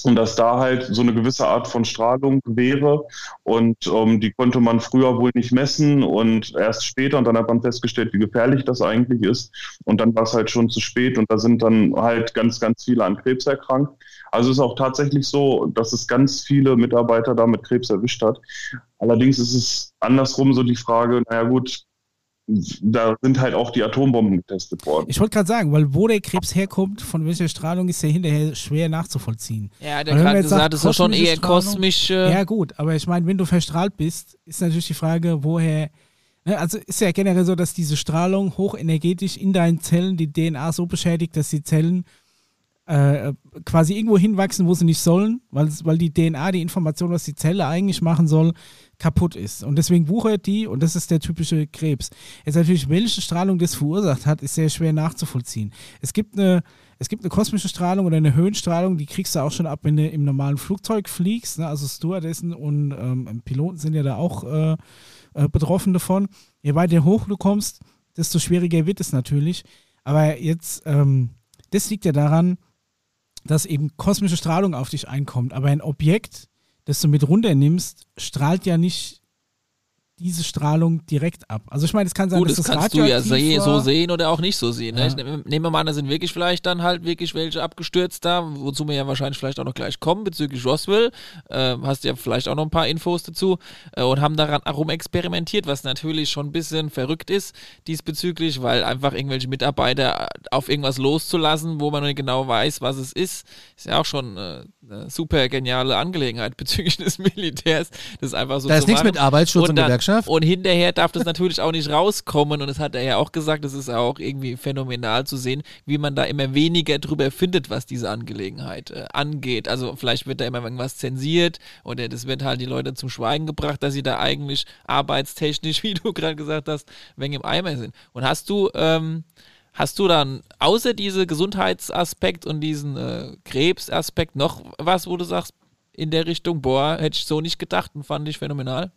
[SPEAKER 3] und dass da halt so eine gewisse Art von Strahlung wäre. Und ähm, die konnte man früher wohl nicht messen und erst später. Und dann hat man festgestellt, wie gefährlich das eigentlich ist. Und dann war es halt schon zu spät. Und da sind dann halt ganz, ganz viele an Krebs erkrankt. Also ist auch tatsächlich so, dass es ganz viele Mitarbeiter da mit Krebs erwischt hat. Allerdings ist es andersrum so die Frage, naja gut, da sind halt auch die Atombomben getestet worden.
[SPEAKER 2] Ich wollte gerade sagen, weil wo der Krebs herkommt, von welcher Strahlung ist ja hinterher schwer nachzuvollziehen.
[SPEAKER 1] Ja, der gerade gesagt, das ist schon eher kosmische.
[SPEAKER 2] Ja, gut, aber ich meine, wenn du verstrahlt bist, ist natürlich die Frage, woher. Ne, also ist ja generell so, dass diese Strahlung hochenergetisch in deinen Zellen die DNA so beschädigt, dass die Zellen äh, quasi irgendwo hinwachsen, wo sie nicht sollen, weil, die DNA, die Information, was die Zelle eigentlich machen soll, kaputt ist. Und deswegen wuchert die und das ist der typische Krebs. Jetzt natürlich, welche Strahlung das verursacht hat, ist sehr schwer nachzuvollziehen. Es gibt eine, es gibt eine kosmische Strahlung oder eine Höhenstrahlung, die kriegst du auch schon ab, wenn du im normalen Flugzeug fliegst. Ne? Also Stewardessen und ähm, Piloten sind ja da auch äh, äh, betroffen davon. Je weiter hoch du kommst, desto schwieriger wird es natürlich. Aber jetzt, ähm, das liegt ja daran, dass eben kosmische Strahlung auf dich einkommt. Aber ein Objekt, das du mit runternimmst, strahlt ja nicht diese Strahlung direkt ab. Also ich meine, es kann sein,
[SPEAKER 1] Gut,
[SPEAKER 2] dass
[SPEAKER 1] das
[SPEAKER 2] das
[SPEAKER 1] kannst du ja se so sehen oder auch nicht so sehen. Ne?
[SPEAKER 2] Ja.
[SPEAKER 1] Ich nehme nehmen wir mal an, da sind wirklich vielleicht dann halt wirklich welche abgestürzt da, wozu wir ja wahrscheinlich vielleicht auch noch gleich kommen bezüglich Roswell. Äh, hast ja vielleicht auch noch ein paar Infos dazu äh, und haben daran herum experimentiert, was natürlich schon ein bisschen verrückt ist diesbezüglich, weil einfach irgendwelche Mitarbeiter auf irgendwas loszulassen, wo man nicht genau weiß, was es ist, ist ja auch schon äh, eine super geniale Angelegenheit bezüglich des Militärs. Das ist einfach so
[SPEAKER 4] Da ist nichts mit Arbeitsschutz und
[SPEAKER 1] dann-
[SPEAKER 4] Gewerkschaft.
[SPEAKER 1] Und hinterher darf das natürlich auch nicht rauskommen. Und das hat er ja auch gesagt, das ist auch irgendwie phänomenal zu sehen, wie man da immer weniger drüber findet, was diese Angelegenheit äh, angeht. Also vielleicht wird da immer irgendwas zensiert oder das wird halt die Leute zum Schweigen gebracht, dass sie da eigentlich arbeitstechnisch, wie du gerade gesagt hast, wegen im Eimer sind. Und hast du, ähm, hast du dann außer diese Gesundheitsaspekt und diesen äh, Krebsaspekt noch was, wo du sagst, in der Richtung, boah, hätte ich so nicht gedacht und fand ich phänomenal?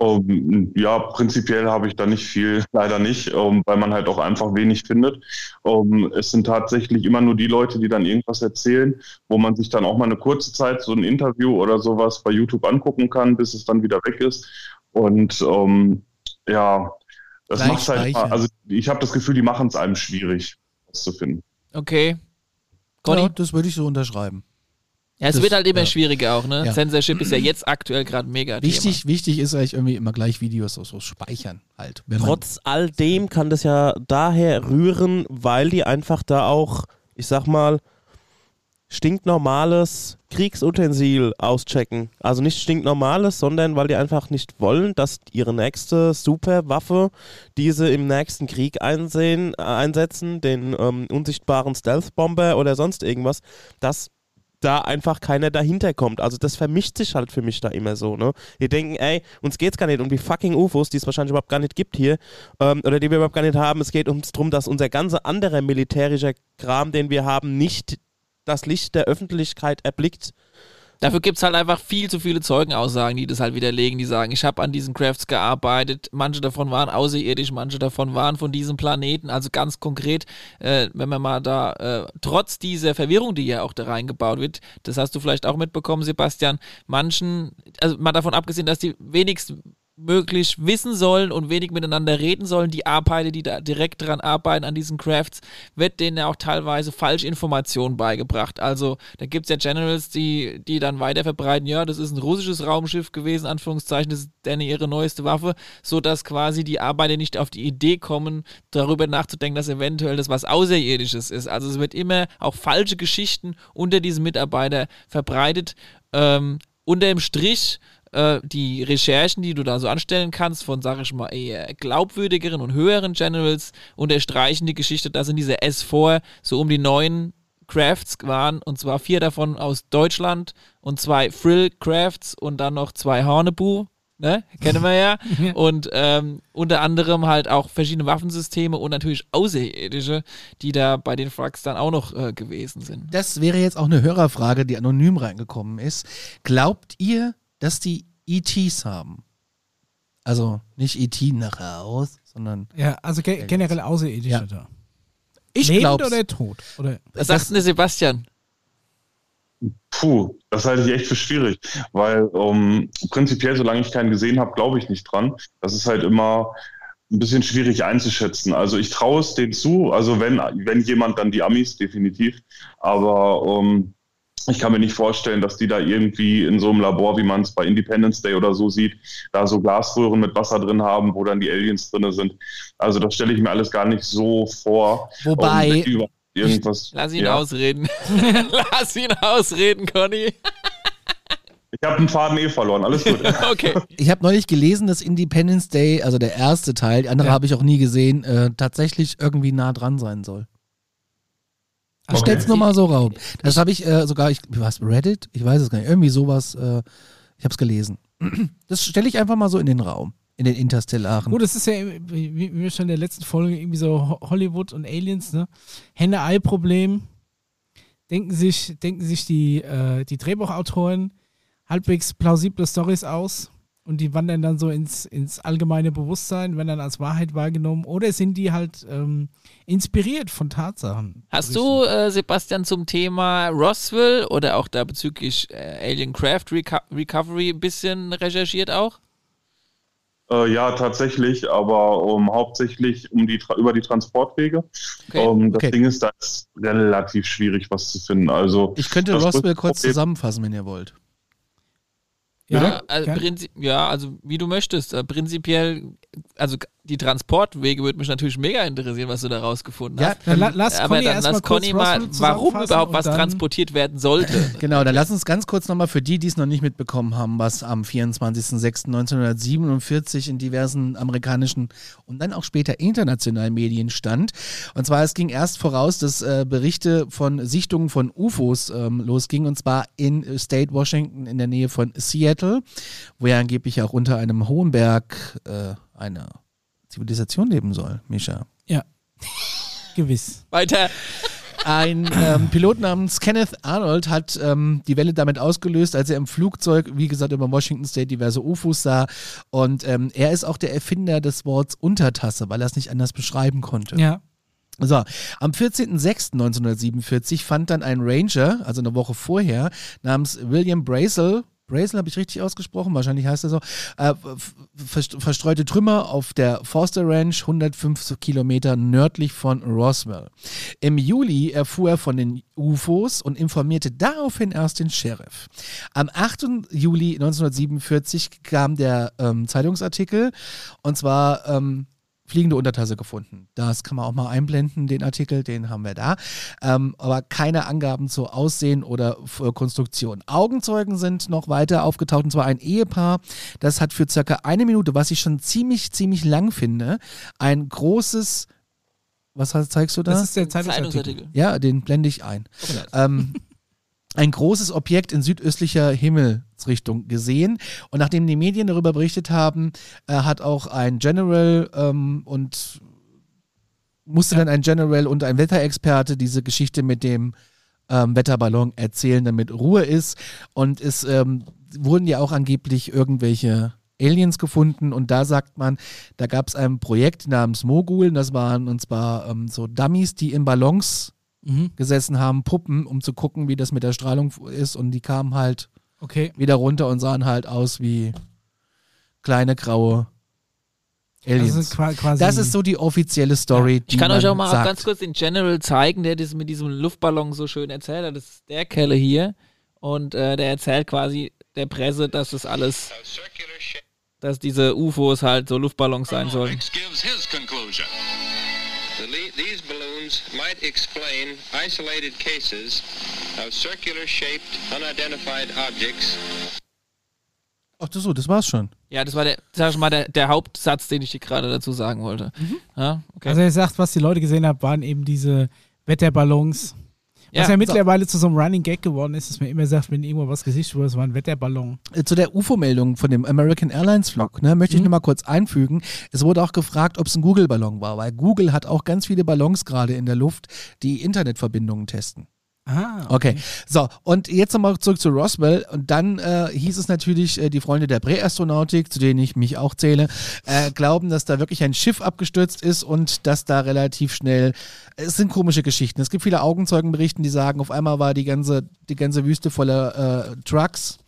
[SPEAKER 3] Ähm, ja, prinzipiell habe ich da nicht viel, leider nicht, ähm, weil man halt auch einfach wenig findet. Ähm, es sind tatsächlich immer nur die Leute, die dann irgendwas erzählen, wo man sich dann auch mal eine kurze Zeit so ein Interview oder sowas bei YouTube angucken kann, bis es dann wieder weg ist. Und ja, das macht halt, also ich habe das Gefühl, die machen es einem schwierig, das zu finden.
[SPEAKER 1] Okay. Conny?
[SPEAKER 4] Ja, das würde ich so unterschreiben.
[SPEAKER 1] Ja, es
[SPEAKER 4] Das-
[SPEAKER 1] wird halt immer
[SPEAKER 4] ja.
[SPEAKER 1] schwieriger auch, ne?
[SPEAKER 4] Ja.
[SPEAKER 1] Censorship ist ja jetzt aktuell gerade mega
[SPEAKER 4] Wichtig, wichtig ist eigentlich irgendwie immer gleich Videos so, so speichern halt.
[SPEAKER 5] Trotz all dem kann das ja daher rühren, weil die einfach da auch, ich sag mal, stinknormales Kriegsutensil auschecken. Also nicht stinknormales, sondern weil die einfach nicht wollen, dass ihre nächste Superwaffe, die sie im nächsten Krieg einsehen, äh, einsetzen, den ähm, unsichtbaren Stealth-Bomber oder sonst irgendwas, dass da einfach keiner dahinter kommt. Also das vermischt sich halt für mich da immer so, ne? Die denken, ey, uns geht's gar nicht um die fucking UFOs, die es wahrscheinlich überhaupt gar nicht gibt hier, ähm, oder die wir überhaupt gar nicht haben. Es geht uns darum, dass unser ganzer anderer militärischer Kram, den wir haben, nicht das Licht der Öffentlichkeit erblickt.
[SPEAKER 1] Dafür gibt es halt einfach viel zu viele Zeugenaussagen, die das halt widerlegen, die sagen, ich habe an diesen Crafts gearbeitet, manche davon waren außerirdisch, manche davon waren von diesem Planeten, also ganz konkret, äh, wenn man mal da, äh, trotz dieser Verwirrung, die ja auch da reingebaut wird, das hast du vielleicht auch mitbekommen, Sebastian, manchen, also mal davon abgesehen, dass die wenigstens möglich wissen sollen und wenig miteinander reden sollen. Die Arbeiter, die da direkt dran arbeiten an diesen Crafts, wird denen ja auch teilweise falsche Informationen beigebracht. Also da gibt es ja Generals, die, die dann weiter verbreiten, ja, das ist ein russisches Raumschiff gewesen, Anführungszeichen, das ist denen ihre neueste Waffe, sodass quasi die Arbeiter nicht auf die Idee kommen, darüber nachzudenken, dass eventuell das was Außerirdisches ist. Also es wird immer auch falsche Geschichten unter diesen Mitarbeiter verbreitet. Ähm, unter dem Strich äh, die Recherchen, die du da so anstellen kannst, von, sag ich mal, eher glaubwürdigeren und höheren Generals, unterstreichen die Geschichte, dass in dieser S4 so um die neun Crafts waren, und zwar vier davon aus Deutschland und zwei Frill Crafts und dann noch zwei Hornebu. Ne? Kennen wir ja. Und ähm, unter anderem halt auch verschiedene Waffensysteme und natürlich Außerirdische, die da bei den Frags dann auch noch äh, gewesen sind.
[SPEAKER 4] Das wäre jetzt auch eine Hörerfrage, die anonym reingekommen ist. Glaubt ihr, dass die ETs haben? Also nicht ET nach Haus, sondern.
[SPEAKER 2] Ja, also ge generell Außerirdische
[SPEAKER 4] Ja.
[SPEAKER 2] da.
[SPEAKER 4] Ich glaub's.
[SPEAKER 2] oder tot? Oder
[SPEAKER 1] Was sagt denn der Sebastian?
[SPEAKER 3] Puh, das halte ich echt für schwierig, weil ähm, prinzipiell, solange ich keinen gesehen habe, glaube ich nicht dran. Das ist halt immer ein bisschen schwierig einzuschätzen. Also ich traue es denen zu, also wenn, wenn jemand, dann die Amis, definitiv. Aber ähm, ich kann mir nicht vorstellen, dass die da irgendwie in so einem Labor, wie man es bei Independence Day oder so sieht, da so Glasröhren mit Wasser drin haben, wo dann die Aliens drin sind. Also das stelle ich mir alles gar nicht so vor.
[SPEAKER 4] Wobei-
[SPEAKER 3] irgendwas,
[SPEAKER 1] Lass ihn
[SPEAKER 3] ja.
[SPEAKER 1] ausreden. Lass ihn ausreden, Conny.
[SPEAKER 3] Ich habe den Faden eh verloren, alles gut.
[SPEAKER 1] okay.
[SPEAKER 4] Ich habe neulich gelesen, dass Independence Day, also der erste Teil, die andere habe ich auch nie gesehen, äh, tatsächlich irgendwie nah dran sein soll.
[SPEAKER 3] Okay.
[SPEAKER 4] stell's nur mal so raum. Das habe ich äh, sogar, ich, was, Reddit? Ich weiß es gar nicht. Irgendwie sowas, äh, ich habe es gelesen. Das stelle ich einfach mal so in den Raum, in den interstellaren.
[SPEAKER 2] Gut, das ist ja, wie wir schon in der letzten Folge, irgendwie so Ho- Hollywood und Aliens, ne? Henne-Ei-Problem. Denken sich, denken sich die, äh, die Drehbuchautoren halbwegs plausible Stories aus und die wandern dann so ins, ins allgemeine Bewusstsein, werden dann als Wahrheit wahrgenommen oder sind die halt ähm, inspiriert von Tatsachen?
[SPEAKER 1] Hast du, äh, Sebastian, zum Thema Roswell oder auch da bezüglich äh, Alien Craft Reco Recovery ein bisschen recherchiert auch?
[SPEAKER 3] Äh, ja, tatsächlich, aber um, hauptsächlich um die, über die Transportwege.
[SPEAKER 1] Okay.
[SPEAKER 3] Ähm, das
[SPEAKER 4] Okay.
[SPEAKER 3] Ding ist, da ist relativ schwierig, was zu finden. Also,
[SPEAKER 4] Ich könnte Roswell kurz zusammenfassen, wenn ihr wollt.
[SPEAKER 1] Ja, also, ja, also wie du möchtest. Äh, prinzipiell, also die Transportwege würde mich natürlich mega interessieren, was du da rausgefunden
[SPEAKER 4] Ja,
[SPEAKER 1] hast.
[SPEAKER 2] Dann la lass
[SPEAKER 1] Aber
[SPEAKER 2] Conny
[SPEAKER 1] dann lass Conny mal, warum überhaupt was transportiert werden sollte.
[SPEAKER 4] Genau, dann lass uns ganz kurz nochmal für die, die es noch nicht mitbekommen haben, was am 24.06.1947 in diversen amerikanischen und dann auch später internationalen Medien stand. Und zwar, es ging erst voraus, dass äh, Berichte von Sichtungen von UFOs ähm, losgingen, und zwar in äh, State Washington in der Nähe von Seattle, wo ja angeblich auch unter einem hohen Berg äh, eine Zivilisation leben soll, Mischa.
[SPEAKER 2] Ja. Gewiss.
[SPEAKER 1] Weiter.
[SPEAKER 4] Ein ähm, Pilot namens Kenneth Arnold hat ähm, die Welle damit ausgelöst, als er im Flugzeug, wie gesagt, über Washington State diverse UFOs sah. Und ähm, er ist auch der Erfinder des Worts Untertasse, weil er es nicht anders beschreiben konnte.
[SPEAKER 2] Ja.
[SPEAKER 4] So, am 14.06.1947 fand dann ein Ranger, also eine Woche vorher, namens William Brazel, Brazel habe ich richtig ausgesprochen, wahrscheinlich heißt er so, äh, verstreute Trümmer auf der Forster Ranch, 105 Kilometer nördlich von Roswell. Im Juli erfuhr er von den UFOs und informierte daraufhin erst den Sheriff. Am 8. Juli 1947 kam der ähm, Zeitungsartikel und zwar ähm, fliegende Untertasse gefunden. Das kann man auch mal einblenden, den Artikel, den haben wir da. Ähm, aber keine Angaben zu Aussehen oder F- Konstruktion. Augenzeugen sind noch weiter aufgetaucht, und zwar ein Ehepaar, das hat für circa eine Minute, was ich schon ziemlich, ziemlich lang finde, ein großes, was zeigst du da?
[SPEAKER 2] Das ist der Zeitungsartikel.
[SPEAKER 4] Ja, den blende ich ein. Ähm, ein großes Objekt in südöstlicher Himmelsrichtung gesehen. Und nachdem die Medien darüber berichtet haben, äh, hat auch ein General ähm, und musste dann ein General und ein Wetterexperte diese Geschichte mit dem ähm, Wetterballon erzählen, damit Ruhe ist. Und es ähm, wurden ja auch angeblich irgendwelche Aliens gefunden und da sagt man, da gab es ein Projekt namens Mogul, und das waren und zwar ähm, so Dummies, die in Ballons
[SPEAKER 2] Mhm.
[SPEAKER 4] gesessen haben, Puppen, um zu gucken, wie das mit der Strahlung ist und die kamen halt
[SPEAKER 2] Okay.
[SPEAKER 4] wieder runter und sahen halt aus wie kleine graue Aliens.
[SPEAKER 2] Das ist qua- quasi.
[SPEAKER 4] Das ist so die offizielle Story. die
[SPEAKER 1] Ich kann euch auch mal
[SPEAKER 4] sagt.
[SPEAKER 1] ganz kurz den General zeigen, der das mit diesem Luftballon so schön erzählt hat. Das ist der Kelle hier. Und äh, der erzählt quasi der Presse, dass das alles, dass diese UFOs halt so Luftballons sein sollen.
[SPEAKER 6] gives his conclusion. The balloons might explain isolated cases of circular-shaped, unidentified objects
[SPEAKER 4] Ach so, das war's schon.
[SPEAKER 1] Ja, das war der, sag ich mal, der, der Hauptsatz, den ich dir gerade dazu sagen wollte. Ja, okay.
[SPEAKER 2] Also er sagt, was die Leute gesehen haben, waren eben diese Wetterballons. Was ja,
[SPEAKER 1] Ja,
[SPEAKER 2] mittlerweile zu so einem Running Gag geworden ist, dass man immer sagt, wenn irgendwo was gesichtet wurde, es war ein Wetterballon.
[SPEAKER 4] Äh, Zu der UFO-Meldung von dem American Airlines Flug, ne, möchte ich
[SPEAKER 2] Mhm.
[SPEAKER 4] nur mal kurz einfügen. Es wurde auch gefragt, ob es ein Google-Ballon war, weil Google hat auch ganz viele Ballons gerade in der Luft, die Internetverbindungen testen.
[SPEAKER 2] Ah,
[SPEAKER 4] Okay, so und jetzt nochmal zurück zu Roswell und dann äh, hieß es natürlich, äh, die Freunde der Präastronautik, zu denen ich mich auch zähle, äh, glauben, dass da wirklich ein Schiff abgestürzt ist und dass da relativ schnell, es sind komische Geschichten. Es gibt viele Augenzeugenberichten, die sagen, auf einmal war die ganze, die ganze Wüste voller äh, Trucks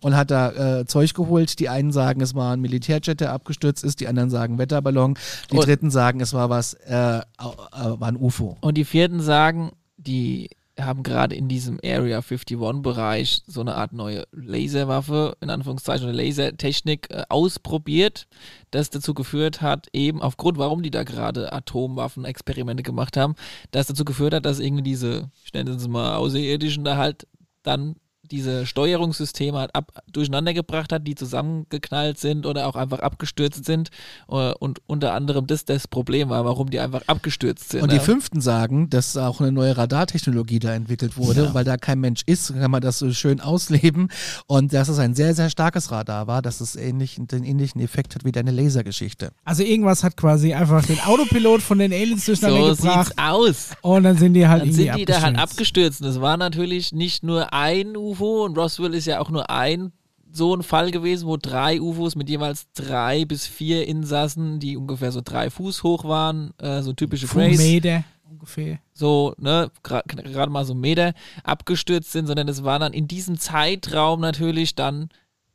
[SPEAKER 4] und hat da äh, Zeug geholt. Die einen sagen, es war ein Militärjet, der abgestürzt ist, die anderen sagen Wetterballon, die
[SPEAKER 1] Und-
[SPEAKER 4] dritten sagen, es war was, äh, äh, war ein UFO.
[SPEAKER 1] Und die vierten sagen, die haben gerade in diesem Area 51-Bereich so eine Art neue Laserwaffe, in Anführungszeichen, eine Lasertechnik äh, ausprobiert, das dazu geführt hat, eben aufgrund, warum die da gerade Atomwaffen-Experimente gemacht haben, das dazu geführt hat, dass irgendwie diese, ich nenne es mal Außerirdischen, da halt dann diese Steuerungssysteme halt ab, durcheinander gebracht hat, die zusammengeknallt sind oder auch einfach abgestürzt sind. Äh, Und unter anderem das das Problem war, warum die einfach abgestürzt sind.
[SPEAKER 4] Und die
[SPEAKER 1] ne?
[SPEAKER 4] fünften sagen, dass auch eine neue Radartechnologie da entwickelt wurde,
[SPEAKER 1] Ja.
[SPEAKER 4] weil da kein Mensch ist, kann man das so schön ausleben. Und dass es ein sehr, sehr starkes Radar war, dass es ähnlich, den ähnlichen Effekt hat wie deine Lasergeschichte.
[SPEAKER 2] Also irgendwas hat quasi einfach den Autopilot von den Aliens durcheinander
[SPEAKER 1] So
[SPEAKER 2] gebracht.
[SPEAKER 1] sieht's aus.
[SPEAKER 2] Und dann sind die halt
[SPEAKER 1] Dann sind die da halt
[SPEAKER 2] abgestürzt.
[SPEAKER 1] es war natürlich nicht nur ein UFO und Roswell ist ja auch nur ein so ein Fall gewesen, wo drei UFOs mit jeweils drei bis vier Insassen, die ungefähr so drei Fuß hoch waren, äh, so typische Grace,
[SPEAKER 2] Meter ungefähr.
[SPEAKER 1] so, ne, gra- gerade mal so Meter abgestürzt sind, sondern es war dann in diesem Zeitraum natürlich dann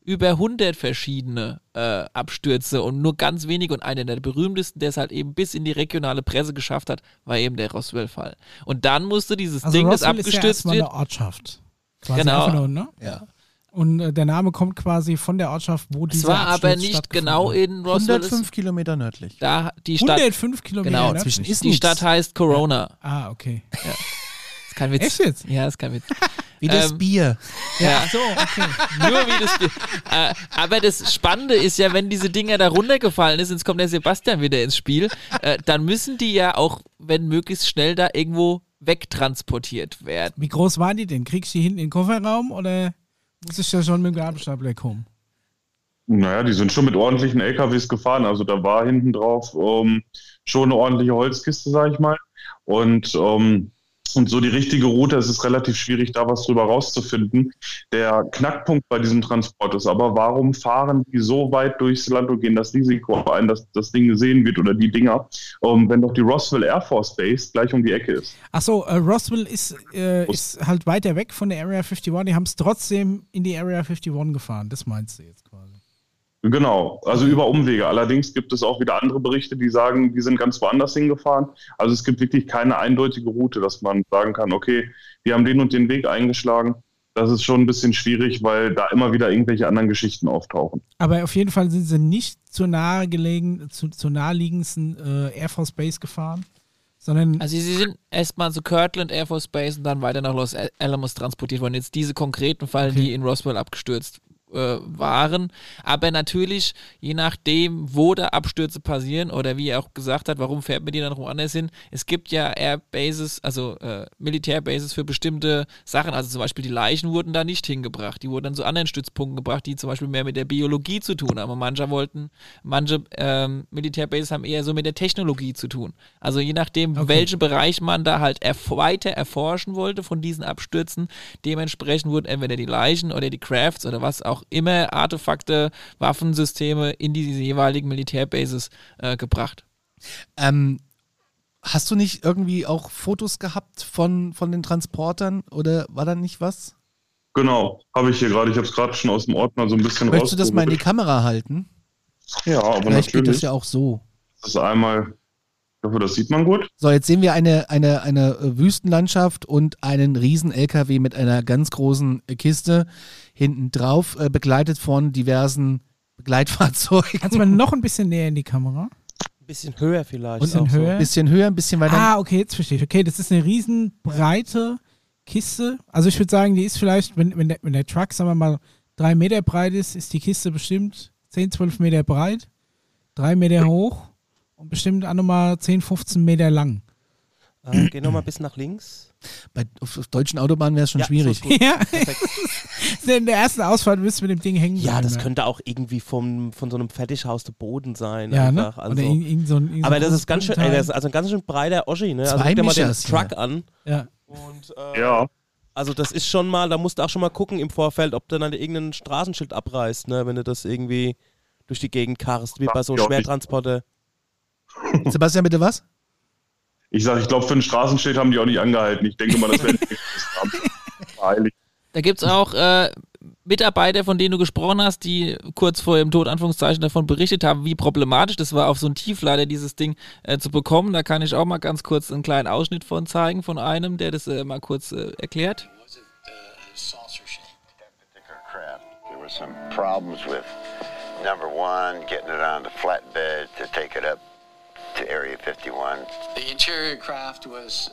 [SPEAKER 1] über 100 verschiedene äh, Abstürze und nur ganz wenige und einer der berühmtesten, der es halt eben bis in die regionale Presse geschafft hat, war eben der Roswell-Fall. Und dann musste dieses
[SPEAKER 2] Also
[SPEAKER 1] Ding, das
[SPEAKER 2] Roswell ist ja
[SPEAKER 1] abgestürzt wird,
[SPEAKER 2] eine Ortschaft. Quasi
[SPEAKER 1] Genau.
[SPEAKER 2] nur, ne?
[SPEAKER 4] Ja.
[SPEAKER 2] Und äh, der Name kommt quasi von der Ortschaft, wo
[SPEAKER 1] es
[SPEAKER 2] dieser
[SPEAKER 1] war aber nicht genau
[SPEAKER 2] hat.
[SPEAKER 1] in Roswell.
[SPEAKER 4] 105
[SPEAKER 1] ist,
[SPEAKER 4] Kilometer nördlich.
[SPEAKER 1] da die Stadt,
[SPEAKER 2] 105 Kilometer
[SPEAKER 1] genau,
[SPEAKER 2] nördlich.
[SPEAKER 4] zwischen ist
[SPEAKER 1] die
[SPEAKER 4] nichts.
[SPEAKER 1] Stadt heißt Corona.
[SPEAKER 2] Ah, okay.
[SPEAKER 1] Das ist kein Witz.
[SPEAKER 2] Echt jetzt?
[SPEAKER 1] Ja, das ist kein Witz.
[SPEAKER 4] Wie das
[SPEAKER 1] Ähm,
[SPEAKER 4] Bier.
[SPEAKER 1] Ja,
[SPEAKER 2] So, okay.
[SPEAKER 1] nur wie das. Äh, aber das Spannende ist ja, wenn diese Dinger da runtergefallen ist, jetzt kommt der Sebastian wieder ins Spiel, äh, dann müssen die ja auch, wenn möglichst schnell da irgendwo wegtransportiert werden.
[SPEAKER 2] Wie groß waren die denn? Kriegst du die hinten in den Kofferraum oder muss ich da schon mit dem Gabelstapler kommen?
[SPEAKER 3] Naja, die sind schon mit ordentlichen LKWs gefahren. Also da war hinten drauf ähm, schon eine ordentliche Holzkiste, sag ich mal. Und, ähm, und so die richtige Route, es ist relativ schwierig, da was drüber rauszufinden. Der Knackpunkt bei diesem Transport ist aber, warum fahren die so weit durchs Land und gehen das Risiko ein, dass das Ding gesehen wird oder die Dinger, ähm, wenn doch die Roswell Air Force Base gleich um die Ecke ist.
[SPEAKER 2] Achso, äh, Roswell ist, äh, ist halt weiter weg von der Area 51. Die haben es trotzdem in die Area 51 gefahren. Das meinst du jetzt.
[SPEAKER 3] Genau, also über Umwege. Allerdings gibt es auch wieder andere Berichte, die sagen, die sind ganz woanders hingefahren. Also es gibt wirklich keine eindeutige Route, dass man sagen kann, okay, die haben den und den Weg eingeschlagen. Das ist schon ein bisschen schwierig, weil da immer wieder irgendwelche anderen Geschichten auftauchen.
[SPEAKER 2] Aber auf jeden Fall sind sie nicht zur nahe gelegen, zu, zur naheliegendsten äh, Air Force Base gefahren, sondern
[SPEAKER 1] Also sie sind erstmal zu Kirtland Air Force Base und dann weiter nach Los Alamos transportiert worden. Jetzt diese konkreten Fälle,
[SPEAKER 2] Okay.
[SPEAKER 1] die in Roswell abgestürzt waren. Aber natürlich, je nachdem, wo da Abstürze passieren oder wie er auch gesagt hat, warum fährt man die dann woanders hin? Es gibt ja Airbases, also äh, Militärbases für bestimmte Sachen. Also zum Beispiel die Leichen wurden da nicht hingebracht. Die wurden dann zu anderen Stützpunkten gebracht, die zum Beispiel mehr mit der Biologie zu tun haben. Und manche wollten, manche ähm, Militärbases haben eher so mit der Technologie zu tun. Also je nachdem,
[SPEAKER 2] Okay.
[SPEAKER 1] welchen Bereich man da halt erf weiter erforschen wollte von diesen Abstürzen, dementsprechend wurden entweder die Leichen oder die Crafts oder was auch immer, Artefakte, Waffensysteme in diese jeweiligen Militärbases äh, gebracht.
[SPEAKER 4] Ähm, hast du nicht irgendwie auch Fotos gehabt von, von den Transportern oder war da nicht was?
[SPEAKER 3] Genau, habe ich hier gerade. Ich habe es gerade schon aus dem Ordner so ein bisschen
[SPEAKER 4] Möchtest du das mal in die. Kamera halten?
[SPEAKER 3] Ja, aber
[SPEAKER 4] Vielleicht geht
[SPEAKER 3] natürlich.
[SPEAKER 4] das ja auch so.
[SPEAKER 3] Das ist einmal, ich hoffe, das sieht man gut.
[SPEAKER 4] So, jetzt sehen wir eine, eine, eine äh, Wüstenlandschaft und einen riesen LKW mit einer ganz großen äh, Kiste hinten drauf, äh, begleitet von diversen Begleitfahrzeugen.
[SPEAKER 2] kannst du mal noch ein bisschen näher in die Kamera?
[SPEAKER 5] Ein bisschen höher vielleicht.
[SPEAKER 2] Bisschen
[SPEAKER 5] auch so.
[SPEAKER 2] höher?
[SPEAKER 4] Ein bisschen höher, ein bisschen weiter.
[SPEAKER 2] Ah, okay, jetzt verstehe ich. Okay, das ist eine riesen breite Kiste. Also ich würde sagen, die ist vielleicht, wenn, wenn, der, wenn der Truck, sagen wir mal, drei Meter breit ist, ist die Kiste bestimmt 10, 12 Meter breit, drei Meter hoch und bestimmt auch nochmal 10, 15 Meter lang.
[SPEAKER 5] Äh, geh nochmal bis nach links.
[SPEAKER 4] Bei, auf, auf deutschen Autobahnen wäre es schon
[SPEAKER 5] Ja,
[SPEAKER 4] schwierig.
[SPEAKER 5] so.
[SPEAKER 2] Ja, in der ersten Ausfahrt wirst du mit dem Ding hängen
[SPEAKER 5] Ja, das
[SPEAKER 2] bleiben,
[SPEAKER 5] könnte auch irgendwie vom, von so einem Fertighaus der Boden sein.
[SPEAKER 2] Ja, ne?
[SPEAKER 5] Also,
[SPEAKER 2] Oder irgend, irgend so ein, so
[SPEAKER 5] aber
[SPEAKER 2] ein
[SPEAKER 5] das ist ganz schön, ey, das ist also ein ganz schön breiter Oschi, ne? Also
[SPEAKER 4] Zwei
[SPEAKER 5] guck dir mal den Truck
[SPEAKER 4] hier.
[SPEAKER 5] an.
[SPEAKER 2] Ja.
[SPEAKER 5] Und, äh,
[SPEAKER 3] Ja,
[SPEAKER 5] Also das ist schon mal, da musst du auch schon mal gucken im Vorfeld, ob du dann irgendein Straßenschild abreißt, ne? Wenn du das irgendwie durch die Gegend karrst, wie bei so
[SPEAKER 3] Ja,
[SPEAKER 5] Schwertransporter.
[SPEAKER 4] Sebastian, bitte was?
[SPEAKER 3] ich sage, ich glaube, für ein Straßenschild haben die auch nicht angehalten. Ich denke mal, das wäre heilig.
[SPEAKER 1] Da gibt es auch äh, Mitarbeiter, von denen du gesprochen hast, die kurz vor ihrem Tod, Anführungszeichen, davon berichtet haben, wie problematisch das war, auf so einen Tieflader dieses Ding äh, zu bekommen. Da kann ich auch mal ganz kurz einen kleinen Ausschnitt von zeigen, von einem, der das äh, mal kurz äh, erklärt.
[SPEAKER 12] some problems with number one, getting it on the flatbed to take it up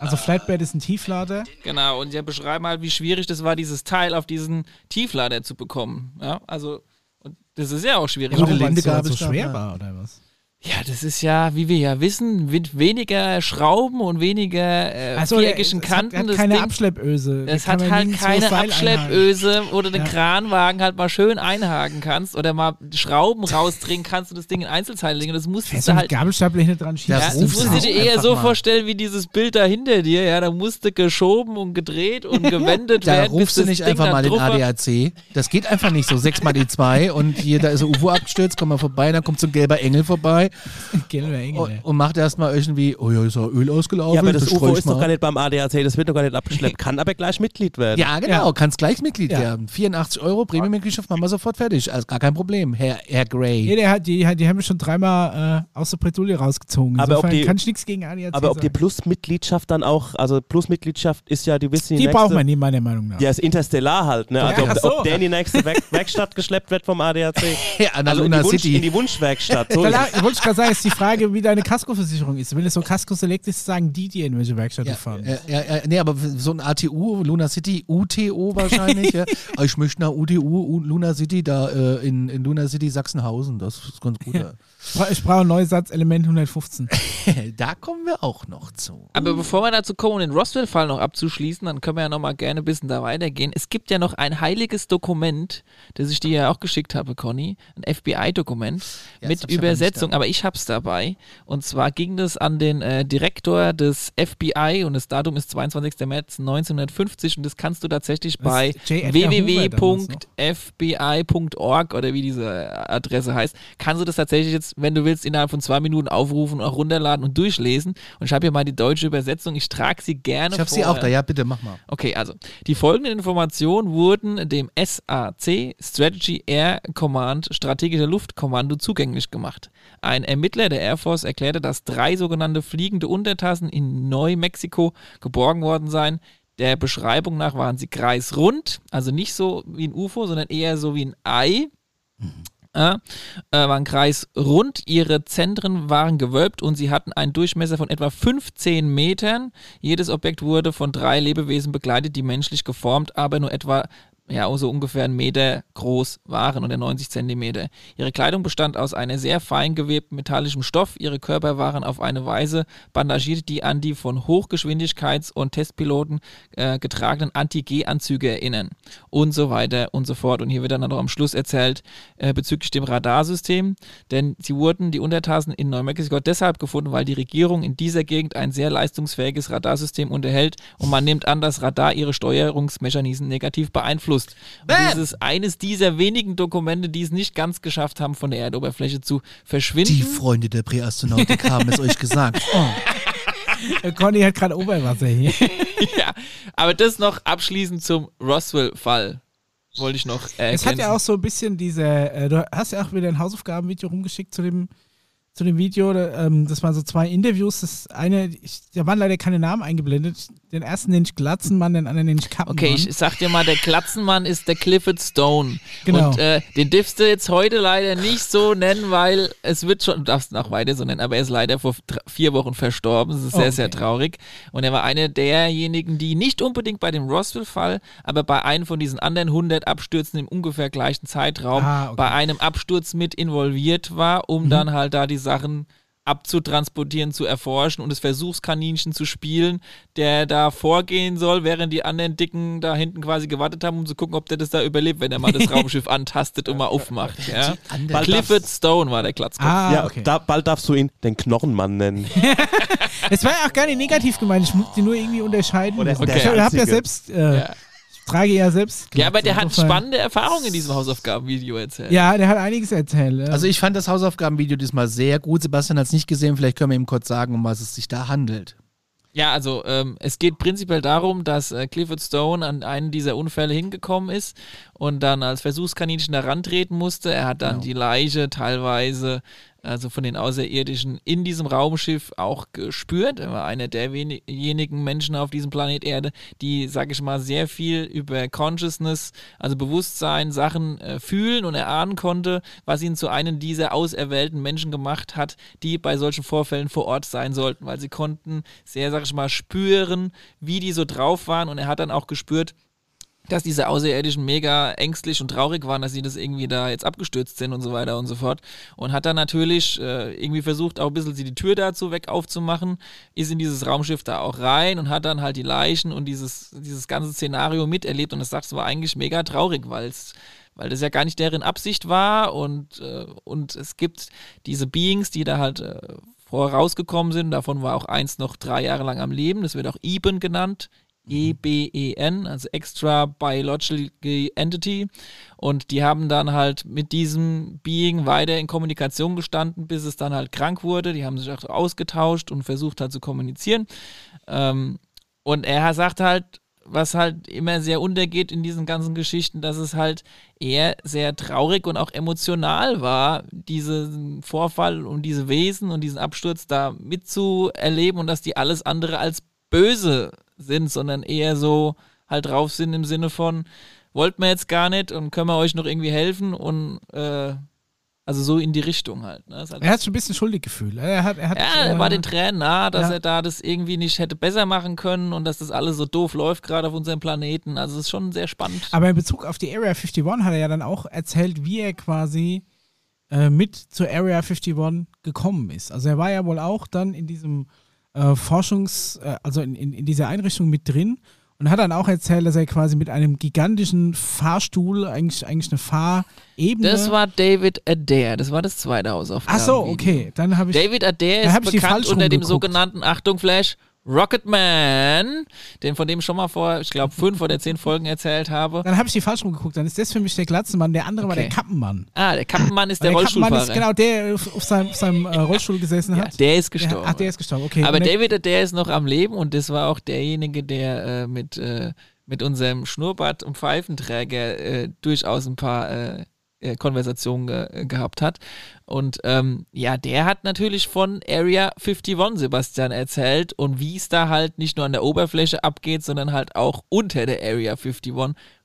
[SPEAKER 2] Also Flatbed ist ein Tieflader.
[SPEAKER 1] Genau, und die beschreiben halt, wie schwierig das war, dieses Teil auf diesen Tieflader zu bekommen. Ja, also, und das ist ja auch schwierig.
[SPEAKER 4] Gute
[SPEAKER 2] Warum, weil's so, schwer war oder was?
[SPEAKER 1] Ja, das ist ja, wie wir ja wissen, mit weniger Schrauben und weniger äh,
[SPEAKER 2] Also,
[SPEAKER 1] viereckigen
[SPEAKER 2] es hat,
[SPEAKER 1] Kanten.
[SPEAKER 2] hat
[SPEAKER 1] das
[SPEAKER 2] keine
[SPEAKER 1] Ding,
[SPEAKER 2] Abschleppöse. Da
[SPEAKER 1] Es hat halt keine. Abschleppöse, wo du den
[SPEAKER 2] Ja.
[SPEAKER 1] Kranwagen halt mal schön einhaken kannst oder mal Schrauben rausdrehen kannst und das Ding in Einzelteile legen. Das musstest
[SPEAKER 2] Fährst
[SPEAKER 1] du
[SPEAKER 2] du
[SPEAKER 1] halt.
[SPEAKER 2] Gabelstapler hinten dran schießen?
[SPEAKER 4] Ja, das
[SPEAKER 1] musst du dir eher so
[SPEAKER 4] mal.
[SPEAKER 1] vorstellen wie dieses Bild da hinter dir. Ja, da musste geschoben und gedreht und gewendet
[SPEAKER 4] Da
[SPEAKER 1] werden. bis
[SPEAKER 4] rufst du nicht
[SPEAKER 1] Ding
[SPEAKER 4] einfach mal den. ADAC. Das geht einfach nicht so. Sechs mal die zwei und hier, da ist ein UFO abgestürzt, komm mal vorbei, dann kommt so ein gelber Engel vorbei
[SPEAKER 2] Gelbe Engel.
[SPEAKER 4] und, und macht erstmal irgendwie, oh ja, ist ja Öl ausgelaufen.
[SPEAKER 5] Ja, aber das
[SPEAKER 4] streu
[SPEAKER 5] UFO ist doch gar nicht beim ADAC, das wird doch gar nicht abgeschleppt, kann aber gleich Mitglied werden.
[SPEAKER 4] Ja, genau, kannst gleich Mitglied
[SPEAKER 2] Ja.
[SPEAKER 4] werden. 84 Euro Premium-Mitgliedschaft machen wir sofort fertig. Also gar kein Problem, Herr, Herr Gray.
[SPEAKER 2] Nee, der hat, die, die haben mich schon dreimal äh, aus der Bredouille rausgezogen.
[SPEAKER 5] Aber ob die-
[SPEAKER 2] kann ich nichts gegen ADAC
[SPEAKER 5] Aber ob die
[SPEAKER 2] sagen.
[SPEAKER 5] Plus-Mitgliedschaft dann auch, also Plus-Mitgliedschaft ist ja, die wissen
[SPEAKER 2] Die braucht man nicht, meiner Meinung nach.
[SPEAKER 5] Ja, ist Interstellar halt, ne? Also
[SPEAKER 2] Ja,
[SPEAKER 5] ob,
[SPEAKER 2] so.
[SPEAKER 5] ob der in die nächste Werk Werkstatt geschleppt wird vom ADAC.
[SPEAKER 4] Ja, der
[SPEAKER 5] also in die, Wunsch,
[SPEAKER 4] City.
[SPEAKER 5] in die Wunschwerkstatt. So.
[SPEAKER 2] wollte ich gerade sagen, ist die Frage, wie deine Kaskoversicherung ist. Wenn es so Kasko Select ist, sagen die dir, in welche Werkstatt
[SPEAKER 4] Ja,
[SPEAKER 2] du fahren
[SPEAKER 4] ja, ja, ja, nee, aber so ein ATU, Luna City, UTO wahrscheinlich. ja. Aber Ich möchte nach UTU, Luna City, da äh, in, in Luna City Sachsenhausen. Das ist ganz gut. ja.
[SPEAKER 2] Ich bra- Ich brauche einen Neusatz, Element 115.
[SPEAKER 4] da kommen wir auch noch zu.
[SPEAKER 1] Aber bevor wir dazu kommen, um den Roswell-Fall noch abzuschließen, dann können wir ja noch mal gerne ein bisschen da weitergehen. Es gibt ja noch ein heiliges Dokument, das ich dir ja auch geschickt habe, Conny, ein FBI-Dokument
[SPEAKER 4] Ja,
[SPEAKER 1] mit Übersetzung, aber ich hab's dabei. Und zwar ging das an den äh, Direktor des FBI und das Datum ist 22. März 1950 und das kannst du tatsächlich bei www.fbi.org oder wie diese Adresse heißt, kannst du das tatsächlich jetzt, wenn du willst, innerhalb von zwei Minuten aufrufen und auch runterladen und durchlesen. Und ich habe hier mal die deutsche Übersetzung. Ich trage sie gerne
[SPEAKER 4] Ich habe sie auch da. Ja, bitte, mach mal.
[SPEAKER 1] Okay, also die folgenden Informationen wurden dem SAC Strategy Air Command strategischer Luftkommando zugänglich gemacht. Ein Ermittler der Air Force erklärte, dass drei sogenannte fliegende Untertassen in Neumexiko geborgen worden seien. Der Beschreibung nach waren sie kreisrund, also nicht so wie ein UFO, sondern eher so wie ein Ei. Äh, äh, waren kreisrund, ihre Zentren waren gewölbt und sie hatten einen Durchmesser von etwa 15 Metern. Jedes Objekt wurde von drei Lebewesen begleitet, die menschlich geformt, aber nur etwa ja, so ungefähr einen Meter groß waren oder 90 Zentimeter. Ihre Kleidung bestand aus einer sehr fein gewebten metallischem Stoff. Ihre Körper waren auf eine Weise bandagiert, die an die von Hochgeschwindigkeits- und Testpiloten äh, getragenen Anti-G-Anzüge erinnern. Und so weiter und so fort. Und hier wird dann noch am Schluss erzählt äh, bezüglich dem Radarsystem, denn sie wurden, die Untertassen in Neumexiko, deshalb gefunden, weil die Regierung in dieser Gegend ein sehr leistungsfähiges Radarsystem unterhält und man nimmt an, dass Radar ihre Steuerungsmechanismen negativ beeinflusst. Und dieses eines dieser wenigen Dokumente, die es nicht ganz geschafft haben, von der Erdoberfläche zu verschwinden.
[SPEAKER 4] Die Freunde der Präastronautik haben es euch gesagt. Oh.
[SPEAKER 2] Conny hat gerade Oberwasser hier.
[SPEAKER 1] ja, aber das noch abschließend zum Roswell-Fall. Wollte ich noch äh,
[SPEAKER 2] Es hat ja
[SPEAKER 1] ergänzen.
[SPEAKER 2] auch so ein bisschen diese, äh, du hast ja auch wieder ein Hausaufgabenvideo rumgeschickt zu dem, zu dem Video. Ähm, das waren so zwei Interviews. Das eine, ich, da waren leider keine Namen eingeblendet. Den ersten nenne ich Glatzenmann, den anderen nenne ich Kappenmann.
[SPEAKER 1] Okay, ich sag dir mal, der Glatzenmann ist der Clifford Stone.
[SPEAKER 2] Genau.
[SPEAKER 1] Und äh, den darfst du jetzt heute leider nicht so nennen, weil es wird schon, du darfst ihn auch weiter so nennen, aber er ist leider vor vier Wochen verstorben. Das ist sehr,
[SPEAKER 2] Okay.
[SPEAKER 1] sehr traurig. Und er war einer derjenigen, die nicht unbedingt bei dem Roswell-Fall, aber bei einem von diesen anderen 100 Abstürzen im ungefähr gleichen Zeitraum
[SPEAKER 2] Ah, okay.
[SPEAKER 1] bei einem Absturz mit involviert war, um
[SPEAKER 2] Mhm.
[SPEAKER 1] dann halt da die Sachen abzutransportieren, zu erforschen und das Versuchskaninchen zu spielen, der da vorgehen soll, während die anderen Dicken da hinten quasi gewartet haben, um zu gucken, ob der das da überlebt, wenn er mal das Raumschiff antastet und mal aufmacht. Ja? Clifford Stone war der Klatzkopf.
[SPEAKER 2] Ah,
[SPEAKER 5] ja,
[SPEAKER 2] okay.
[SPEAKER 5] da, bald darfst du ihn den Knochenmann nennen.
[SPEAKER 2] Es war ja auch gar nicht negativ gemeint. Ich muss die nur irgendwie unterscheiden.
[SPEAKER 5] Oder
[SPEAKER 2] ich habe ja selbst, äh,
[SPEAKER 1] Ja.
[SPEAKER 2] Trage ja selbst.
[SPEAKER 1] Ja, aber der hat spannende Erfahrungen in diesem Hausaufgabenvideo erzählt.
[SPEAKER 2] Ja, der hat einiges erzählt. ja.
[SPEAKER 4] Also ich fand das Hausaufgabenvideo diesmal sehr gut. Sebastian hat es nicht gesehen. Vielleicht können wir ihm kurz sagen, um was es sich da handelt.
[SPEAKER 1] Ja, also ähm, es geht prinzipiell darum, dass äh, Clifford Stone an einen dieser Unfälle hingekommen ist und dann als Versuchskaninchen da rantreten musste. Er hat dann die Leiche teilweise, also von den Außerirdischen, in diesem Raumschiff auch gespürt. Er war einer der wenigen Menschen auf diesem Planet Erde, die, sag ich mal, sehr viel über Consciousness, also Bewusstsein, Sachen äh, fühlen und erahnen konnte, was ihn zu einem dieser auserwählten Menschen gemacht hat, die bei solchen Vorfällen vor Ort sein sollten, weil sie konnten sehr, sag ich mal, spüren, wie die so drauf waren und er hat dann auch gespürt, dass diese Außerirdischen mega ängstlich und traurig waren, dass sie das irgendwie da jetzt abgestürzt sind und so weiter und so fort. Und hat dann natürlich äh, irgendwie versucht, auch ein bisschen die Tür dazu weg aufzumachen, ist in dieses Raumschiff da auch rein und hat dann halt die Leichen und dieses, dieses ganze Szenario miterlebt. Und das sagst du war eigentlich mega traurig, weil es weil das ja gar nicht deren Absicht war und, äh, und es gibt diese Beings, die da halt äh, vorher rausgekommen sind. Davon war auch eins noch drei Jahre lang am Leben. Das wird auch Eben genannt. EBEN, also Extra Biological Entity. Und die haben dann halt mit diesem Being weiter in Kommunikation gestanden, bis es dann halt krank wurde. Die haben sich auch ausgetauscht und versucht halt zu kommunizieren. Ähm, und er sagt halt, was halt immer sehr untergeht in diesen ganzen Geschichten, dass es halt eher sehr traurig und auch emotional war, diesen Vorfall und diese Wesen und diesen Absturz da mitzuerleben und dass die alles andere als böse sind, sondern eher so halt drauf sind im Sinne von, wollten wir jetzt gar nicht und können wir euch noch irgendwie helfen und äh, also so in die Richtung halt. Ne? Halt
[SPEAKER 2] er hat schon ein bisschen schuldig gefühlt. Er hat, er hat,
[SPEAKER 1] ja, er
[SPEAKER 2] äh,
[SPEAKER 1] war den Tränen nah, dass
[SPEAKER 2] ja.
[SPEAKER 1] er da das irgendwie nicht hätte besser machen können und dass das alles so doof läuft, gerade auf unserem Planeten. Also es ist schon sehr spannend.
[SPEAKER 2] Aber in Bezug auf die Area 51 hat er ja dann auch erzählt, wie er quasi äh, mit zur Area 51 gekommen ist. Also er war ja wohl auch dann in diesem äh, Forschungs-, äh, also in, in, in dieser Einrichtung mit drin und hat dann auch erzählt, dass er quasi mit einem gigantischen Fahrstuhl, eigentlich, eigentlich eine Fahrebene.
[SPEAKER 1] Das war David Adair, das war das zweite Hausaufgaben.
[SPEAKER 2] Ach so, okay. Dann habe ich.
[SPEAKER 1] David Adair ist bekannt unter dem
[SPEAKER 2] rumgeguckt.
[SPEAKER 1] sogenannten, Achtung Flash, Rocketman, den von dem schon mal vor, ich glaube, fünf oder zehn Folgen erzählt habe.
[SPEAKER 2] Dann habe ich die falsch rumgeguckt. Dann ist das für mich der Glatzenmann, der andere war
[SPEAKER 1] Okay.
[SPEAKER 2] der Kappenmann.
[SPEAKER 1] Ah, der Kappenmann ist der,
[SPEAKER 2] Kappenmann
[SPEAKER 1] Rollstuhlfahrer.
[SPEAKER 2] ist genau der auf auf seinem, auf seinem äh, Rollstuhl gesessen hat.
[SPEAKER 1] der ist gestorben.
[SPEAKER 2] ach, der ist gestorben, okay.
[SPEAKER 1] Aber
[SPEAKER 2] der-
[SPEAKER 1] David, der ist noch am Leben und das war auch derjenige, der äh, mit, äh, mit unserem Schnurrbart und Pfeifenträger äh, durchaus ein paar äh, Konversationen ge gehabt hat. Und ähm, ja, der hat natürlich von Area 51 Sebastian erzählt und wie es da halt nicht nur an der Oberfläche abgeht, sondern halt auch unter der Area 51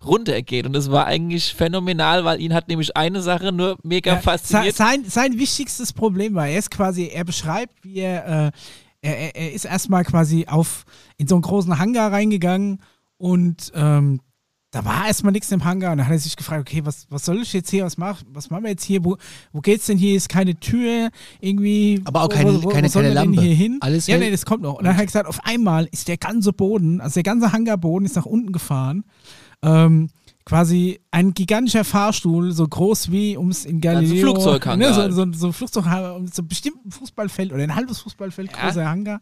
[SPEAKER 1] runtergeht. Und das war eigentlich phänomenal, weil ihn hat nämlich eine Sache nur mega
[SPEAKER 2] Ja,
[SPEAKER 1] fasziniert.
[SPEAKER 2] Sein, sein wichtigstes Problem war, er ist quasi, er beschreibt, wie er, äh, er, er- er ist erstmal quasi auf, in so einen großen Hangar reingegangen und ähm, da war erstmal nichts im Hangar und dann hat er sich gefragt, okay, was, was soll ich jetzt hier, was, mach, was machen wir jetzt hier, wo, wo geht's denn hier, ist keine Tür, irgendwie.
[SPEAKER 4] Aber auch keine-
[SPEAKER 2] wo, wo,
[SPEAKER 4] keine-
[SPEAKER 2] wo
[SPEAKER 4] keine
[SPEAKER 2] denn
[SPEAKER 4] Lampe.
[SPEAKER 2] hier hin?
[SPEAKER 4] Alles
[SPEAKER 2] ja, nee, das kommt noch. Und dann hat er gesagt, auf einmal ist der ganze Boden, also der ganze Hangarboden ist nach unten gefahren. Ähm, quasi ein gigantischer Fahrstuhl, so groß wie, um es in Galileo...
[SPEAKER 1] Flugzeughangar
[SPEAKER 2] Ne, so,
[SPEAKER 1] halt.
[SPEAKER 2] so, so ein Flugzeughangar, um so ein bestimmten Fußballfeld oder ein halbes Fußballfeld großer Hangar,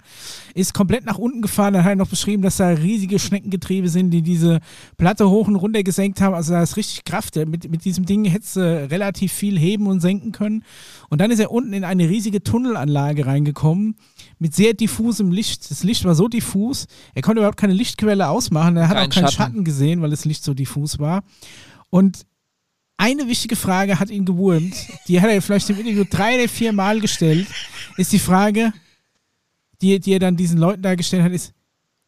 [SPEAKER 2] ist komplett nach unten gefahren. Dann hat er noch beschrieben, dass da riesige Schneckengetriebe sind, die diese Platte hoch und runter gesenkt haben. Also da ist richtig Kraft. Mit, mit diesem Ding hättest du relativ viel heben und senken können. Und dann ist er unten in eine riesige Tunnelanlage reingekommen mit sehr diffusem Licht. Das Licht war so diffus, er konnte überhaupt keine Lichtquelle ausmachen. Er hat
[SPEAKER 1] Kein
[SPEAKER 2] auch keinen
[SPEAKER 1] Schatten.
[SPEAKER 2] Schatten gesehen, weil das Licht so diffus war. Und eine wichtige Frage hat ihn gewurmt, die hat er vielleicht im Interview drei oder vier Mal gestellt, ist die Frage, die, die er dann diesen Leuten da gestellt hat, ist,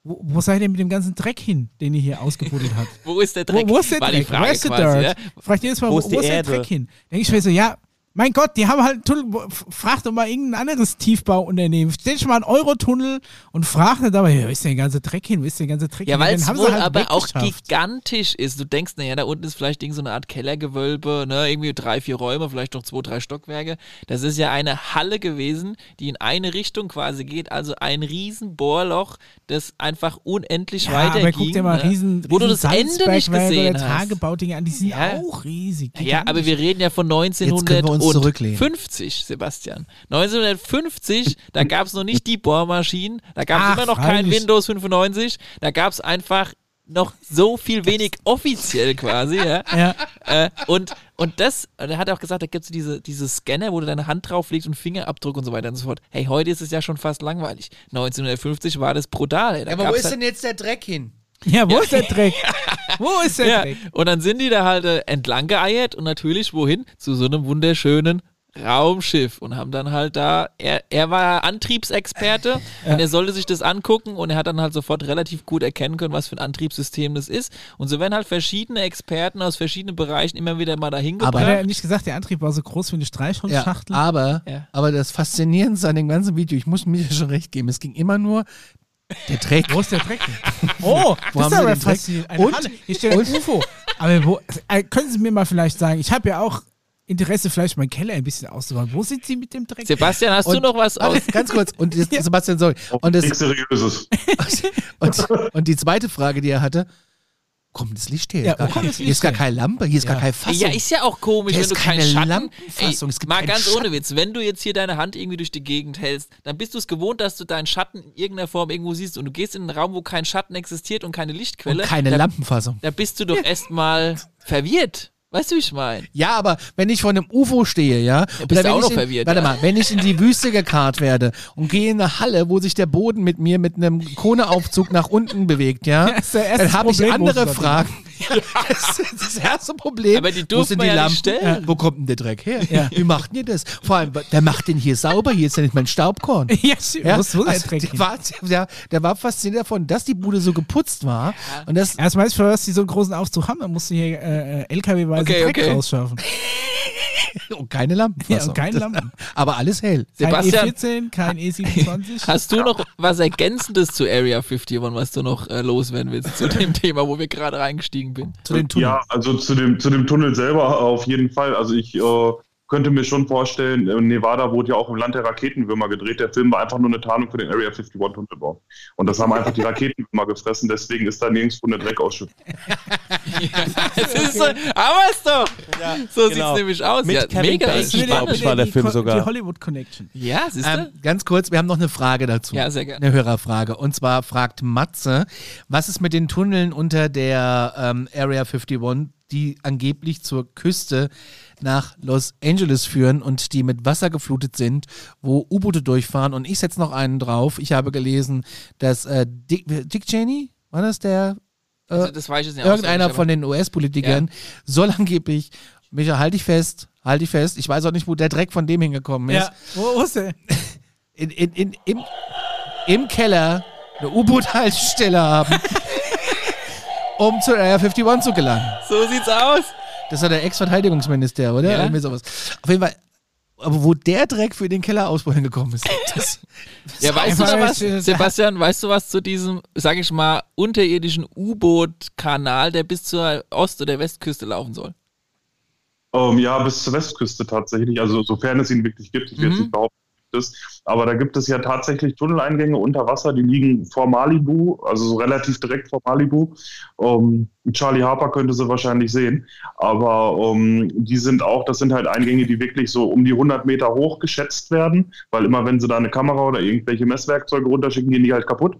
[SPEAKER 2] wo, wo seid ihr mit dem ganzen Dreck hin, den ihr hier ausgebuddelt habt?
[SPEAKER 1] Wo ist der Dreck?
[SPEAKER 2] Wo, wo ist der
[SPEAKER 1] War
[SPEAKER 2] Dreck? Where's the
[SPEAKER 1] quasi,
[SPEAKER 2] dirt?
[SPEAKER 1] ja?
[SPEAKER 2] Fragt jedes Mal,
[SPEAKER 5] Wo
[SPEAKER 2] wo,
[SPEAKER 5] ist
[SPEAKER 2] wo ist der
[SPEAKER 5] Erde?
[SPEAKER 2] Dreck hin? Denke ich mir so, ja, mein Gott, die haben halt Tunnel. Frag doch mal irgendein anderes Tiefbauunternehmen. Stell schon mal einen Eurotunnel und frag dann dabei, wo ist denn der ganze Dreck hin? Wo ist denn der ganze Dreck
[SPEAKER 1] ja,
[SPEAKER 2] hin?
[SPEAKER 1] Ja,
[SPEAKER 2] weil
[SPEAKER 1] es wohl
[SPEAKER 2] halt
[SPEAKER 1] aber auch gigantisch ist. Du denkst, naja, da unten ist vielleicht irgend so eine Art Kellergewölbe, ne? irgendwie drei, vier Räume, vielleicht noch zwei, drei Stockwerke. Das ist ja eine Halle gewesen, die in eine Richtung quasi geht. Also ein riesen Bohrloch, das einfach unendlich
[SPEAKER 2] ja,
[SPEAKER 1] weiter
[SPEAKER 2] aber guck dir mal,
[SPEAKER 1] ne?
[SPEAKER 2] riesen,
[SPEAKER 1] wo du das Salzberg Ende nicht gesehen hast.
[SPEAKER 2] Tagebaudinge an, die sind
[SPEAKER 1] ja.
[SPEAKER 2] auch riesig. Gigantisch.
[SPEAKER 1] Ja, aber wir reden ja von
[SPEAKER 4] 1900
[SPEAKER 1] 1950, Sebastian. 1950, da gab es noch nicht die Bohrmaschinen, da gab es immer noch kein. Windows 95, da gab es einfach noch so viel wenig offiziell quasi, ja.
[SPEAKER 2] Ja.
[SPEAKER 1] Äh, und, und das, und er hat auch gesagt, da gibt es diese, diese Scanner, wo du deine Hand drauflegst und Fingerabdruck und so weiter und so fort. Hey, heute ist es ja schon fast langweilig. 1950 war das brutal. ey. Da
[SPEAKER 4] Ja, aber wo ist
[SPEAKER 1] halt-
[SPEAKER 4] denn jetzt der Dreck hin?
[SPEAKER 2] Ja, wo ist der Dreck? Wo ist der
[SPEAKER 1] ja, und dann sind die da halt äh, entlang geeiert und natürlich wohin? Zu so einem wunderschönen Raumschiff und haben dann halt da, er, er war Antriebsexperte und er sollte sich das angucken und er hat dann halt sofort relativ gut erkennen können, was für ein Antriebssystem das ist. Und so werden halt verschiedene Experten aus verschiedenen Bereichen immer wieder mal dahin
[SPEAKER 4] Aber-
[SPEAKER 2] Hat er
[SPEAKER 1] gebracht.
[SPEAKER 2] nicht gesagt, der Antrieb war so groß wie eine
[SPEAKER 4] Ja,
[SPEAKER 2] Streichholzschachtel?
[SPEAKER 4] aber,
[SPEAKER 1] Ja.
[SPEAKER 4] aber das Faszinierendste an dem ganzen Video, ich muss mir schon recht geben, es ging immer nur der Dreck.
[SPEAKER 2] Wo ist der Dreck? Oh,
[SPEAKER 4] Wo
[SPEAKER 2] das
[SPEAKER 4] haben
[SPEAKER 2] ist
[SPEAKER 4] sie
[SPEAKER 2] aber
[SPEAKER 4] den Dreck?
[SPEAKER 2] faszinierend. Eine
[SPEAKER 4] Und-
[SPEAKER 2] Halle. Hier steht ein UFO. Aber wo, äh, können Sie mir mal vielleicht sagen, ich habe ja auch Interesse, vielleicht meinen Keller ein bisschen auszuräumen. Wo sind Sie mit dem Dreck?
[SPEAKER 1] Sebastian, hast du
[SPEAKER 4] Und-
[SPEAKER 1] noch was aus?
[SPEAKER 4] Ganz kurz. Und jetzt, Sebastian, sorry. Und, das,
[SPEAKER 3] Nichts Seriöses.
[SPEAKER 4] und, und die zweite Frage, die er hatte, kommt das Licht her?
[SPEAKER 2] Ja,
[SPEAKER 4] Ist gar kein-
[SPEAKER 2] das
[SPEAKER 4] hier ist gar
[SPEAKER 2] Licht
[SPEAKER 4] keine Lampe, hier ist gar
[SPEAKER 2] Ja.
[SPEAKER 4] keine Fassung.
[SPEAKER 1] Ja, ist ja auch komisch,
[SPEAKER 4] Da
[SPEAKER 1] wenn
[SPEAKER 4] ist
[SPEAKER 1] du keine Schatten.
[SPEAKER 4] Lampenfassung,
[SPEAKER 1] Ey,
[SPEAKER 4] es gibt
[SPEAKER 1] mal ganz
[SPEAKER 4] Schatten.
[SPEAKER 1] ohne Witz, wenn du jetzt hier deine Hand irgendwie durch die Gegend hältst, dann bist du es gewohnt, dass du deinen Schatten in irgendeiner Form irgendwo siehst und du gehst in einen Raum, wo kein Schatten existiert und keine Lichtquelle.
[SPEAKER 4] Und keine
[SPEAKER 1] da,
[SPEAKER 4] Lampenfassung.
[SPEAKER 1] Da bist du doch erstmal verwirrt. Weißt du, wie ich meine?
[SPEAKER 4] Ja, aber wenn ich vor einem UFO stehe, ja,
[SPEAKER 1] bist
[SPEAKER 4] oder
[SPEAKER 1] du auch noch
[SPEAKER 4] in,
[SPEAKER 1] verwirrt,
[SPEAKER 4] Warte
[SPEAKER 1] ja.
[SPEAKER 4] mal, wenn ich in die Wüste gekarrt werde und gehe in eine Halle, wo sich der Boden mit mir mit einem Kohleaufzug nach unten bewegt, ja,
[SPEAKER 2] Ja,
[SPEAKER 4] dann habe ich andere Fragen. Ja, das ist das erste Problem.
[SPEAKER 1] Aber die
[SPEAKER 4] wo
[SPEAKER 1] durften
[SPEAKER 4] die
[SPEAKER 1] ja
[SPEAKER 4] Lampen?
[SPEAKER 1] nicht stellen.
[SPEAKER 4] Wo kommt denn der Dreck her?
[SPEAKER 2] Ja.
[SPEAKER 4] Wie macht denn ihr das? Vor allem, der macht den hier sauber, hier ist ja nicht mein Staubkorn.
[SPEAKER 2] Ja.
[SPEAKER 4] Ja,
[SPEAKER 2] ist der
[SPEAKER 4] also,
[SPEAKER 2] Dreck
[SPEAKER 4] der,
[SPEAKER 2] hin?
[SPEAKER 4] war, der, der war fasziniert davon, dass die Bude so geputzt war. Und das,
[SPEAKER 2] Erstmal ist für was die so einen großen Aufzug haben, dann musst du hier äh, äh, LKW-weise
[SPEAKER 1] Okay,
[SPEAKER 2] Dreck
[SPEAKER 1] okay.
[SPEAKER 2] rausschaffen.
[SPEAKER 4] und keine Lampenfassung.
[SPEAKER 2] Ja, und keine Lampen.
[SPEAKER 4] Aber alles hell.
[SPEAKER 2] Kein
[SPEAKER 1] Sebastian,
[SPEAKER 2] E14, kein E27.
[SPEAKER 1] hast du noch was Ergänzendes zu Area 51, was du noch äh, loswerden willst zu dem Thema, wo wir gerade reingestiegen bin?
[SPEAKER 4] Zu den Tunneln.
[SPEAKER 3] Ja, also zu dem, zu dem Tunnel selber auf jeden Fall. Also ich äh, könnte mir schon vorstellen, äh, Nevada wurde ja auch im Land der Raketenwürmer gedreht. Der Film war einfach nur eine Tarnung für den Area 51 Tunnelbau. Und das haben einfach die Raketenwürmer gefressen, deswegen ist da nirgendwo eine Dreckausschüttung.
[SPEAKER 1] Das ist so, aber ist doch. so
[SPEAKER 5] genau.
[SPEAKER 1] sieht's nämlich aus.
[SPEAKER 5] Mit
[SPEAKER 1] ja,
[SPEAKER 5] Kevin
[SPEAKER 1] mega
[SPEAKER 5] Bacon,
[SPEAKER 1] spannend.
[SPEAKER 5] glaub ich, war der
[SPEAKER 2] die
[SPEAKER 5] Film sogar.
[SPEAKER 2] Die Hollywood Connection.
[SPEAKER 1] Ja, siehst du?
[SPEAKER 4] Ähm, ganz kurz, wir haben noch eine Frage dazu.
[SPEAKER 1] Ja, sehr gerne.
[SPEAKER 4] Eine Hörerfrage. Und zwar fragt Matze, was ist mit den Tunneln unter der ähm, Area 51, die angeblich zur Küste nach Los Angeles führen und die mit Wasser geflutet sind, wo U-Boote durchfahren. Und ich setze noch einen drauf. Ich habe gelesen, dass äh, Dick, Dick Cheney, war das der? Äh,
[SPEAKER 1] Also, das weiß ich jetzt nicht
[SPEAKER 4] irgendeiner von den US-Politikern soll angeblich, Micha, halte ich fest, halte ich fest, ich weiß auch nicht, wo der Dreck von dem hingekommen ist
[SPEAKER 2] Ja, wo ist der?
[SPEAKER 4] in, in, in, im, im Keller eine U-Boot-Haltestelle haben, um zur Area 51 zu gelangen.
[SPEAKER 1] So sieht's aus.
[SPEAKER 4] Das war der Ex-Verteidigungsminister, oder?
[SPEAKER 1] Ja.
[SPEAKER 4] Irgendwie sowas. Auf jeden Fall. Aber wo der Dreck für den Kellerausbau hingekommen ist, das,
[SPEAKER 1] Ja, weißt du was,
[SPEAKER 2] jetzt,
[SPEAKER 1] Sebastian, weißt du was zu diesem, sag ich mal, unterirdischen U-Boot-Kanal, der bis zur Ost- oder Westküste laufen soll?
[SPEAKER 3] Ähm, ja, bis zur Westküste tatsächlich, also sofern es ihn wirklich gibt. Ich will jetzt
[SPEAKER 1] Mhm.
[SPEAKER 3] nicht behaupten, ist. Aber da gibt es ja tatsächlich Tunneleingänge unter Wasser, die liegen vor Malibu, also so relativ direkt vor Malibu. Ähm, Charlie Harper könnte sie wahrscheinlich sehen. Aber ähm, die sind auch, das sind halt Eingänge, die wirklich so um die 100 Meter hoch geschätzt werden, weil immer wenn sie da eine Kamera oder irgendwelche Messwerkzeuge runterschicken, gehen die halt kaputt.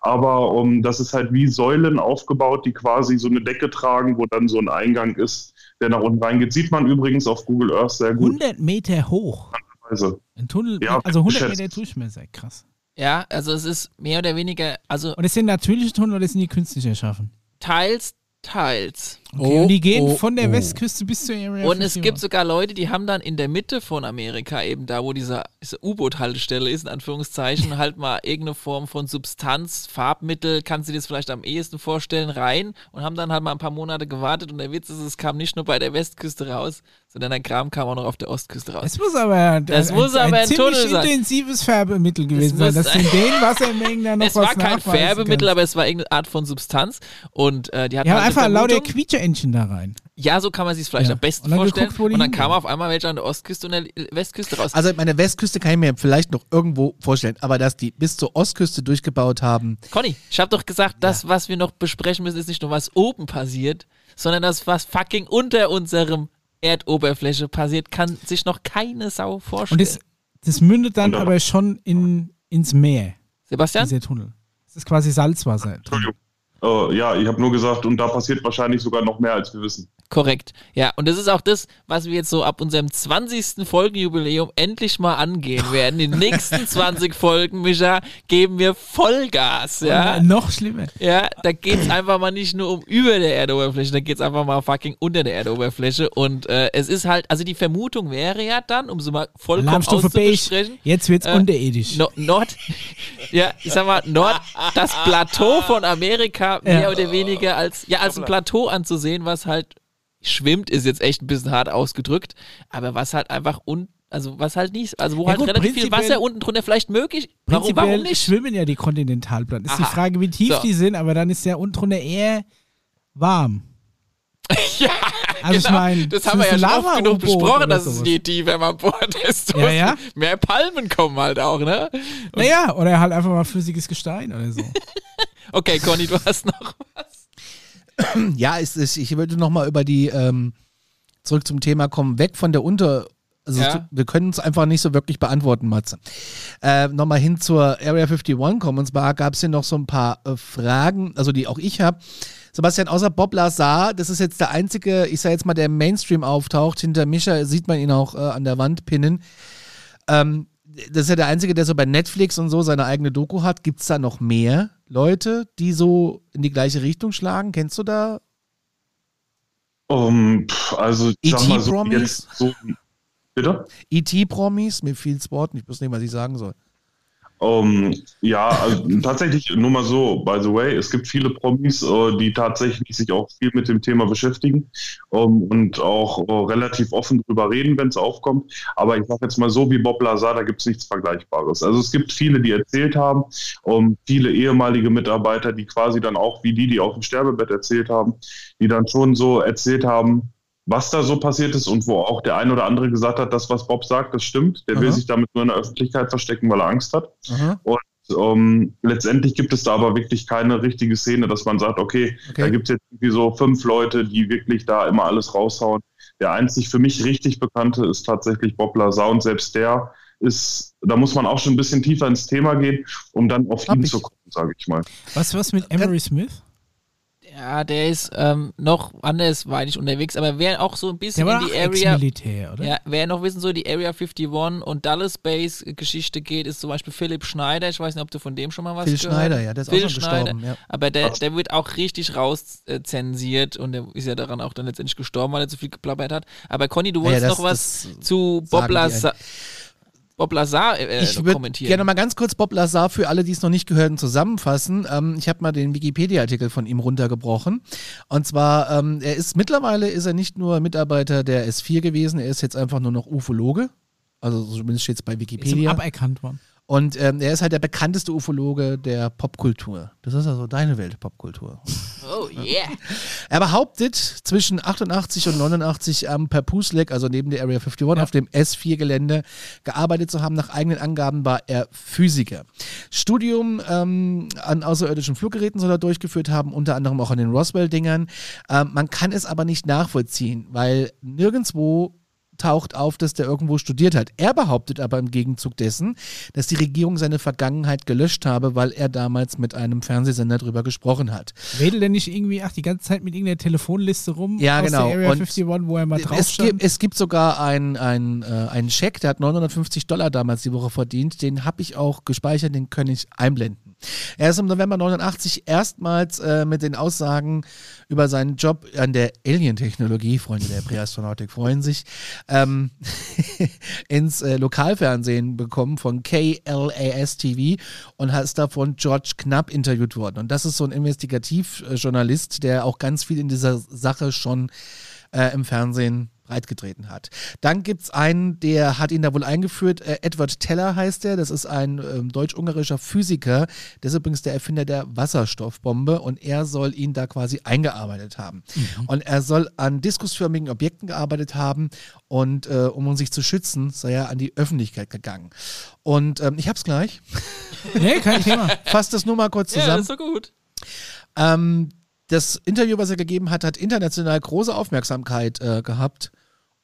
[SPEAKER 3] Aber ähm, das ist halt wie Säulen aufgebaut, die quasi so eine Decke tragen, wo dann so ein Eingang ist, der nach unten reingeht. Sieht man übrigens auf Google Earth sehr gut.
[SPEAKER 2] 100 Meter hoch.
[SPEAKER 3] Also,
[SPEAKER 2] Ein Tunnel,
[SPEAKER 3] Ja,
[SPEAKER 2] also 100
[SPEAKER 3] geschätzt.
[SPEAKER 2] Meter Durchmesser, krass.
[SPEAKER 1] Ja, also es ist mehr oder weniger, also
[SPEAKER 2] Und das sind natürliche Tunnel oder sind die künstlich erschaffen?
[SPEAKER 1] teils, teils.
[SPEAKER 2] Okay, und die gehen
[SPEAKER 4] oh,
[SPEAKER 2] von der
[SPEAKER 4] oh.
[SPEAKER 2] Westküste bis zur Area
[SPEAKER 1] Und es
[SPEAKER 2] 51.
[SPEAKER 1] gibt sogar Leute, die haben dann in der Mitte von Amerika, eben da, wo diese, diese U-Boot-Haltestelle ist, in Anführungszeichen, halt mal irgendeine Form von Substanz, Farbmittel, kannst du dir das vielleicht am ehesten vorstellen, rein und haben dann halt mal ein paar Monate gewartet. Und der Witz ist, es kam nicht nur bei der Westküste raus, sondern der Kram kam auch noch auf der Ostküste raus.
[SPEAKER 2] Es muss aber,
[SPEAKER 1] Das
[SPEAKER 2] ein,
[SPEAKER 1] muss
[SPEAKER 2] ein,
[SPEAKER 1] aber ein
[SPEAKER 2] ziemlich
[SPEAKER 1] Tunnel sein.
[SPEAKER 2] intensives Färbemittel gewesen sein, in
[SPEAKER 1] ein-
[SPEAKER 2] den Wassermengen dann noch
[SPEAKER 1] es
[SPEAKER 2] was
[SPEAKER 1] war kein Färbemittel,
[SPEAKER 2] kannst.
[SPEAKER 1] aber es war irgendeine Art von Substanz. Und äh, die hatten
[SPEAKER 2] Die haben
[SPEAKER 1] halt
[SPEAKER 2] einfach lauter
[SPEAKER 1] Vermutung.
[SPEAKER 2] Quietsche-Entchen da rein.
[SPEAKER 1] Ja, so kann man sich es vielleicht
[SPEAKER 2] Ja.
[SPEAKER 1] am besten
[SPEAKER 2] Und
[SPEAKER 1] vorstellen.
[SPEAKER 2] geguckt,
[SPEAKER 1] und dann kam auf einmal welche an der Ostküste und der Westküste raus.
[SPEAKER 4] Also meine Westküste kann ich mir vielleicht noch irgendwo vorstellen, aber dass die bis zur Ostküste durchgebaut haben,
[SPEAKER 1] Conny, ich habe doch gesagt, das, was wir noch besprechen müssen, ist nicht nur, was oben passiert, sondern das, was fucking unter unserem Erdoberfläche passiert, kann sich noch keine Sau vorstellen.
[SPEAKER 2] Und das, das mündet dann
[SPEAKER 3] aber-
[SPEAKER 2] schon in, ins Meer,
[SPEAKER 1] Sebastian?
[SPEAKER 2] dieser Tunnel. Das ist quasi Salzwasser.
[SPEAKER 3] Entschuldigung. Äh, ja, ich habe nur gesagt, und da passiert wahrscheinlich sogar noch mehr, als wir wissen.
[SPEAKER 1] Korrekt. Ja, und das ist auch das, was wir jetzt so ab unserem 20. Folgenjubiläum endlich mal angehen werden. Die nächsten 20 Folgen, Micha, geben wir Vollgas. Ja,
[SPEAKER 2] Und, noch schlimmer.
[SPEAKER 1] ja da geht es einfach mal nicht nur um über der Erdoberfläche, da geht es einfach mal fucking unter der Erdoberfläche. Und äh, es ist halt, also die Vermutung wäre ja dann, um so mal vollkommen auszubesprechen,
[SPEAKER 2] Jetzt wird's
[SPEAKER 1] Äh,
[SPEAKER 2] unterirdisch.
[SPEAKER 1] No, Nord, ja, ich sag mal, Nord, das Plateau von Amerika mehr
[SPEAKER 2] Ja.
[SPEAKER 1] oder weniger als, ja, als ein Plateau anzusehen, was halt schwimmt, ist jetzt echt ein bisschen hart ausgedrückt, aber was halt einfach un, also was halt nicht, also wo
[SPEAKER 2] Ja
[SPEAKER 1] halt
[SPEAKER 2] gut,
[SPEAKER 1] relativ viel Wasser unten drunter vielleicht möglich, warum, warum nicht?
[SPEAKER 2] schwimmen ja die Kontinentalplatten. Ist die
[SPEAKER 1] Aha.
[SPEAKER 2] Frage, wie tief
[SPEAKER 1] So.
[SPEAKER 2] die sind, aber dann ist ja unten drunter eher warm.
[SPEAKER 1] ja,
[SPEAKER 2] Also ich
[SPEAKER 1] genau.
[SPEAKER 2] meine,
[SPEAKER 1] das haben wir ja schon oft genug besprochen, dass es je tiefer man bohrt, desto
[SPEAKER 2] Ja, ja.
[SPEAKER 1] mehr Palmen kommen halt auch, ne?
[SPEAKER 2] Naja, oder halt einfach mal flüssiges Gestein oder so.
[SPEAKER 1] Okay, Conny, du hast noch was.
[SPEAKER 4] Ja, es ist, ich würde nochmal über die, ähm, zurück zum Thema kommen, weg von der Unter, also
[SPEAKER 1] Ja.
[SPEAKER 4] wir können es einfach nicht so wirklich beantworten, Matze. Äh, nochmal hin zur Area 51 kommen, und zwar gab es hier noch so ein paar äh, Fragen, also die auch ich habe. Sebastian, außer Bob Lazar, das ist jetzt der einzige, ich sag jetzt mal, der im Mainstream auftaucht. Hinter Mischa sieht man ihn auch äh, an der Wand pinnen. Ähm, das ist ja der einzige, der so bei Netflix und so seine eigene Doku hat. Gibt es da noch mehr Leute, die so in die gleiche Richtung schlagen? Kennst du da?
[SPEAKER 3] Um, also, ich sag mal so, jetzt so. Bitte?
[SPEAKER 4] E.T.-Promis? Mir fiel das Wort nicht, ich wusste nicht, was ich sagen soll.
[SPEAKER 3] Um, ja, also, tatsächlich nur mal so, by the way, es gibt viele Promis, äh, die tatsächlich sich auch viel mit dem Thema beschäftigen um, und auch äh, relativ offen drüber reden, wenn es aufkommt. Aber ich sage jetzt mal so wie Bob Lazar, da gibt es nichts Vergleichbares. Also es gibt viele, die erzählt haben, um, viele ehemalige Mitarbeiter, die quasi dann auch wie die, die auf dem Sterbebett erzählt haben, die dann schon so erzählt haben, was da so passiert ist und wo auch der ein oder andere gesagt hat, das, was Bob sagt, das stimmt. Der will
[SPEAKER 4] Aha.
[SPEAKER 3] sich damit nur in der Öffentlichkeit verstecken, weil er Angst hat.
[SPEAKER 4] Aha.
[SPEAKER 3] Und ähm, letztendlich gibt es da aber wirklich keine richtige Szene, dass man sagt, okay,
[SPEAKER 4] Okay.
[SPEAKER 3] da gibt es jetzt irgendwie so fünf Leute, die wirklich da immer alles raushauen. Der einzig für mich richtig bekannte ist tatsächlich Bob Lazar und selbst der ist, da muss man auch schon ein bisschen tiefer ins Thema gehen, um dann auf ihn zu kommen, sage ich mal.
[SPEAKER 2] Was, was mit Emery Smith?
[SPEAKER 1] Ja, der ist ähm, noch andersweitig unterwegs, aber wer auch so ein bisschen in die
[SPEAKER 2] auch
[SPEAKER 1] Area.
[SPEAKER 2] Oder?
[SPEAKER 1] Ja, wer noch wissen so die Area 51 und Dallas Base Geschichte geht, ist zum Beispiel Philipp Schneider. Ich weiß nicht, ob du von dem schon mal was
[SPEAKER 4] Phil
[SPEAKER 1] gehört
[SPEAKER 4] Schneider, ja, der ist auch
[SPEAKER 1] Phil
[SPEAKER 4] schon
[SPEAKER 1] Schneider.
[SPEAKER 4] gestorben, ja.
[SPEAKER 1] Aber der, der wird auch richtig rauszensiert und der ist ja daran auch dann letztendlich gestorben, weil er zu viel geplappert hat. Aber Conny, du
[SPEAKER 4] Ja,
[SPEAKER 1] wolltest
[SPEAKER 4] das-
[SPEAKER 1] noch was zu Bob Lazar, Bob Lazar äh,
[SPEAKER 4] ich
[SPEAKER 1] kommentieren.
[SPEAKER 4] gerne mal ganz kurz Bob Lazar für alle, die es noch nicht gehört, zusammenfassen. Ähm, ich habe mal den Wikipedia-Artikel von ihm runtergebrochen. Und zwar, ähm, er ist mittlerweile ist er nicht nur Mitarbeiter der S4 gewesen, er ist jetzt einfach nur noch Ufologe. Also so zumindest steht es bei
[SPEAKER 2] Ist ihm
[SPEAKER 4] Wikipedia.
[SPEAKER 2] aberkannt worden.
[SPEAKER 4] Und ähm, er ist halt der bekannteste Ufologe der Popkultur. Das ist also deine Welt, Popkultur.
[SPEAKER 1] Oh yeah.
[SPEAKER 4] Er behauptet, zwischen 88 und 89 am Perpusleck, also neben der Area 51, auf dem S4-Gelände gearbeitet zu haben. Nach eigenen Angaben war er Physiker. Studium ähm, an außerirdischen Fluggeräten soll er durchgeführt haben, unter anderem auch an den Roswell-Dingern. Ähm, man kann es aber nicht nachvollziehen, weil nirgendwo taucht auf, dass der irgendwo studiert hat. Er behauptet aber im Gegenzug dessen, dass die Regierung seine Vergangenheit gelöscht habe, weil er damals mit einem Fernsehsender drüber gesprochen hat.
[SPEAKER 2] Wedelt er nicht irgendwie, ach, die ganze Zeit mit irgendeiner Telefonliste rum
[SPEAKER 4] Ja,
[SPEAKER 2] aus
[SPEAKER 4] genau.
[SPEAKER 2] der Area
[SPEAKER 4] Und
[SPEAKER 2] 51, wo er mal drauf
[SPEAKER 4] es,
[SPEAKER 2] stand?
[SPEAKER 4] gibt, es gibt sogar einen ein, äh, einen Scheck, der hat 950 Dollar damals die Woche verdient. Den habe ich auch gespeichert, den kann ich einblenden. Er ist im November 89 erstmals äh, mit den Aussagen über seinen Job an der Alien-Technologie, Freunde der Präastronautik freuen sich, ähm, ins äh, Lokalfernsehen bekommen von KLAS TV und ist da von George Knapp interviewt worden. Und das ist so ein Investigativjournalist, der auch ganz viel in dieser Sache schon äh, im Fernsehen breitgetreten hat. Dann gibt es einen, der hat ihn da wohl eingeführt, äh, Edward Teller heißt er, das ist ein ähm, deutsch-ungarischer Physiker, der ist übrigens der Erfinder der Wasserstoffbombe und er soll ihn da quasi eingearbeitet haben. Und er soll an diskusförmigen Objekten gearbeitet haben und äh, um sich zu schützen, sei er an die Öffentlichkeit gegangen. Und ähm, ich hab's gleich.
[SPEAKER 2] Nee, kein Thema.
[SPEAKER 4] Fass das nur mal kurz zusammen.
[SPEAKER 1] Ja, das ist so gut.
[SPEAKER 4] Ähm, das Interview, was er gegeben hat, hat international große Aufmerksamkeit äh, gehabt.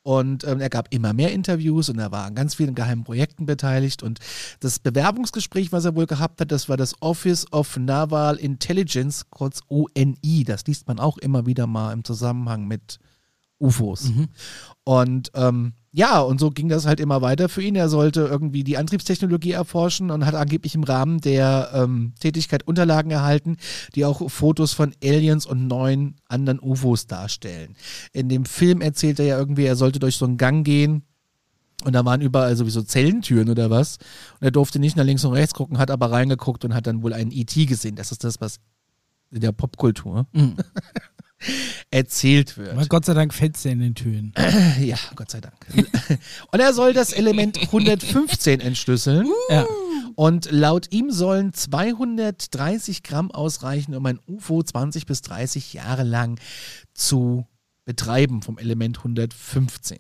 [SPEAKER 4] Und ähm, er gab immer mehr Interviews und er war an ganz vielen geheimen Projekten beteiligt. Und das Bewerbungsgespräch, was er wohl gehabt hat, das war das Office of Naval Intelligence, kurz ONI. Das liest man auch immer wieder mal im Zusammenhang mit UFOs. Und ähm, ja, und so ging das halt immer weiter für ihn. Er sollte irgendwie die Antriebstechnologie erforschen und hat angeblich im Rahmen der ähm, Tätigkeit Unterlagen erhalten, die auch Fotos von Aliens und neun anderen UFOs darstellen. In dem Film erzählt er ja irgendwie, er sollte durch so einen Gang gehen. Und da waren überall sowieso Zellentüren oder was. Und er durfte nicht nach links und rechts gucken, hat aber reingeguckt und hat dann wohl einen ET gesehen. Das ist das, was in der Popkultur
[SPEAKER 2] Mhm.
[SPEAKER 4] erzählt wird.
[SPEAKER 2] Aber Gott sei Dank Fenster in den Türen.
[SPEAKER 4] Ja, Gott sei Dank. Und er soll das Element 115 entschlüsseln.
[SPEAKER 2] Ja.
[SPEAKER 4] Und laut ihm sollen 230 Gramm ausreichen, um ein UFO 20 bis 30 Jahre lang zu betreiben vom Element 115.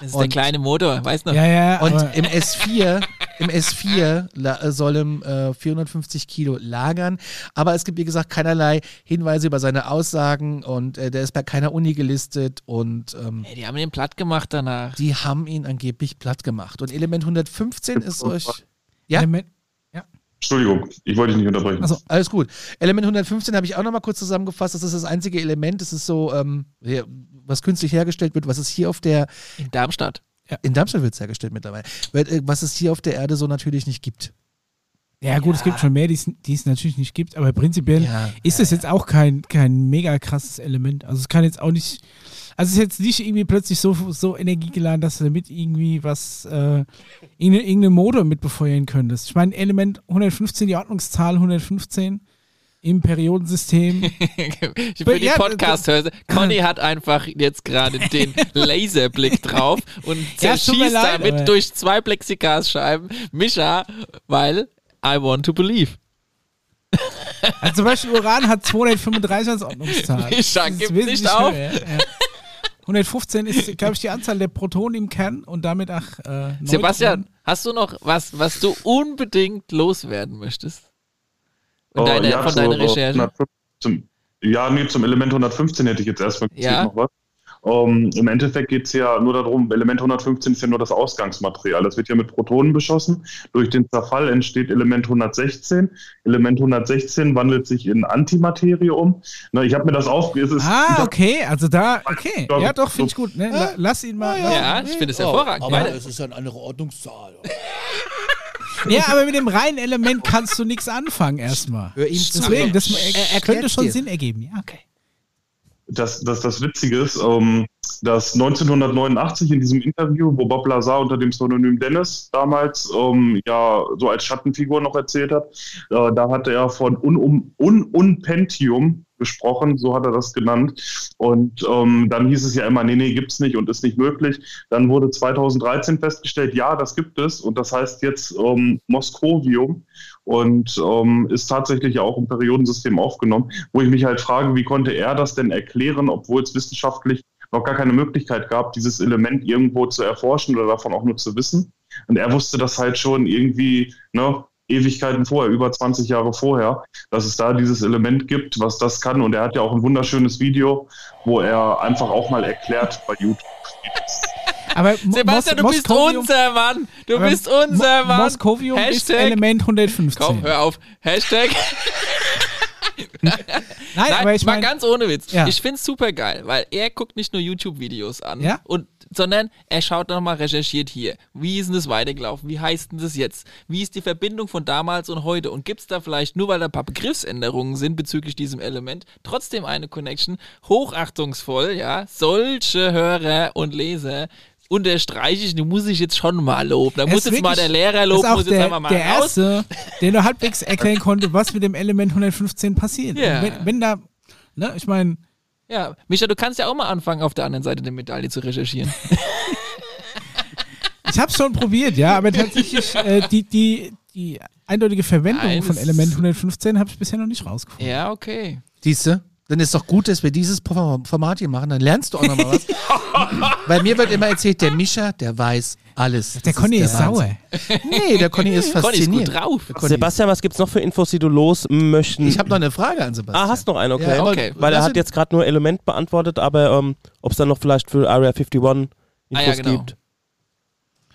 [SPEAKER 1] Das ist der kleine Motor, weißt du?
[SPEAKER 2] Ja, ja,
[SPEAKER 4] Und im S4, im S4 la- äh, soll im äh, 450 Kilo lagern. Aber es gibt, wie gesagt, keinerlei Hinweise über seine Aussagen und äh, der ist bei keiner Uni gelistet und ähm,
[SPEAKER 1] Ey, die haben den platt gemacht danach.
[SPEAKER 4] die haben ihn angeblich platt gemacht. Und Element 115 ist euch. Ja?
[SPEAKER 2] Element,
[SPEAKER 3] Entschuldigung, ich wollte dich nicht unterbrechen.
[SPEAKER 4] Also alles gut. Element 115 habe ich auch nochmal kurz zusammengefasst. Das ist das einzige Element, das ist so, ähm, was künstlich hergestellt wird, was es hier auf der.
[SPEAKER 1] In Darmstadt.
[SPEAKER 4] In Darmstadt wird es hergestellt mittlerweile. Weil, äh, Was es hier auf der Erde so natürlich nicht gibt.
[SPEAKER 2] Ja, gut, es gibt schon mehr, die es- natürlich nicht gibt, aber prinzipiell
[SPEAKER 4] Ja,
[SPEAKER 2] ist es jetzt auch kein, kein mega krasses Element. Also es kann jetzt auch nicht, also es ist jetzt nicht irgendwie plötzlich so, so energiegeladen, dass du damit irgendwie was, äh, irgendeine, irgendeine Motor mit befeuern könntest. Ich meine, Element 115, die Ordnungszahl 115 im Periodensystem.
[SPEAKER 1] Für die
[SPEAKER 2] Ja,
[SPEAKER 1] Podcast-Hörer, Conny hat einfach jetzt gerade den Laserblick drauf und
[SPEAKER 2] Ja,
[SPEAKER 1] zerschießt
[SPEAKER 2] leid,
[SPEAKER 1] damit
[SPEAKER 2] aber-
[SPEAKER 1] durch zwei Plexiglasscheiben Mischa, weil I want to believe.
[SPEAKER 2] Also zum Beispiel Uran hat 235 als Ordnungszahl.
[SPEAKER 1] Mischa,
[SPEAKER 2] Das ist
[SPEAKER 1] gib
[SPEAKER 2] wesentlich
[SPEAKER 1] nicht auf.
[SPEAKER 2] höher, ja. 115 ist, glaube ich, die Anzahl der Protonen im Kern und damit auch äh,
[SPEAKER 1] Sebastian, hast du noch was, was du unbedingt loswerden möchtest? Von,
[SPEAKER 3] Oh,
[SPEAKER 1] deiner,
[SPEAKER 3] ja,
[SPEAKER 1] von deiner Recherche?
[SPEAKER 3] 115 Zum, ja, nee, zum Element 115 hätte ich jetzt erstmal
[SPEAKER 1] Ja.
[SPEAKER 3] noch was. Ähm, Im Endeffekt geht es ja nur darum, Element 115 ist ja nur das Ausgangsmaterial. Das wird ja mit Protonen beschossen. Durch den Zerfall entsteht Element 116. Element 116 wandelt sich in Antimaterie um. Na, ich habe mir das auf. Es ist, ich
[SPEAKER 2] Ah, okay, also da, okay.
[SPEAKER 3] Ja,
[SPEAKER 2] Ja, doch, finde ich gut. Ne? La- Lass ihn mal.
[SPEAKER 1] ja,
[SPEAKER 2] ihn.
[SPEAKER 1] ich finde es hervorragend.
[SPEAKER 11] Aber es ist ja eine andere Ordnungszahl.
[SPEAKER 2] Ja, aber mit dem reinen Element kannst du nichts anfangen erstmal.
[SPEAKER 4] Hör ihm zu.
[SPEAKER 2] Deswegen, das
[SPEAKER 4] Er-
[SPEAKER 2] könnte schon
[SPEAKER 4] dir.
[SPEAKER 2] Sinn ergeben. Ja, okay.
[SPEAKER 3] das, das, das Witzige ist, ähm, dass 1989 in diesem Interview, wo Bob Lazar unter dem Pseudonym Dennis damals ähm, ja so als Schattenfigur noch erzählt hat, äh, da hat er von Un-Um- Un-Un-Pentium gesprochen, so hat er das genannt. Und ähm, dann hieß es ja immer, nee, nee, gibt's nicht und ist nicht möglich. Dann wurde 2013 festgestellt, ja, das gibt es und das heißt jetzt ähm, Moskovium und ähm, ist tatsächlich auch im Periodensystem aufgenommen, wo ich mich halt frage, wie konnte er das denn erklären, obwohl es wissenschaftlich noch gar keine Möglichkeit gab, dieses Element irgendwo zu erforschen oder davon auch nur zu wissen. Und er wusste das halt schon irgendwie, ne, Ewigkeiten vorher, über 20 Jahre vorher, dass es da dieses Element gibt, was das kann. Und er hat ja auch ein wunderschönes Video, wo er einfach auch mal erklärt bei YouTube.
[SPEAKER 2] Aber
[SPEAKER 1] Sebastian, du bist
[SPEAKER 2] Moskovium-
[SPEAKER 1] unser Mann. Du
[SPEAKER 2] aber
[SPEAKER 1] bist unser
[SPEAKER 2] Mo-
[SPEAKER 1] Mann.
[SPEAKER 2] Moskovium ist
[SPEAKER 1] Hashtag-
[SPEAKER 2] Element 115.
[SPEAKER 1] Komm, hör auf. Hashtag.
[SPEAKER 2] Nein,
[SPEAKER 1] Nein,
[SPEAKER 2] aber ich
[SPEAKER 1] mal
[SPEAKER 2] meine,
[SPEAKER 1] ganz ohne Witz.
[SPEAKER 2] Ja.
[SPEAKER 1] Ich find's super geil, weil er guckt nicht nur YouTube-Videos an,
[SPEAKER 2] Ja.
[SPEAKER 1] und, sondern er schaut nochmal, recherchiert hier. Wie ist denn das weitergelaufen? Wie heißt denn das jetzt? Wie ist die Verbindung von damals und heute? Und gibt's da vielleicht, nur weil da ein paar Begriffsänderungen sind bezüglich diesem Element, trotzdem eine Connection? Hochachtungsvoll, ja. Solche Hörer und Leser unterstreiche ich, die muss ich jetzt schon mal loben. Da
[SPEAKER 2] er
[SPEAKER 1] muss jetzt mal der Lehrer loben, muss jetzt
[SPEAKER 2] der,
[SPEAKER 1] einmal mal
[SPEAKER 2] der
[SPEAKER 1] raus.
[SPEAKER 2] Erste, der nur halbwegs erklären konnte, was mit dem Element 115 passiert. Und Wenn, wenn da, ne, ich meine,
[SPEAKER 1] Ja, Micha, du kannst ja auch mal anfangen, auf der anderen Seite der Medaille zu recherchieren.
[SPEAKER 2] ich habe es schon probiert, ja, aber tatsächlich äh, die, die, die eindeutige Verwendung
[SPEAKER 1] Nein,
[SPEAKER 2] von Element 115 habe ich bisher noch nicht rausgefunden.
[SPEAKER 1] ja, okay.
[SPEAKER 4] Siehst du? Dann ist doch gut, dass wir dieses Format hier machen. Dann lernst du auch nochmal was. Weil mir wird immer erzählt, der Mischa, der weiß alles.
[SPEAKER 2] Der
[SPEAKER 4] Das
[SPEAKER 2] Conny ist,
[SPEAKER 4] der
[SPEAKER 2] sauer.
[SPEAKER 4] Nee, der Conny ist
[SPEAKER 1] Conny ist gut
[SPEAKER 4] fasziniert.
[SPEAKER 1] drauf.
[SPEAKER 5] Sebastian, was gibt's noch für Infos, die du los möchten?
[SPEAKER 4] Ich habe noch eine Frage an Sebastian.
[SPEAKER 5] Ah, hast noch einen, okay.
[SPEAKER 4] Ja, aber
[SPEAKER 1] Okay.
[SPEAKER 5] Weil er hat jetzt gerade nur Element beantwortet, aber ähm, ob es dann noch vielleicht für Area 51 Infos
[SPEAKER 1] Ah, ja, genau.
[SPEAKER 5] gibt.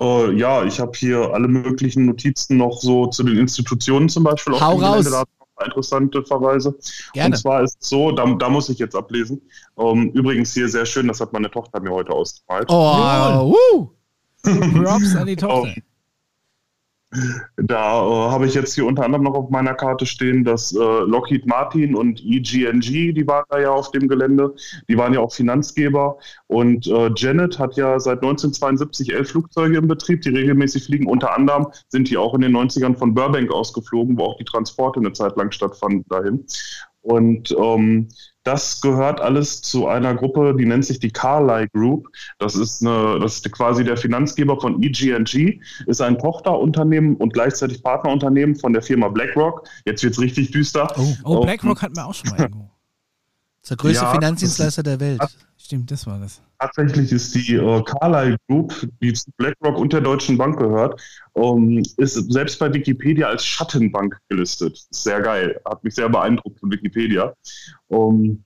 [SPEAKER 3] Äh, ja, ich habe hier alle möglichen Notizen noch so zu den Institutionen zum Beispiel. auf
[SPEAKER 4] Hau raus.
[SPEAKER 3] Da interessante Verweise.
[SPEAKER 4] Gerne.
[SPEAKER 3] Und zwar ist es so, da, da muss ich jetzt ablesen. Ähm, übrigens hier sehr schön, das hat meine Tochter mir heute ausgemalt.
[SPEAKER 4] Oh, uh.
[SPEAKER 2] Props an die Tochter.
[SPEAKER 3] Da äh, habe ich jetzt hier unter anderem noch auf meiner Karte stehen, dass äh, Lockheed Martin und EGNG, die waren da ja auf dem Gelände, die waren ja auch Finanzgeber. Und äh, Janet hat ja seit 1972 elf Flugzeuge im Betrieb, die regelmäßig fliegen. Unter anderem sind die auch in den 90ern von Burbank ausgeflogen, wo auch die Transporte eine Zeit lang stattfanden dahin. Und ähm, das gehört alles zu einer Gruppe, die nennt sich die Carlyle Group. Das ist, eine, das ist quasi der Finanzgeber von EGNG, ist ein Tochterunternehmen und gleichzeitig Partnerunternehmen von der Firma BlackRock. Jetzt wird's richtig düster.
[SPEAKER 2] Oh,
[SPEAKER 3] Ähm,
[SPEAKER 2] BlackRock hatten wir auch schon mal irgendwo.
[SPEAKER 4] ist der größte
[SPEAKER 3] Ja,
[SPEAKER 4] Finanzdienstleister der Welt.
[SPEAKER 2] Stimmt, das war das.
[SPEAKER 3] Tatsächlich ist die äh, Carlyle Group, die zu BlackRock und der Deutschen Bank gehört, ähm, ist selbst bei Wikipedia als Schattenbank gelistet. Sehr geil. Hat mich sehr beeindruckt von Wikipedia. Ähm,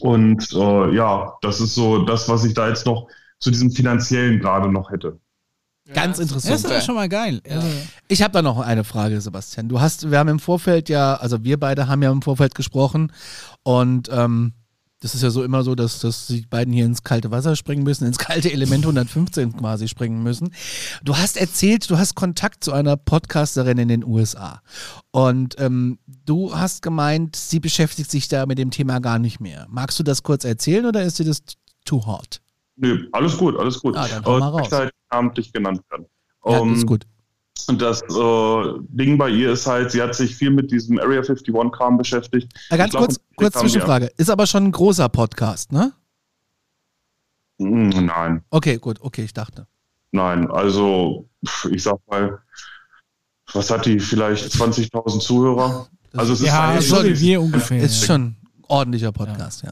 [SPEAKER 3] und äh, ja, das ist so das, was ich da jetzt noch zu diesem finanziellen gerade noch hätte.
[SPEAKER 4] Ganz interessant.
[SPEAKER 2] Das ist ja schon mal geil. Also,
[SPEAKER 4] Ich habe da noch eine Frage, Sebastian. Du hast, wir haben im Vorfeld ja, also wir beide haben ja im Vorfeld gesprochen und ähm, das ist ja so immer so, dass, dass die beiden hier ins kalte Wasser springen müssen, ins kalte Element 115 quasi springen müssen. Du hast erzählt, du hast Kontakt zu einer Podcasterin in den USA und ähm, du hast gemeint, sie beschäftigt sich da mit dem Thema gar nicht mehr. Magst du das kurz erzählen oder ist dir das too hot?
[SPEAKER 3] Nö, alles gut, alles gut.
[SPEAKER 4] Ah, dann mal
[SPEAKER 3] Äh, möchte
[SPEAKER 4] raus.
[SPEAKER 3] halt namentlich genannt werden.
[SPEAKER 4] Ja,
[SPEAKER 3] Ähm,
[SPEAKER 4] ist gut.
[SPEAKER 3] Und das äh, Ding bei ihr ist halt, sie hat sich viel mit diesem Area 51-Kram beschäftigt.
[SPEAKER 4] Äh, ganz
[SPEAKER 3] glaub,
[SPEAKER 4] kurz, kurz Zwischenfrage. Ist aber schon ein großer Podcast, ne?
[SPEAKER 3] Mm, Nein,
[SPEAKER 4] Okay, gut, okay, ich dachte.
[SPEAKER 3] nein. Also, ich sag mal, was hat die? Vielleicht 20.000 Zuhörer? Also, es ist
[SPEAKER 2] ja, wie
[SPEAKER 3] schon-
[SPEAKER 2] wir ungefähr.
[SPEAKER 4] Ist schon ein ordentlicher Podcast, ja.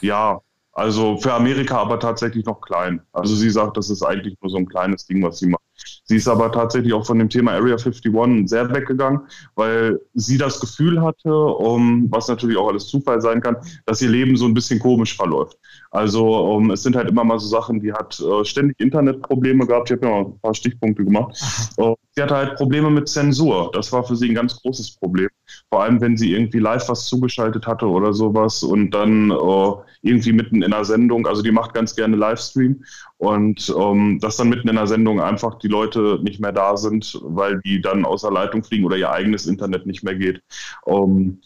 [SPEAKER 3] Ja, also für Amerika aber tatsächlich noch klein. Also sie sagt, das ist eigentlich nur so ein kleines Ding, was sie macht. Sie ist aber tatsächlich auch von dem Thema Area 51 sehr weggegangen, weil sie das Gefühl hatte, um, was natürlich auch alles Zufall sein kann, dass ihr Leben so ein bisschen komisch verläuft. Also um, es sind halt immer mal so Sachen, die hat äh, ständig Internetprobleme gehabt. Ich habe ja mal ein paar Stichpunkte gemacht. Äh, sie hatte halt Probleme mit Zensur. Das war für sie ein ganz großes Problem. Vor allem, wenn sie irgendwie live was zugeschaltet hatte oder sowas und dann äh, irgendwie mitten in einer Sendung, also die macht ganz gerne Livestream und ähm, dass dann mitten in einer Sendung einfach die Leute nicht mehr da sind, weil die dann außer Leitung fliegen oder ihr eigenes Internet nicht mehr geht. Ähm,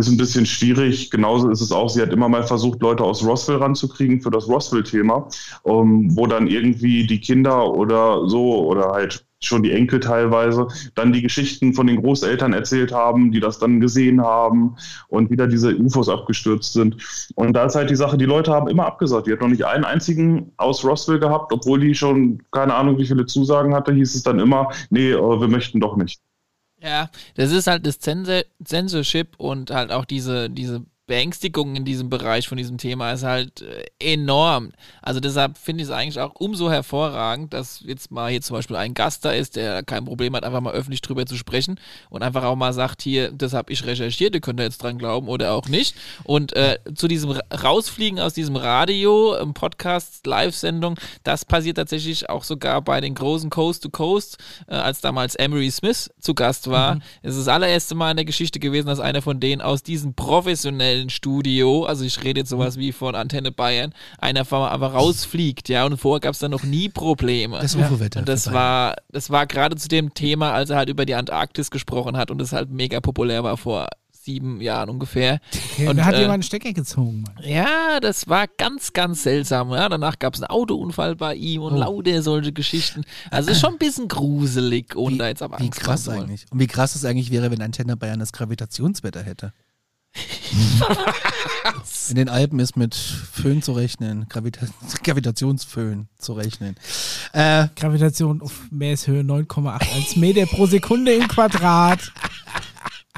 [SPEAKER 3] ist ein bisschen schwierig. Genauso ist es auch, sie hat immer mal versucht, Leute aus Roswell ranzukriegen für das Roswell-Thema, ähm, wo dann irgendwie die Kinder oder so oder halt schon die Enkel teilweise dann die Geschichten von den Großeltern erzählt haben, die das dann gesehen haben und wieder diese UFOs abgestürzt sind. Und da ist halt die Sache, die Leute haben immer abgesagt. Die hat noch nicht einen einzigen aus Roswell gehabt, obwohl die schon keine Ahnung, wie viele Zusagen hatte, hieß es dann immer, nee, äh, wir möchten doch nicht.
[SPEAKER 1] Ja, das ist halt das Censorship und halt auch diese, diese Beängstigung in diesem Bereich von diesem Thema ist halt äh, enorm. Also deshalb finde ich es eigentlich auch umso hervorragend, dass jetzt mal hier zum Beispiel ein Gast da ist, der kein Problem hat, einfach mal öffentlich drüber zu sprechen und einfach auch mal sagt, hier, das habe ich recherchiert, ihr könnt da jetzt dran glauben oder auch nicht. Und äh, zu diesem Ra- Rausfliegen aus diesem Radio, im Podcast, Live-Sendung, das passiert tatsächlich auch sogar bei den großen Coast to Coast, äh, als damals Emery Smith zu Gast war.
[SPEAKER 2] Mhm.
[SPEAKER 1] Es ist das allererste Mal in der Geschichte gewesen, dass einer von denen aus diesem professionellen Studio, also ich rede jetzt sowas wie von Antenne Bayern, einer einfach einfach rausfliegt, ja, und vorher gab es dann noch nie Probleme.
[SPEAKER 4] Das UFO-Wetter
[SPEAKER 1] Und das war, das war gerade zu dem Thema, als er halt über die Antarktis gesprochen hat und das halt mega populär war vor sieben Jahren ungefähr.
[SPEAKER 2] Okay,
[SPEAKER 1] und,
[SPEAKER 2] da hat
[SPEAKER 1] äh,
[SPEAKER 2] jemand einen Stecker gezogen, Mann.
[SPEAKER 1] ja, das war ganz, ganz seltsam. Ja, danach gab es einen Autounfall bei ihm
[SPEAKER 4] Oh.
[SPEAKER 1] und lauter solche Geschichten. Also ist schon ein bisschen gruselig, ohne da jetzt aber
[SPEAKER 4] Wie
[SPEAKER 1] Angst
[SPEAKER 4] krass
[SPEAKER 1] zu wollen.
[SPEAKER 4] eigentlich. Und wie krass es eigentlich wäre, wenn Antenne Bayern das Gravitationswetter hätte. In den Alpen ist mit Föhn zu rechnen, Gravita Gravitationsföhn zu rechnen. Äh,
[SPEAKER 2] Gravitation auf Meereshöhe 9,81 Meter pro Sekunde im Quadrat.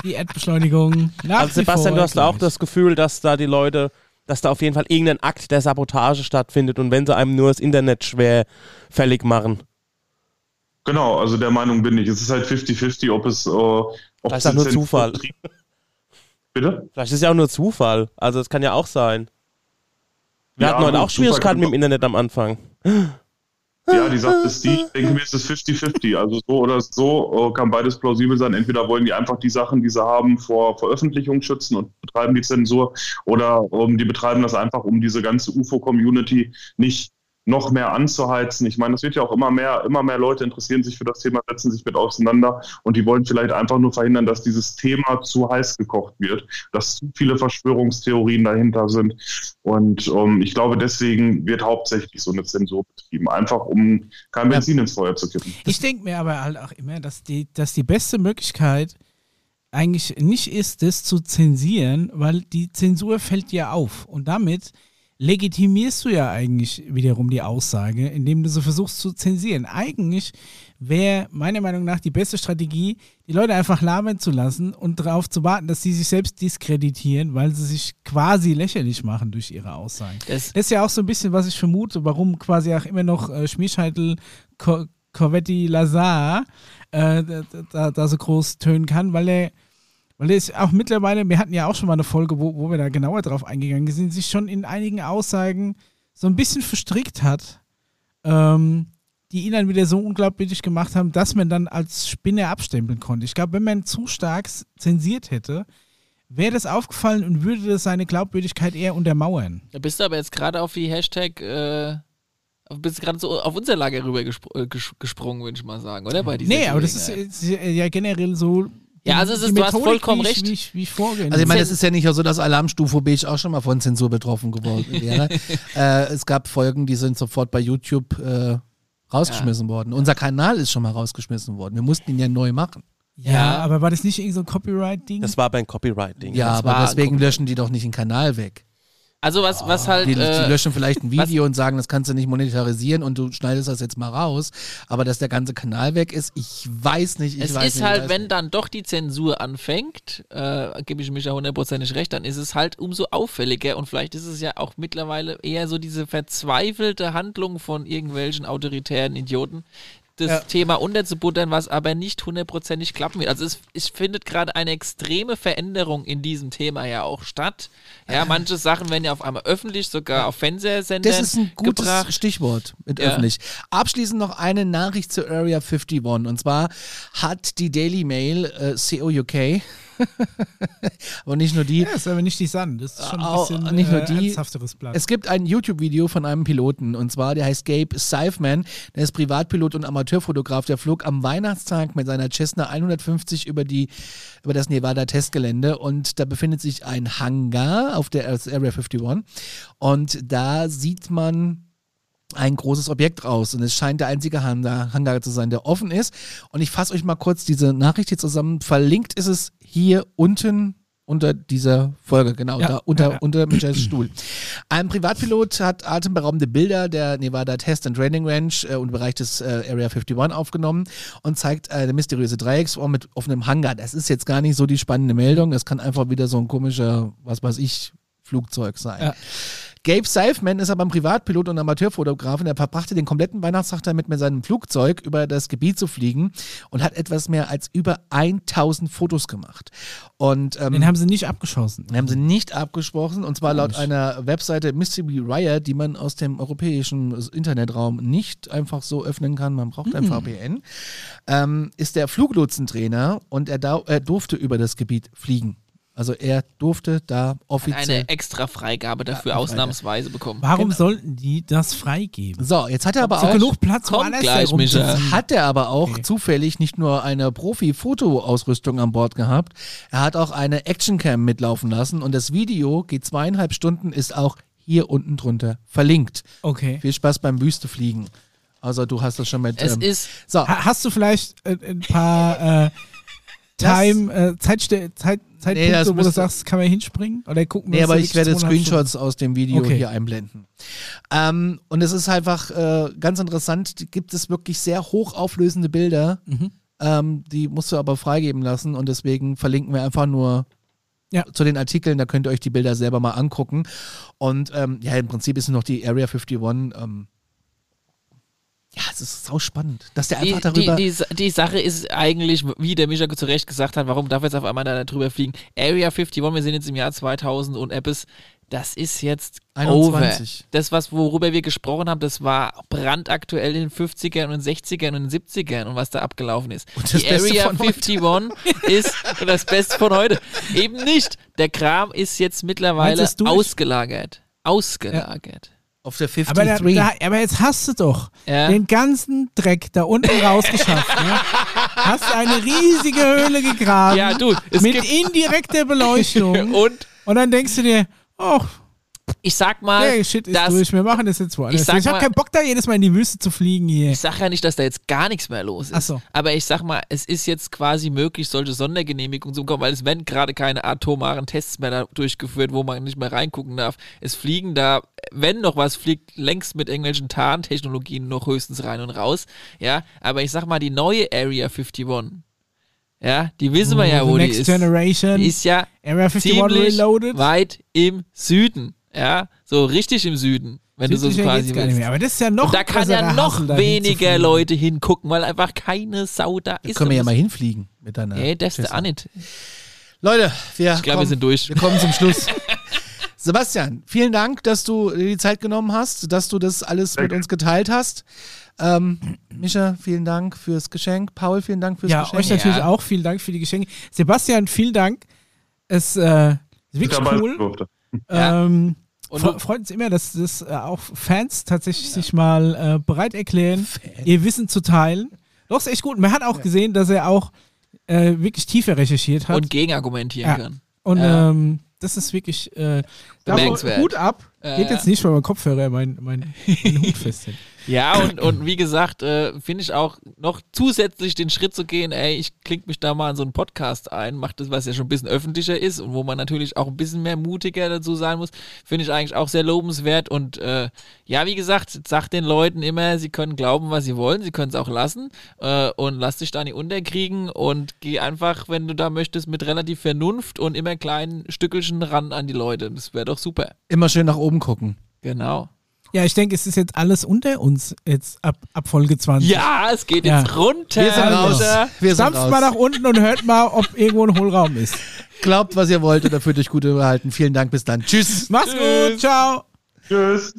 [SPEAKER 2] Die Erdbeschleunigung. Nach
[SPEAKER 5] Also Sebastian, du hast auch das Gefühl, dass da die Leute, dass da auf jeden Fall irgendein Akt der Sabotage stattfindet und wenn sie einem nur das Internet schwer fällig machen.
[SPEAKER 3] Genau, also der Meinung bin ich. Es ist halt 50-50, ob es. Äh, ob
[SPEAKER 5] Vielleicht ist auch nur Zufall.
[SPEAKER 3] Bitte?
[SPEAKER 5] Vielleicht ist es ja auch nur Zufall. Also es kann ja auch sein. Wir
[SPEAKER 3] Ja,
[SPEAKER 5] hatten heute auch Schwierigkeiten mit dem Internet am Anfang.
[SPEAKER 3] Ja, die sagt es die. Ich denke mir, es ist 50-50. Also so oder so äh, kann beides plausibel sein. Entweder wollen die einfach die Sachen, die sie haben, vor Veröffentlichung schützen und betreiben die Zensur, oder ähm, die betreiben das einfach, um diese ganze UFO-Community nicht noch mehr anzuheizen. Ich meine, das wird ja auch immer mehr, immer mehr Leute interessieren sich für das Thema, setzen sich mit auseinander und die wollen vielleicht einfach nur verhindern, dass dieses Thema zu heiß gekocht wird, dass zu viele Verschwörungstheorien dahinter sind. Und ähm, ich glaube, deswegen wird hauptsächlich so eine Zensur betrieben, einfach um kein Benzin ins Feuer zu kippen.
[SPEAKER 2] Ich denke mir aber halt auch immer, dass die, dass die beste Möglichkeit eigentlich nicht ist, das zu zensieren, weil die Zensur fällt ja auf. Und damit legitimierst du ja eigentlich wiederum die Aussage, indem du so versuchst zu zensieren. Eigentlich wäre meiner Meinung nach die beste Strategie, die Leute einfach labern zu lassen und darauf zu warten, dass sie sich selbst diskreditieren, weil sie sich quasi lächerlich machen durch ihre Aussagen.
[SPEAKER 1] Das-
[SPEAKER 2] Das, ist ja auch so ein bisschen, was ich vermute, warum quasi auch immer noch äh, Schmierscheitel Co Corvetti Lazar äh, da, da, da so groß tönen kann, weil er weil er ist auch mittlerweile, wir hatten ja auch schon mal eine Folge, wo, wo wir da genauer drauf eingegangen sind, sich schon in einigen Aussagen so ein bisschen verstrickt hat, ähm, die ihn dann wieder so unglaubwürdig gemacht haben, dass man dann als Spinner abstempeln konnte. Ich glaube, wenn man zu stark zensiert hätte, wäre das aufgefallen und würde das seine Glaubwürdigkeit eher untermauern.
[SPEAKER 1] Da bist du aber jetzt gerade auf die Hashtag, äh, bist gerade so auf unser Lager rüber gespr äh, ges gesprungen, würde ich mal sagen, oder? Bei
[SPEAKER 2] Nee, aber das ist, ist ja generell so.
[SPEAKER 1] Ja, also es ist- du hast vollkommen
[SPEAKER 2] wie ich,
[SPEAKER 1] recht.
[SPEAKER 2] Wie ich, wie ich.
[SPEAKER 4] Also ich meine, es ist ja nicht so, dass Alarmstufe Beige auch schon mal von Zensur betroffen geworden wäre. äh, es gab Folgen, die sind sofort bei YouTube äh, rausgeschmissen worden. Unser Kanal ist schon mal rausgeschmissen worden. Wir mussten ihn ja neu machen.
[SPEAKER 2] ja, aber war das nicht irgend so ein Copyright-Ding?
[SPEAKER 5] Das war beim Copyright-Ding.
[SPEAKER 4] Ja,
[SPEAKER 1] Das
[SPEAKER 4] aber deswegen löschen die doch nicht den Kanal weg.
[SPEAKER 1] Also was, was halt.
[SPEAKER 4] Die, die
[SPEAKER 1] äh,
[SPEAKER 4] löschen vielleicht ein Video und sagen, das kannst du nicht monetarisieren und du schneidest das jetzt mal raus. Aber dass der ganze Kanal weg ist, ich weiß nicht. Ich
[SPEAKER 1] es
[SPEAKER 4] weiß
[SPEAKER 1] ist
[SPEAKER 4] nicht,
[SPEAKER 1] halt, wenn dann doch die Zensur anfängt, äh, gebe ich mich ja hundertprozentig recht, dann ist es halt umso auffälliger und vielleicht ist es ja auch mittlerweile eher so diese verzweifelte Handlung von irgendwelchen autoritären Idioten, das
[SPEAKER 2] Ja.
[SPEAKER 1] Thema unterzubuttern, was aber nicht hundertprozentig klappen wird. Also es, es findet gerade eine extreme Veränderung in diesem Thema ja auch statt. Ja, manche Sachen werden ja auf einmal öffentlich, sogar auf Fernsehsendern
[SPEAKER 4] Das ist ein gutes
[SPEAKER 1] gebracht.
[SPEAKER 4] Stichwort mit
[SPEAKER 1] Ja.
[SPEAKER 4] öffentlich. Abschließend noch eine Nachricht zur Area 51. Und zwar hat die Daily Mail, äh, COUK, aber nicht nur die,
[SPEAKER 2] Ja, ist aber nicht die Sun. Das ist schon ein bisschen
[SPEAKER 4] nicht nur
[SPEAKER 2] äh,
[SPEAKER 4] die.
[SPEAKER 2] ernsthafteres Blatt.
[SPEAKER 4] Es gibt ein YouTube-Video von einem Piloten und zwar, der heißt Gabe Seifman. Der ist Privatpilot und Amateurfotograf. Der flog am Weihnachtstag mit seiner Cessna 150 über, die, über das Nevada-Testgelände und da befindet sich ein Hangar auf der Area 51 und da sieht man ein großes Objekt raus und es scheint der einzige Hangar, Hangar zu sein, der offen ist. Und ich fasse euch mal kurz diese Nachricht hier zusammen. Verlinkt ist es hier unten unter dieser Folge, genau,
[SPEAKER 2] Ja,
[SPEAKER 4] da unter,
[SPEAKER 2] ja, ja.
[SPEAKER 4] unter Michaels Stuhl. Ein Privatpilot hat atemberaubende Bilder der Nevada Test and Training Range äh, und Bereich des äh, Area 51 aufgenommen und zeigt äh, eine mysteriöse Dreiecksform mit offenem Hangar. Das ist jetzt gar nicht so die spannende Meldung. Das kann einfach wieder so ein komischer, was weiß ich, Flugzeug sein. Gabe Seifman ist aber ein Privatpilot und Amateurfotograf und er verbrachte den kompletten Weihnachtstag damit, mit seinem Flugzeug über das Gebiet zu fliegen und hat etwas mehr als über 1000 Fotos gemacht. Und ähm,
[SPEAKER 2] Den haben sie nicht abgeschossen.
[SPEAKER 4] den haben sie nicht abgesprochen und zwar laut einer Webseite Mystery Riot, die man aus dem europäischen Internetraum nicht einfach so öffnen kann, man braucht ein VPN, ähm, ist der Fluglotsentrainer und er, dau- er durfte über das Gebiet fliegen. Also er durfte da offiziell.
[SPEAKER 1] eine extra Freigabe dafür
[SPEAKER 4] Ja, eine
[SPEAKER 1] ausnahmsweise bekommen.
[SPEAKER 2] Warum
[SPEAKER 4] Genau.
[SPEAKER 2] sollten die das freigeben?
[SPEAKER 4] So, jetzt hat er aber
[SPEAKER 2] So
[SPEAKER 4] auch.
[SPEAKER 2] genug Platz,
[SPEAKER 1] Kommt
[SPEAKER 2] woanders
[SPEAKER 1] gleich.
[SPEAKER 4] Hat er aber auch
[SPEAKER 2] Okay.
[SPEAKER 4] zufällig nicht nur eine Profi-Fotoausrüstung an Bord gehabt, er hat auch eine Actioncam mitlaufen lassen und das Video geht zweieinhalb Stunden, ist auch hier unten drunter verlinkt.
[SPEAKER 2] Okay.
[SPEAKER 4] Viel Spaß beim Wüstefliegen. Also du hast das schon mit.
[SPEAKER 1] Es
[SPEAKER 4] ähm,
[SPEAKER 1] ist
[SPEAKER 4] so,
[SPEAKER 2] Ha hast du vielleicht äh, ein paar äh, Time, äh, Zeitste Zeit, Zeitpunkte,
[SPEAKER 4] das
[SPEAKER 2] wo du sagst, kann man hinspringen? Oder gucken
[SPEAKER 4] Nee,
[SPEAKER 2] wir
[SPEAKER 4] aber
[SPEAKER 2] uns
[SPEAKER 4] ich werde Screenshots aus dem Video
[SPEAKER 2] Okay.
[SPEAKER 4] hier einblenden. Ähm, und es ist einfach äh, ganz interessant, gibt es wirklich sehr hochauflösende Bilder,
[SPEAKER 2] Mhm.
[SPEAKER 4] ähm, die musst du aber freigeben lassen und deswegen verlinken wir einfach nur
[SPEAKER 2] Ja.
[SPEAKER 4] zu den Artikeln, da könnt ihr euch die Bilder selber mal angucken. Und ähm, ja, im Prinzip ist es noch die Area 51. Ähm, ja, es ist sau spannend, dass der
[SPEAKER 1] die,
[SPEAKER 4] einfach darüber.
[SPEAKER 1] die, die, die Sache ist eigentlich, wie der Micha zu Recht gesagt hat, warum darf jetzt auf einmal da drüber fliegen? Area 51, wir sind jetzt im Jahr 2000 und Apps, das ist jetzt
[SPEAKER 4] 21.
[SPEAKER 1] over. Das, was, worüber wir gesprochen haben, das war brandaktuell in den 50ern und 60ern und den 70ern und was da abgelaufen ist.
[SPEAKER 4] Und das
[SPEAKER 1] die
[SPEAKER 4] Beste
[SPEAKER 1] Area
[SPEAKER 4] von heute.
[SPEAKER 1] 51 ist das Beste von heute. Eben nicht. Der Kram ist jetzt mittlerweile ausgelagert. Ausgelagert.
[SPEAKER 4] Auf der 53.
[SPEAKER 2] Aber, da, da, aber jetzt hast du doch
[SPEAKER 1] Ja.
[SPEAKER 2] den ganzen Dreck da unten rausgeschafft. ne? Hast eine riesige Höhle gegraben
[SPEAKER 1] Ja, du,
[SPEAKER 2] mit indirekter Beleuchtung.
[SPEAKER 1] Und
[SPEAKER 2] Und dann denkst du dir, oh,
[SPEAKER 1] ich sag mal,
[SPEAKER 2] Der Shit ist
[SPEAKER 1] dass,
[SPEAKER 2] durch. Wir machen das jetzt woanders.
[SPEAKER 1] Ich sag
[SPEAKER 2] Ich, habe
[SPEAKER 1] mal-
[SPEAKER 2] keinen Bock, da jedes Mal in die Wüste zu fliegen hier.
[SPEAKER 1] ich sag ja nicht, dass da jetzt gar nichts mehr los ist.
[SPEAKER 2] Ach so.
[SPEAKER 1] Aber ich sag mal, es ist jetzt quasi möglich, solche Sondergenehmigungen zu bekommen, weil es werden gerade keine atomaren Tests mehr da durchgeführt, wo man nicht mehr reingucken darf. Es fliegen da, wenn noch was fliegt, längst mit irgendwelchen Tarntechnologien noch höchstens rein und raus. Ja, aber ich sag mal, die neue Area 51, ja, die wissen wir ja,
[SPEAKER 2] The
[SPEAKER 1] wo die
[SPEAKER 2] Next
[SPEAKER 1] ist.
[SPEAKER 2] Generation.
[SPEAKER 1] Die ist ja
[SPEAKER 2] Area 51
[SPEAKER 1] ziemlich
[SPEAKER 2] Reloaded.
[SPEAKER 1] weit im Süden. Ja, so richtig im Süden, wenn du so
[SPEAKER 2] Südlicher
[SPEAKER 1] quasi
[SPEAKER 2] gar nicht
[SPEAKER 1] willst.
[SPEAKER 2] mehr. Aber das ist ja noch
[SPEAKER 1] Und da kann ja noch
[SPEAKER 2] Hassel, da
[SPEAKER 1] weniger. Leute hingucken, weil einfach keine Sau da
[SPEAKER 4] Da
[SPEAKER 1] ist.
[SPEAKER 4] können wir ja mal hinfliegen mit deiner.
[SPEAKER 1] Nee, das ist auch nicht.
[SPEAKER 4] Leute, wir,
[SPEAKER 1] Ich glaube, wir
[SPEAKER 4] kommen-
[SPEAKER 1] sind durch.
[SPEAKER 4] wir kommen zum Schluss. Sebastian, vielen Dank, dass du dir die Zeit genommen hast, dass du das alles mit uns geteilt hast. Ähm, Micha, vielen Dank fürs Geschenk. Paul, vielen Dank fürs
[SPEAKER 2] Ja,
[SPEAKER 4] Geschenk.
[SPEAKER 2] euch natürlich
[SPEAKER 1] Ja.
[SPEAKER 2] auch vielen Dank für die Geschenke. Sebastian, vielen Dank. Es äh, ist wirklich cool.
[SPEAKER 1] Ja.
[SPEAKER 2] Ähm, fre- freut uns immer, dass das äh, auch Fans tatsächlich sich mal äh, bereit erklären, ihr Wissen zu teilen. Doch, ist echt gut. Man hat auch gesehen, dass er auch äh, wirklich tiefer recherchiert hat.
[SPEAKER 1] Und gegenargumentieren
[SPEAKER 2] Ja.
[SPEAKER 1] kann.
[SPEAKER 2] Und
[SPEAKER 1] Ja.
[SPEAKER 2] ähm, das ist wirklich äh,
[SPEAKER 1] Bemerkenswert.
[SPEAKER 2] Hut ab.
[SPEAKER 1] Ja,
[SPEAKER 2] Geht
[SPEAKER 1] ja.
[SPEAKER 2] jetzt nicht, weil mein Kopfhörer mein, mein, mein Hut festhält.
[SPEAKER 1] Ja, und, und wie gesagt, äh, finde ich auch noch zusätzlich den Schritt zu gehen, ey, ich klinge mich da mal in so einen Podcast ein, mache das, was ja schon ein bisschen öffentlicher ist und wo man natürlich auch ein bisschen mehr mutiger dazu sein muss, finde ich eigentlich auch sehr lobenswert. Und äh, ja, wie gesagt, sagt den Leuten immer, sie können glauben, was sie wollen, sie können es auch lassen äh, und lass dich da nicht unterkriegen und geh einfach, wenn du da möchtest, mit relativ Vernunft und immer kleinen Stückelchen ran an die Leute. Das wäre doch super.
[SPEAKER 4] Immer schön nach oben gucken.
[SPEAKER 1] Genau.
[SPEAKER 2] Ja, ich denke, es ist jetzt alles unter uns jetzt ab, ab Folge 20.
[SPEAKER 1] Ja, es geht
[SPEAKER 2] Ja.
[SPEAKER 1] jetzt runter.
[SPEAKER 4] Wir sind raus. Wir sind raus.
[SPEAKER 2] mal nach unten und hört mal, ob irgendwo ein Hohlraum ist.
[SPEAKER 4] Glaubt, was ihr wollt oder fühlt euch gut überhalten. Vielen Dank, bis dann. Tschüss.
[SPEAKER 2] Mach's gut, ciao.
[SPEAKER 3] Tschüss.